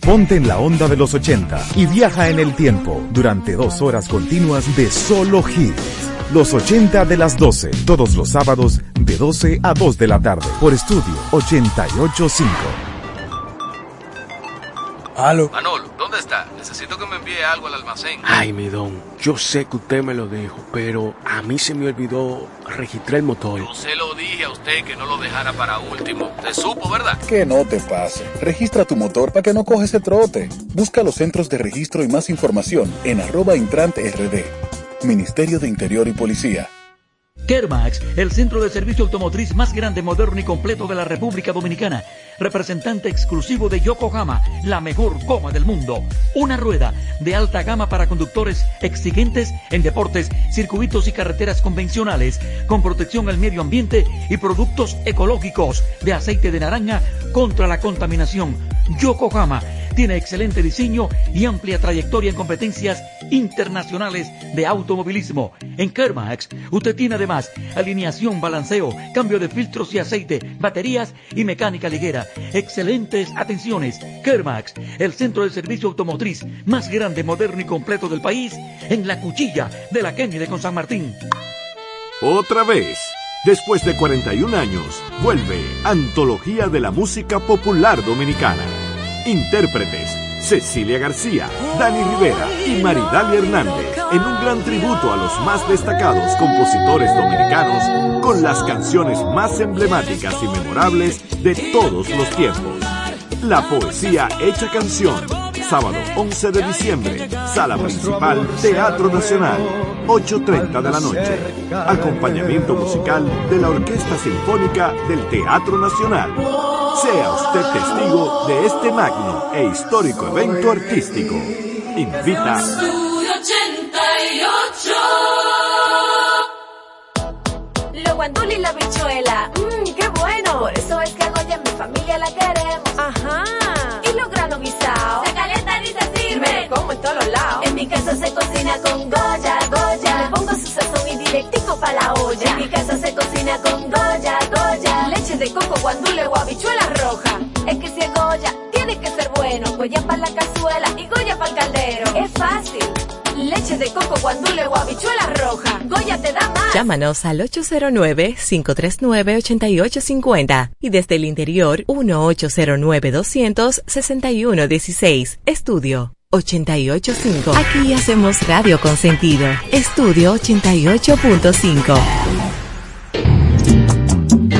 Ponte en la onda de los 80 y viaja en el tiempo durante dos horas continuas de solo hits. Los 80 de las 12, todos los sábados de 12 a 2 de la tarde por estudio 885. Aló. Manolo. Necesito que me envíe algo al almacén. Ay, mi don, yo sé que usted me lo dijo, pero a mí se me olvidó registrar el motor. Yo se lo dije a usted que no lo dejara para último. Te supo, ¿verdad? Que no te pase. Registra tu motor para que no coges ese trote. Busca los centros de registro y más información en arroba intrante rd. Ministerio de Interior y Policía. Kermax, el centro de servicio automotriz más grande, moderno y completo de la República Dominicana. Representante exclusivo de Yokohama, la mejor goma del mundo. Una rueda de alta gama para conductores exigentes en deportes, circuitos y carreteras convencionales, con protección al medio ambiente y productos ecológicos de aceite de naranja contra la contaminación. Yokohama tiene excelente diseño y amplia trayectoria en competencias internacionales de automovilismo. En Kermax, usted tiene además alineación, balanceo, cambio de filtros y aceite, baterías y mecánica ligera. Excelentes atenciones. Kermax, el centro de servicio automotriz más grande, moderno y completo del país, en la cuchilla de la Kennedy con San Martín. Otra vez, después de 41 años, vuelve Antología de la Música Popular Dominicana. Intérpretes, Cecilia García, Dani Rivera y Maridalia Hernández en un gran tributo a los más destacados compositores dominicanos con las canciones más emblemáticas y memorables de todos los tiempos. La poesía hecha canción sábado 11 de diciembre, sala principal, Teatro Nacional, 8.30 de la noche. Acompañamiento musical de la Orquesta Sinfónica del Teatro Nacional. Sea usted testigo de este magno e histórico evento artístico. Invita. Lo guandul y la bichuela, mmm, qué bueno. Por eso es que a Goya en mi familia la queremos. Ajá. Y los granos guisados. Se calientan y se sirve. como en todos lados. En mi casa se cocina con Goya, Goya. Le pongo su sazón y directico para la olla. En mi casa se cocina con Goya, Goya. De coco, guandule o habichuela roja. Es que si es Goya, tiene que ser bueno. Goya para la cazuela y Goya para el caldero. Es fácil. Leche de coco, guandule o habichuela roja. Goya te da más. Llámanos al 809-539-8850 y desde el interior 1-809-200-6116. Estudio 885. Aquí hacemos radio con sentido. Estudio 88.5.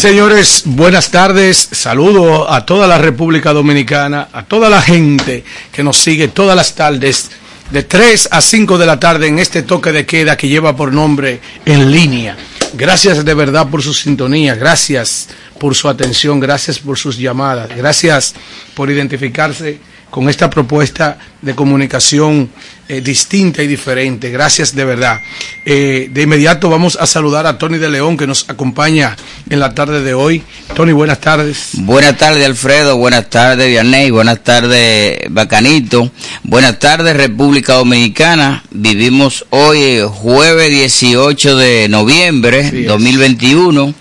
Señores, buenas tardes. Saludo a toda la República Dominicana, a toda la gente que nos sigue todas las tardes, de 3 a 5 de la tarde en este toque de queda que lleva por nombre En Línea. Gracias de verdad por su sintonía, gracias por su atención, gracias por sus llamadas, gracias por identificarse con esta propuesta de comunicación eh, distinta y diferente. Gracias de verdad. Eh, de inmediato vamos a saludar a Tony de León que nos acompaña en la tarde de hoy. Tony, buenas tardes. Buenas tardes, Alfredo. Buenas tardes, Vianney. Buenas tardes, Bacanito. Buenas tardes, República Dominicana. Vivimos hoy, eh, jueves 18 de noviembre es. 2021.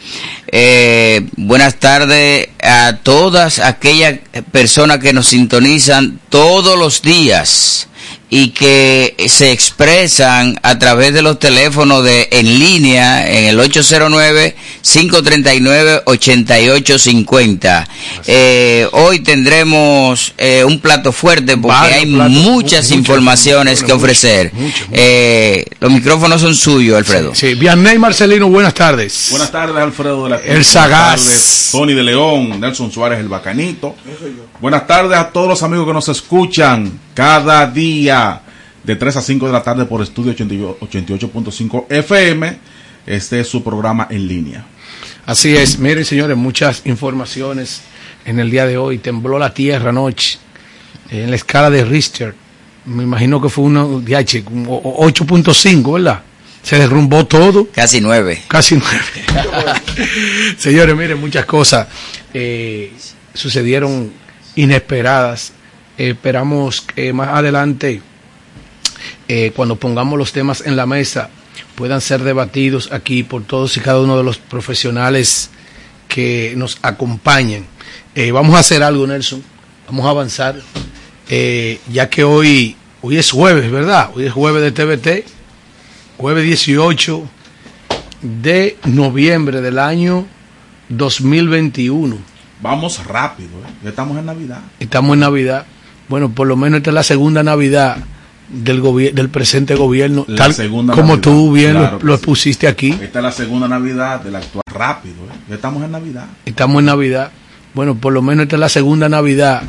Eh, buenas tardes a todas aquellas personas que nos sintonizan todos los días y que se expresan a través de los teléfonos de en línea en el 809-539-8850. Eh, hoy tendremos eh, un plato fuerte porque Varios hay platos, muchas muchas informaciones que ofrecer. Eh, los micrófonos son suyos, Alfredo. Sí, Vianney Marcelino, buenas tardes. Buenas tardes, Alfredo de la El sagaz. Tardes, Tony de León, Nelson Suárez, el bacanito. Buenas tardes a todos los amigos que nos escuchan cada día de 3 a 5 de la tarde por Estudio 88.5 FM. Este es su programa en línea. Así es, miren señores, muchas informaciones en el día de hoy. Tembló la tierra anoche en la escala de Richter. Me imagino que fue uno de H, como o- 8.5, ¿verdad? Se derrumbó todo. Casi nueve. Casi nueve. señores, miren, muchas cosas eh, sucedieron inesperadas. Eh, esperamos que más adelante, eh, cuando pongamos los temas en la mesa, puedan ser debatidos aquí por todos y cada uno de los profesionales que nos acompañan. Eh, vamos a hacer algo, Nelson. Vamos a avanzar. Eh, ya que hoy, hoy es jueves, ¿verdad? Hoy es jueves de TVT. Jueves 18 de noviembre del año 2021. Vamos rápido, ¿eh? ya estamos en Navidad. Estamos en Navidad. Bueno, por lo menos esta es la segunda Navidad del del presente gobierno, La tal segunda como Navidad, tú bien lo- claro lo, sí. pusiste aquí. Esta es la segunda Navidad del actual. Rápido, ¿eh? ya estamos en Navidad. Estamos en Navidad. Bueno, por lo menos esta es la segunda Navidad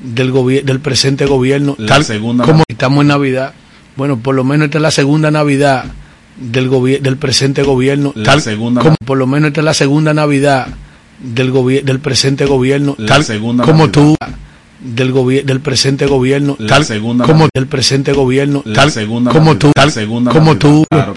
del del presente gobierno, La tal segunda como Navidad. estamos en Navidad. Bueno, por lo menos esta es la segunda Navidad del del presente gobierno, La tal segunda como por lo menos esta es la segunda Navidad del del presente gobierno, La tal segunda como Navidad. tú del del presente gobierno, La tal segunda como Navidad. del presente gobierno, La tal segunda como Navidad. tú, tal segunda como Navidad, tú claro.